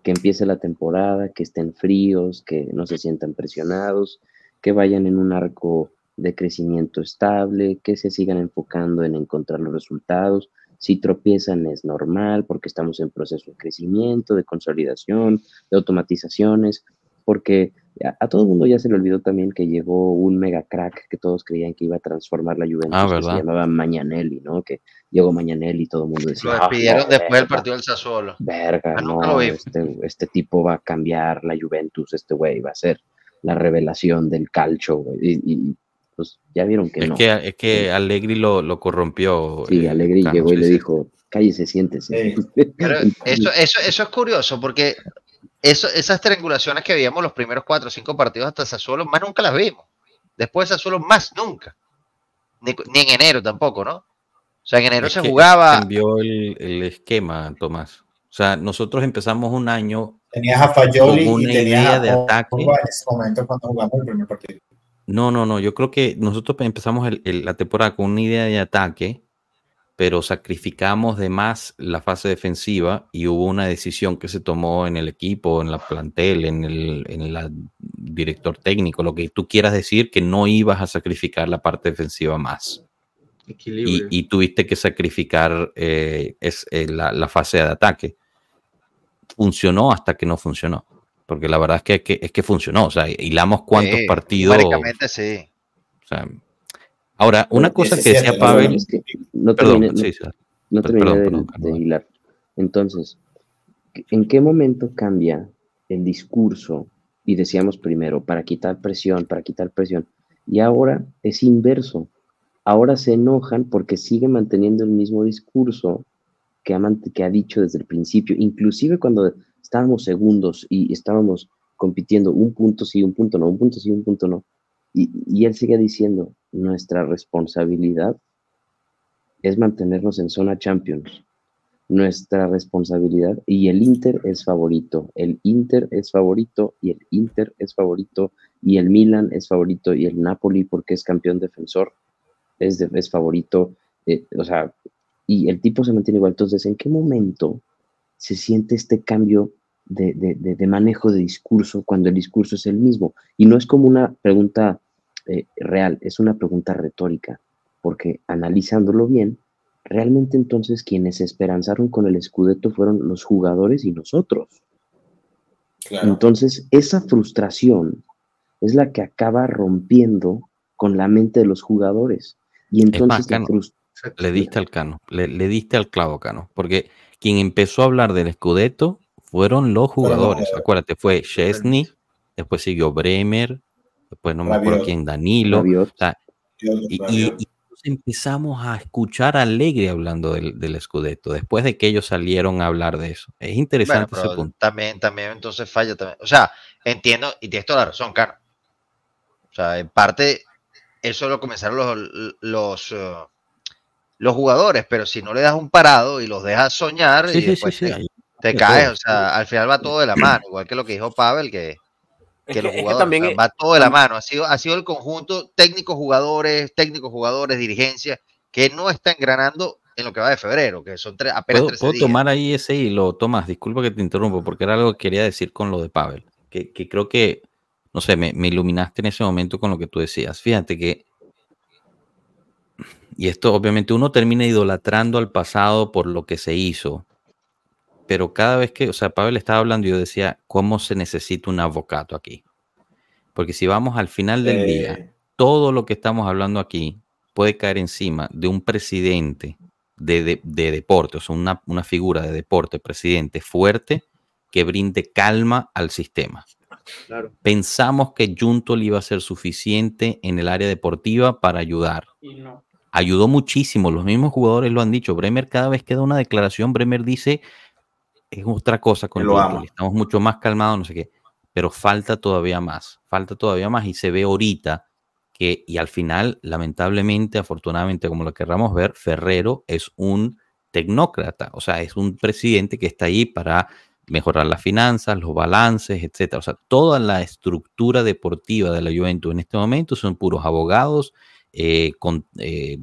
que empiece la temporada, que estén fríos, que no se sientan presionados, que vayan en un arco de crecimiento estable, que se sigan enfocando en encontrar los resultados. Si tropiezan es normal porque estamos en proceso de crecimiento, de consolidación, de automatizaciones, porque a, a todo el mundo ya se le olvidó también que llegó un mega crack que todos creían que iba a transformar la Juventus, Ah, que se llamaba Mañanelli, ¿no? Que llegó Mañanelli y todo el mundo Lo decía, "Ah, despidieron no, después del partido del Sassuolo. Verga, Ah, no, lo vi. este, este tipo va a cambiar la Juventus, este güey va a ser la revelación del calcio, güey. Y, y, pues ya vieron que Es no. que, es que Allegri lo, lo corrompió. Sí, eh, Allegri Carlos, llegó y sí, le sí. dijo, cállese, siéntese. *laughs* Pero eso, eso, eso es curioso porque eso, esas triangulaciones que veíamos los primeros cuatro o cinco partidos hasta Sassuolo, más nunca las vimos. Después de Sassuolo, más nunca. Ni, ni en enero tampoco, ¿no? O sea, en enero Es se jugaba. Cambió el, el esquema, Tomás. O sea, nosotros empezamos un año Tenías a Fayoli Con y tenías idea a de ataque. En ese momento cuando jugamos el primer partido. No, no, no. Yo creo que nosotros empezamos el- el- la temporada con una idea de ataque, pero sacrificamos de más la fase defensiva y hubo una decisión que se tomó en el equipo, en la plantel, en el en la director técnico, lo que tú quieras decir, que no ibas a sacrificar la parte defensiva más. Y, y tuviste que sacrificar eh, es, eh, la, la fase de ataque. Funcionó hasta que no funcionó. Porque la verdad es que, que- es que funcionó. O sea, hilamos cuántos Sí, partidos. sí. o sea, ahora, una Pero cosa que decía el Pavel. no Perdón, de, hilar. Entonces, ¿en qué momento cambia el discurso? Y decíamos primero, para quitar presión, para quitar presión. Y ahora es inverso. Ahora se enojan porque sigue manteniendo el mismo discurso que ha, mant- que ha dicho desde el principio. Inclusive cuando estábamos segundos y estábamos compitiendo un punto sí, un punto no, un punto sí, un punto no. Y, y él sigue diciendo, nuestra responsabilidad es mantenernos en zona Champions. Nuestra responsabilidad y el Inter es favorito, el Inter es favorito y el Inter es favorito y el Milan es favorito y el Napoli porque es campeón defensor es, de- es favorito, eh, o sea, y el tipo se mantiene igual. Entonces, ¿en qué momento se siente este cambio de, de- de- de manejo de discurso cuando el discurso es el mismo? Y no es como una pregunta eh, real, es una pregunta retórica, porque analizándolo bien, realmente entonces quienes se esperanzaron con el Scudetto fueron los jugadores y nosotros. Claro. Entonces, esa frustración es la que acaba rompiendo con la mente de los jugadores. Y entonces más, Cano, Le diste al cano, le, le diste al clavo, cano. Porque quien empezó a hablar del Scudetto fueron los jugadores. Acuérdate, fue Chesney, después siguió Bremer, después no me acuerdo quién, Danilo. O sea, y, yo- y- y empezamos a escuchar a Alegre hablando del, del Scudetto, después de que ellos salieron a hablar de eso. Es Bueno, interesante ese pero punto. también, también entonces falla también. O sea, entiendo y tienes toda la razón, Cano. O sea, en parte eso lo comenzaron los, los, eh, los jugadores, pero si no le das un parado y los dejas soñar Sí, y sí, después sí. te, te caes, o sea, al final va todo de la mano, igual que lo que dijo Pavel, que, Es que que, los es que jugadores, también o sea, va todo de la mano. Ha sido, ha sido el conjunto técnicos jugadores, técnicos jugadores, dirigencia, que no está engranando en lo que va de febrero, que son tres, apenas ¿Puedo, 13 puedo días. tomar ahí ese hilo, Tomás? Disculpa que te interrumpo, porque era algo que quería decir con lo de Pavel, que, que creo que, no sé, me, me iluminaste en ese momento con lo que tú decías. Fíjate que, y esto obviamente uno termina idolatrando al pasado por lo que se hizo, pero cada vez que, o sea, Pavel estaba hablando, yo decía, ¿cómo se necesita un abogado aquí? Porque si vamos al final del día, todo lo que estamos hablando aquí puede caer encima de un presidente de, de- de deporte, o sea, una, una figura de deporte, presidente fuerte, que brinde calma al sistema. Claro. Pensamos que Juntol iba a ser suficiente en el área deportiva para ayudar. Y no. Ayudó muchísimo, los mismos jugadores lo han dicho. Bremer, cada vez que da una declaración, Bremer dice, es otra cosa con lo estamos mucho más calmados, no sé qué, pero falta todavía más, falta todavía más y se ve ahorita que, y al final, lamentablemente, afortunadamente, como lo querramos ver, Ferrero es un tecnócrata, o sea, es un presidente que está ahí para mejorar las finanzas, los balances, etcétera. O sea, toda la estructura deportiva de la Juventus en este momento son puros abogados, eh, eh,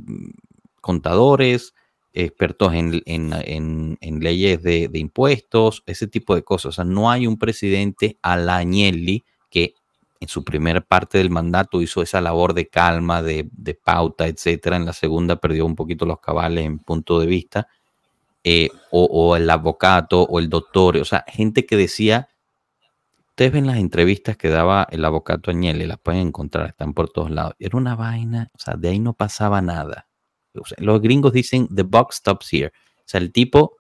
contadores, expertos en, en- en- leyes de, de impuestos, ese tipo de cosas. O sea, no hay un presidente a Agnelli que en su primera parte del mandato hizo esa labor de calma, de, de pauta, etcétera. En la segunda perdió un poquito los cabales en punto de vista. Eh, o, o el abogado o el doctor, o sea, gente que decía, ustedes ven las entrevistas que daba el abogado Agnelli, las pueden encontrar, están por todos lados. Era una vaina, o sea, de ahí no pasaba nada. Los gringos dicen, the box stops here. O sea, el tipo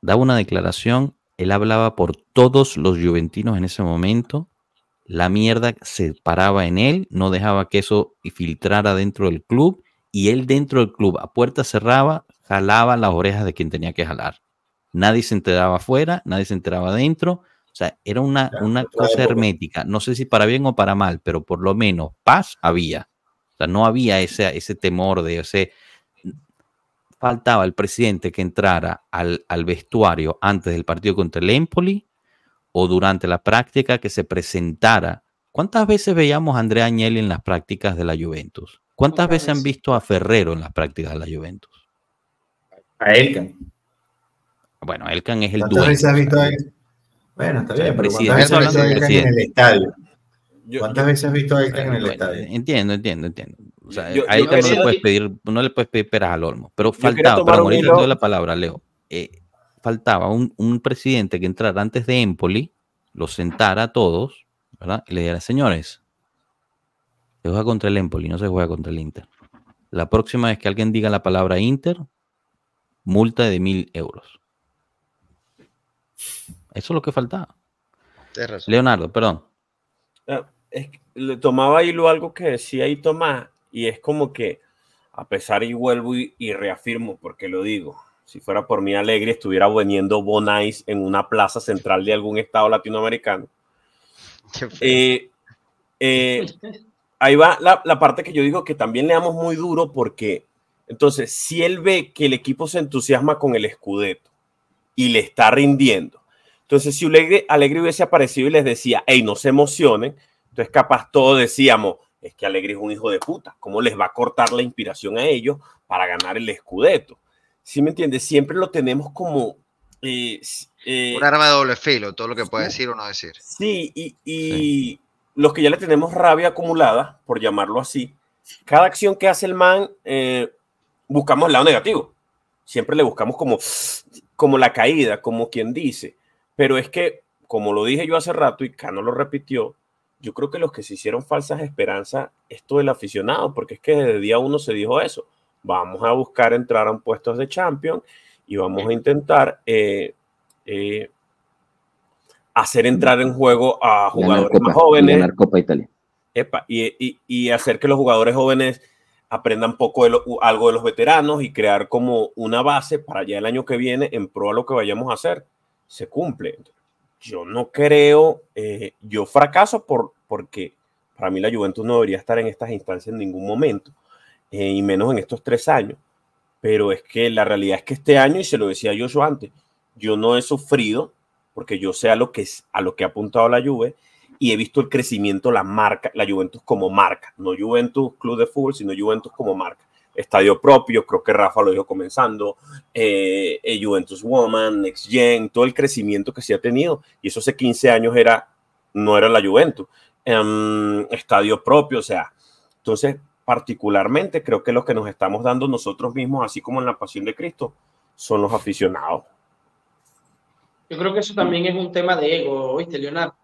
daba una declaración, él hablaba por todos los juventinos en ese momento, la mierda se paraba en él, no dejaba que eso filtrara dentro del club y él dentro del club a puerta cerrada jalaba las orejas de quien tenía que jalar. Nadie se enteraba afuera, nadie se enteraba adentro. O sea, era una, una cosa hermética. No sé si para bien o para mal, pero por lo menos paz había. O sea, no había ese, ese temor de ese... Faltaba el presidente que entrara al, al vestuario antes del partido contra el Empoli o durante la práctica que se presentara ¿Cuántas veces veíamos a Andrea Agnelli en las prácticas de la Juventus? ¿Cuántas veces han visto a Ferrero en las prácticas de la Juventus? A Elkan. Bueno, Elkan es el ¿Cuántas dueño. veces has visto a Elkan? Bueno, está bien, pero ¿cuántas veces has visto a Elkan en el presidente. estadio? ¿Cuántas veces has visto a Elkan en el estadio? entiendo, entiendo, entiendo. O sea, Yo- a yo no le puedes pedir, no le puedes pedir peras al olmo. Pero faltaba, hilo- te doy la palabra, Leo. Eh, faltaba un, un presidente que entrara antes de Empoli, los sentara a todos, ¿verdad? Y le dijera, señores, se juega contra el Empoli, no se juega contra el Inter. La próxima vez que alguien diga la palabra Inter, multa de mil euros. Eso es lo que faltaba. Razón. Leonardo, perdón. Ah, es que le tomaba hilo algo que decía ahí Tomás, y es como que, a pesar y vuelvo y, y reafirmo, porque lo digo, si fuera por mí alegre, estuviera veniendo Bonais en una plaza central de algún estado latinoamericano. Eh, eh, ahí va la, la parte que yo digo que también le damos muy duro porque entonces si él ve que el equipo se entusiasma con el escudeto y le está rindiendo, entonces si Alegre, Alegre hubiese aparecido y les decía, hey, no se emocionen, entonces capaz todos decíamos, es que Alegre es un hijo de puta, ¿cómo les va a cortar la inspiración a ellos para ganar el escudeto? ¿Sí me entiendes? Siempre lo tenemos como... eh, eh, Un arma de doble filo, todo lo que puede decir o no decir. Sí, y, y los que ya le tenemos rabia acumulada, por llamarlo así, cada acción que hace el man, eh, buscamos el lado negativo. Siempre le buscamos como, como la caída, como quien dice. Pero es que, como lo dije yo hace rato y Cano lo repitió, yo creo que los que se hicieron falsas esperanzas, esto del aficionado, porque es que desde día uno se dijo eso. Vamos a buscar entrar a un puesto de champion y vamos a intentar eh, eh, hacer entrar en juego a jugadores más Copa, jóvenes Copa Italia. epa, y, y- y hacer que los jugadores jóvenes aprendan poco de lo- algo de los veteranos y crear como una base para ya el año que viene en pro a lo que vayamos a hacer. Se cumple. Yo no creo, eh, yo fracaso por, porque para mí la Juventus no debería estar en estas instancias en ningún momento, eh, y menos en estos tres años. Pero es que la realidad es que este año, y se lo decía yo antes, yo no he sufrido porque yo sé a lo que, a lo que ha apuntado la Juve y he visto el crecimiento, la marca, la Juventus como marca, no Juventus Club de Fútbol, sino Juventus como marca. Estadio propio, creo que Rafa lo dijo comenzando, eh, eh, Juventus Woman, Next Gen, todo el crecimiento que se ha tenido, y eso hace 15 años era, no era la Juventus. Em, estadio propio, o sea, entonces, particularmente creo que los que nos estamos dando nosotros mismos, así como en la Pasión de Cristo, son los aficionados. Yo creo que eso también es un tema de ego, ¿oíste, Leonardo?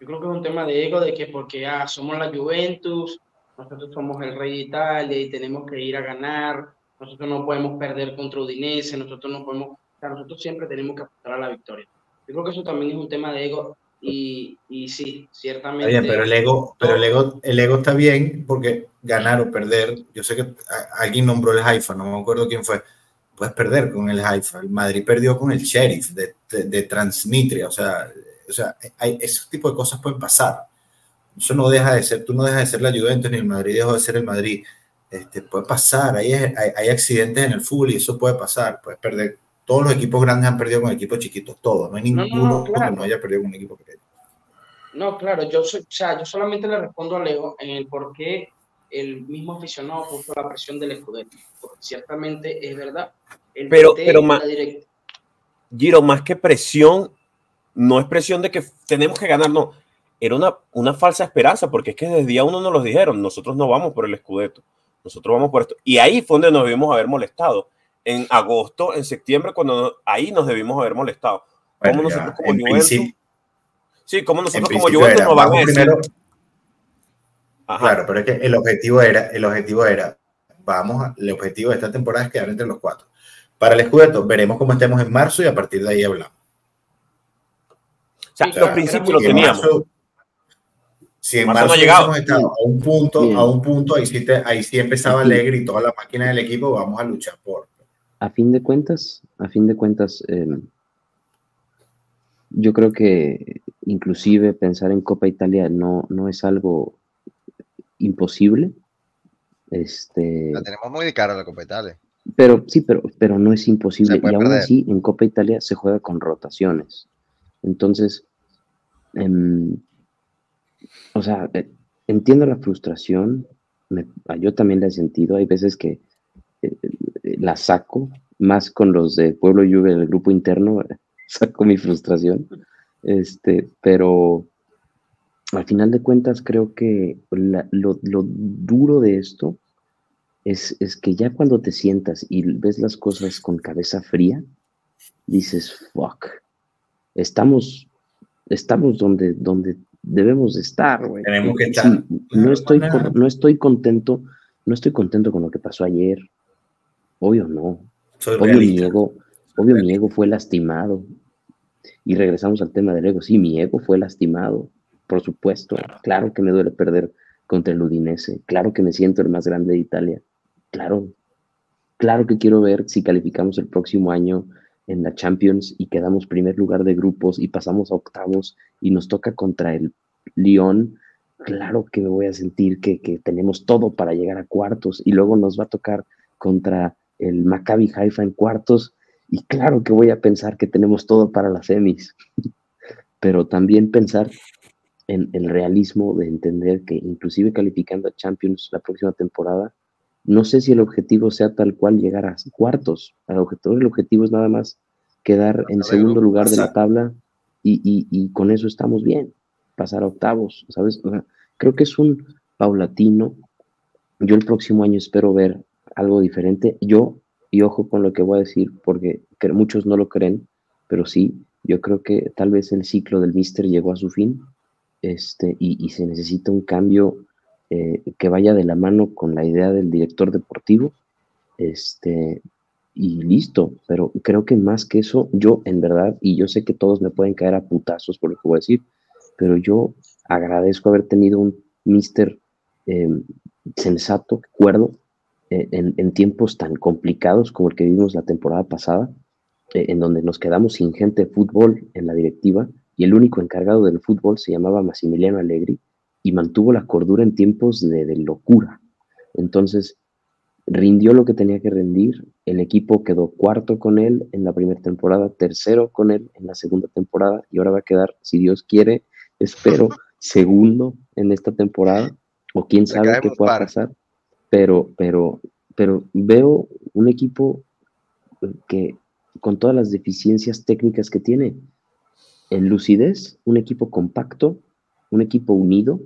Yo creo que es un tema de ego de que porque ah, somos la Juventus, nosotros somos el rey de Italia y tenemos que ir a ganar, nosotros no podemos perder contra Udinese, nosotros no podemos, o sea, nosotros siempre tenemos que apuntar a la victoria. Yo creo que eso también es un tema de ego y, y sí, ciertamente. bien, pero el ego, pero el ego, el ego está bien porque ganar o perder, yo sé que alguien nombró el Haifa, no me acuerdo quién fue, puedes perder con el Haifa. El Madrid perdió con el Sheriff de, de, de o sea, o sea hay, esos tipos de cosas pueden pasar. Eso no deja de ser, tú no dejas de ser la Juventus ni el Madrid dejó de ser el Madrid. Este, puede pasar, hay, hay, hay accidentes en el fútbol y eso puede pasar, puedes perder. Todos los equipos grandes han perdido con equipos chiquitos, todos, no hay No, ninguno no, no, claro. que no haya perdido con un equipo pequeño. No, claro, yo, soy, o sea, yo solamente le respondo a Leo en el por qué el mismo aficionado puso la presión del escudero. Porque ciertamente es verdad. El Pero- pero direct- Giro, más que presión, no es presión de que tenemos que ganar, no. Era una, una falsa esperanza, porque es que desde día uno nos lo dijeron, nosotros no vamos por el escudeto, nosotros vamos por esto. Y ahí fue donde nos debimos haber molestado. En agosto, en septiembre, cuando ahí nos debimos haber molestado. Bueno, Como nosotros como en Juventus, sí, como nosotros como Juventus nos van a vamos decir. primero-. Claro, pero es que el objetivo era, el objetivo era, vamos, a- el objetivo de esta temporada es quedar entre los cuatro. Para el Scudetto, veremos cómo estemos en marzo y a partir de ahí hablamos. O sea, los principios los teníamos. marzo, si en Marzo marzo no ha llegado. estado a un punto, Bien. a un punto, ahí sí, te- ahí sí empezaba. Alegre y toda la máquina del equipo, vamos a luchar por. a fin de cuentas, a fin de cuentas, eh, yo creo que inclusive pensar en Copa Italia no, no es algo imposible. Este, La tenemos muy de cara a la Copa Italia. pero sí, pero, pero no es imposible. Y aún perder. así, en Copa Italia se juega con rotaciones. Entonces, em, o sea, eh, entiendo la frustración, me- yo también la he sentido, hay veces que eh, eh, la saco, más con los de Pueblo Juve del grupo interno, *laughs* saco mi frustración, este, pero al final de cuentas creo que la- lo, lo duro de esto es, es que ya cuando te sientas y ves las cosas con cabeza fría, dices, fuck, estamos, estamos donde, donde debemos de estar, güey. Tenemos que Sí, estar. no, estoy, con- no estoy contento, no estoy contento con lo que pasó ayer. Obvio no. Soy Obvio mi ego, obvio mi ego fue lastimado. Y regresamos al tema del ego. Sí, mi ego fue lastimado, por supuesto. Claro que me duele perder contra el Udinese. Claro que me siento el más grande de Italia. Claro. Claro que quiero ver si calificamos el próximo año en la Champions y quedamos primer lugar de grupos y pasamos a octavos y nos toca contra el Lyon. Claro que me voy a sentir que, que tenemos todo para llegar a cuartos y luego nos va a tocar contra el Maccabi Haifa en cuartos y claro que voy a pensar que tenemos todo para las semis, *laughs* pero también pensar en el realismo de entender que inclusive calificando a Champions la próxima temporada, no sé si el objetivo sea tal cual llegar a cuartos, el objetivo, el objetivo es nada más quedar en segundo lugar de la tabla y, y- y con eso estamos bien, pasar a octavos, ¿sabes? O sea, creo que es un paulatino. Yo el próximo año espero ver algo diferente. Yo, y ojo con lo que voy a decir, porque que muchos no lo creen, pero sí, yo creo que tal vez el ciclo del Mister llegó a su fin este, y, y se necesita un cambio eh, que vaya de la mano con la idea del director deportivo. Este, y listo, pero creo que más que eso, yo en verdad, y yo sé que todos me pueden caer a putazos por lo que voy a decir, pero yo agradezco haber tenido un mister eh, sensato, cuerdo, eh, en, tiempos tan complicados como el que vivimos la temporada pasada, eh, en donde nos quedamos sin gente de fútbol en la directiva y el único encargado del fútbol se llamaba Massimiliano Allegri y mantuvo la cordura en tiempos de, de locura. Entonces, rindió lo que tenía que rendir, el equipo quedó cuarto con él en la primera temporada, tercero con él en la segunda temporada y ahora va a quedar, si Dios quiere, espero, *laughs* segundo en esta temporada o quién sabe qué pueda par. pasar, pero, pero, pero veo un equipo que con todas las deficiencias técnicas que tiene, en lucidez, un equipo compacto, un equipo unido,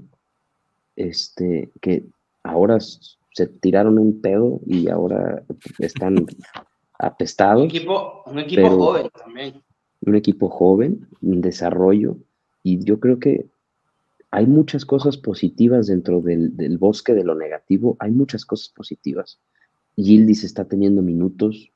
este, que ahora se tiraron un pedo y ahora están Un apestados equipo, un equipo joven también. un equipo joven, en desarrollo, y yo creo que hay muchas cosas positivas dentro del, del bosque de lo negativo, hay muchas cosas positivas. Gildis está teniendo minutos,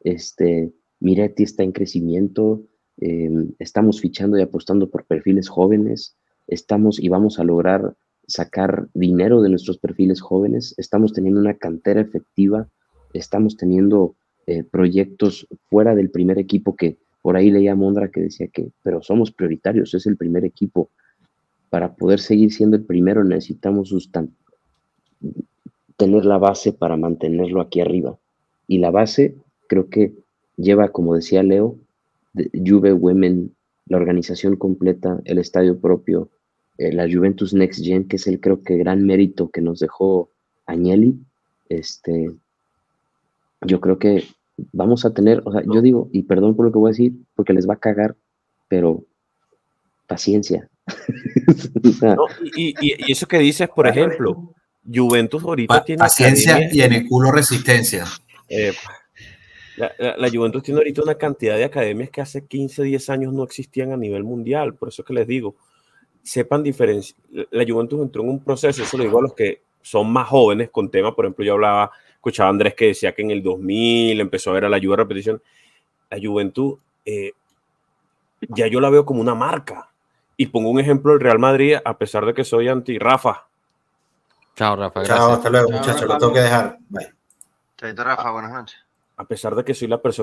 este, Miretti está en crecimiento, eh, estamos fichando y apostando por perfiles jóvenes, estamos y vamos a lograr sacar dinero de nuestros perfiles jóvenes, estamos teniendo una cantera efectiva, estamos teniendo eh, proyectos fuera del primer equipo que por ahí leía Mondra que decía que, pero somos prioritarios, es el primer equipo. Para poder seguir siendo el primero necesitamos tener la base para mantenerlo aquí arriba. Y la base creo que lleva, como decía Leo, de Juve Women, la organización completa, el estadio propio, eh, la Juventus Next Gen, que es el creo que gran mérito que nos dejó Agnelli. Este, yo creo que vamos a tener, o sea, yo digo, y perdón por lo que voy a decir, porque les va a cagar, pero paciencia. *laughs* O sea, No, y, y- y eso que dices, por ejemplo, Juventus ahorita Pa- tiene paciencia academias- y en el culo resistencia. Eh, la, la- la Juventus tiene ahorita una cantidad de academias que hace 15, 10 años no existían a nivel mundial. Por eso es que les digo, sepan diferenciar. La Juventus entró en un proceso, eso lo digo a los que son más jóvenes con temas. Por ejemplo, yo hablaba, escuchaba a Andrés que decía que en el 2000 empezó a ver a la Juve repetición. La Juventus, eh, ya yo la veo como una marca. Y pongo un ejemplo del Real Madrid, a pesar de que soy anti-Rafa. Chao, Rafa. Chao, hasta luego, muchachos. Lo tengo que dejar. Bye. Chaito, Rafa, buenas noches. a pesar de que soy la persona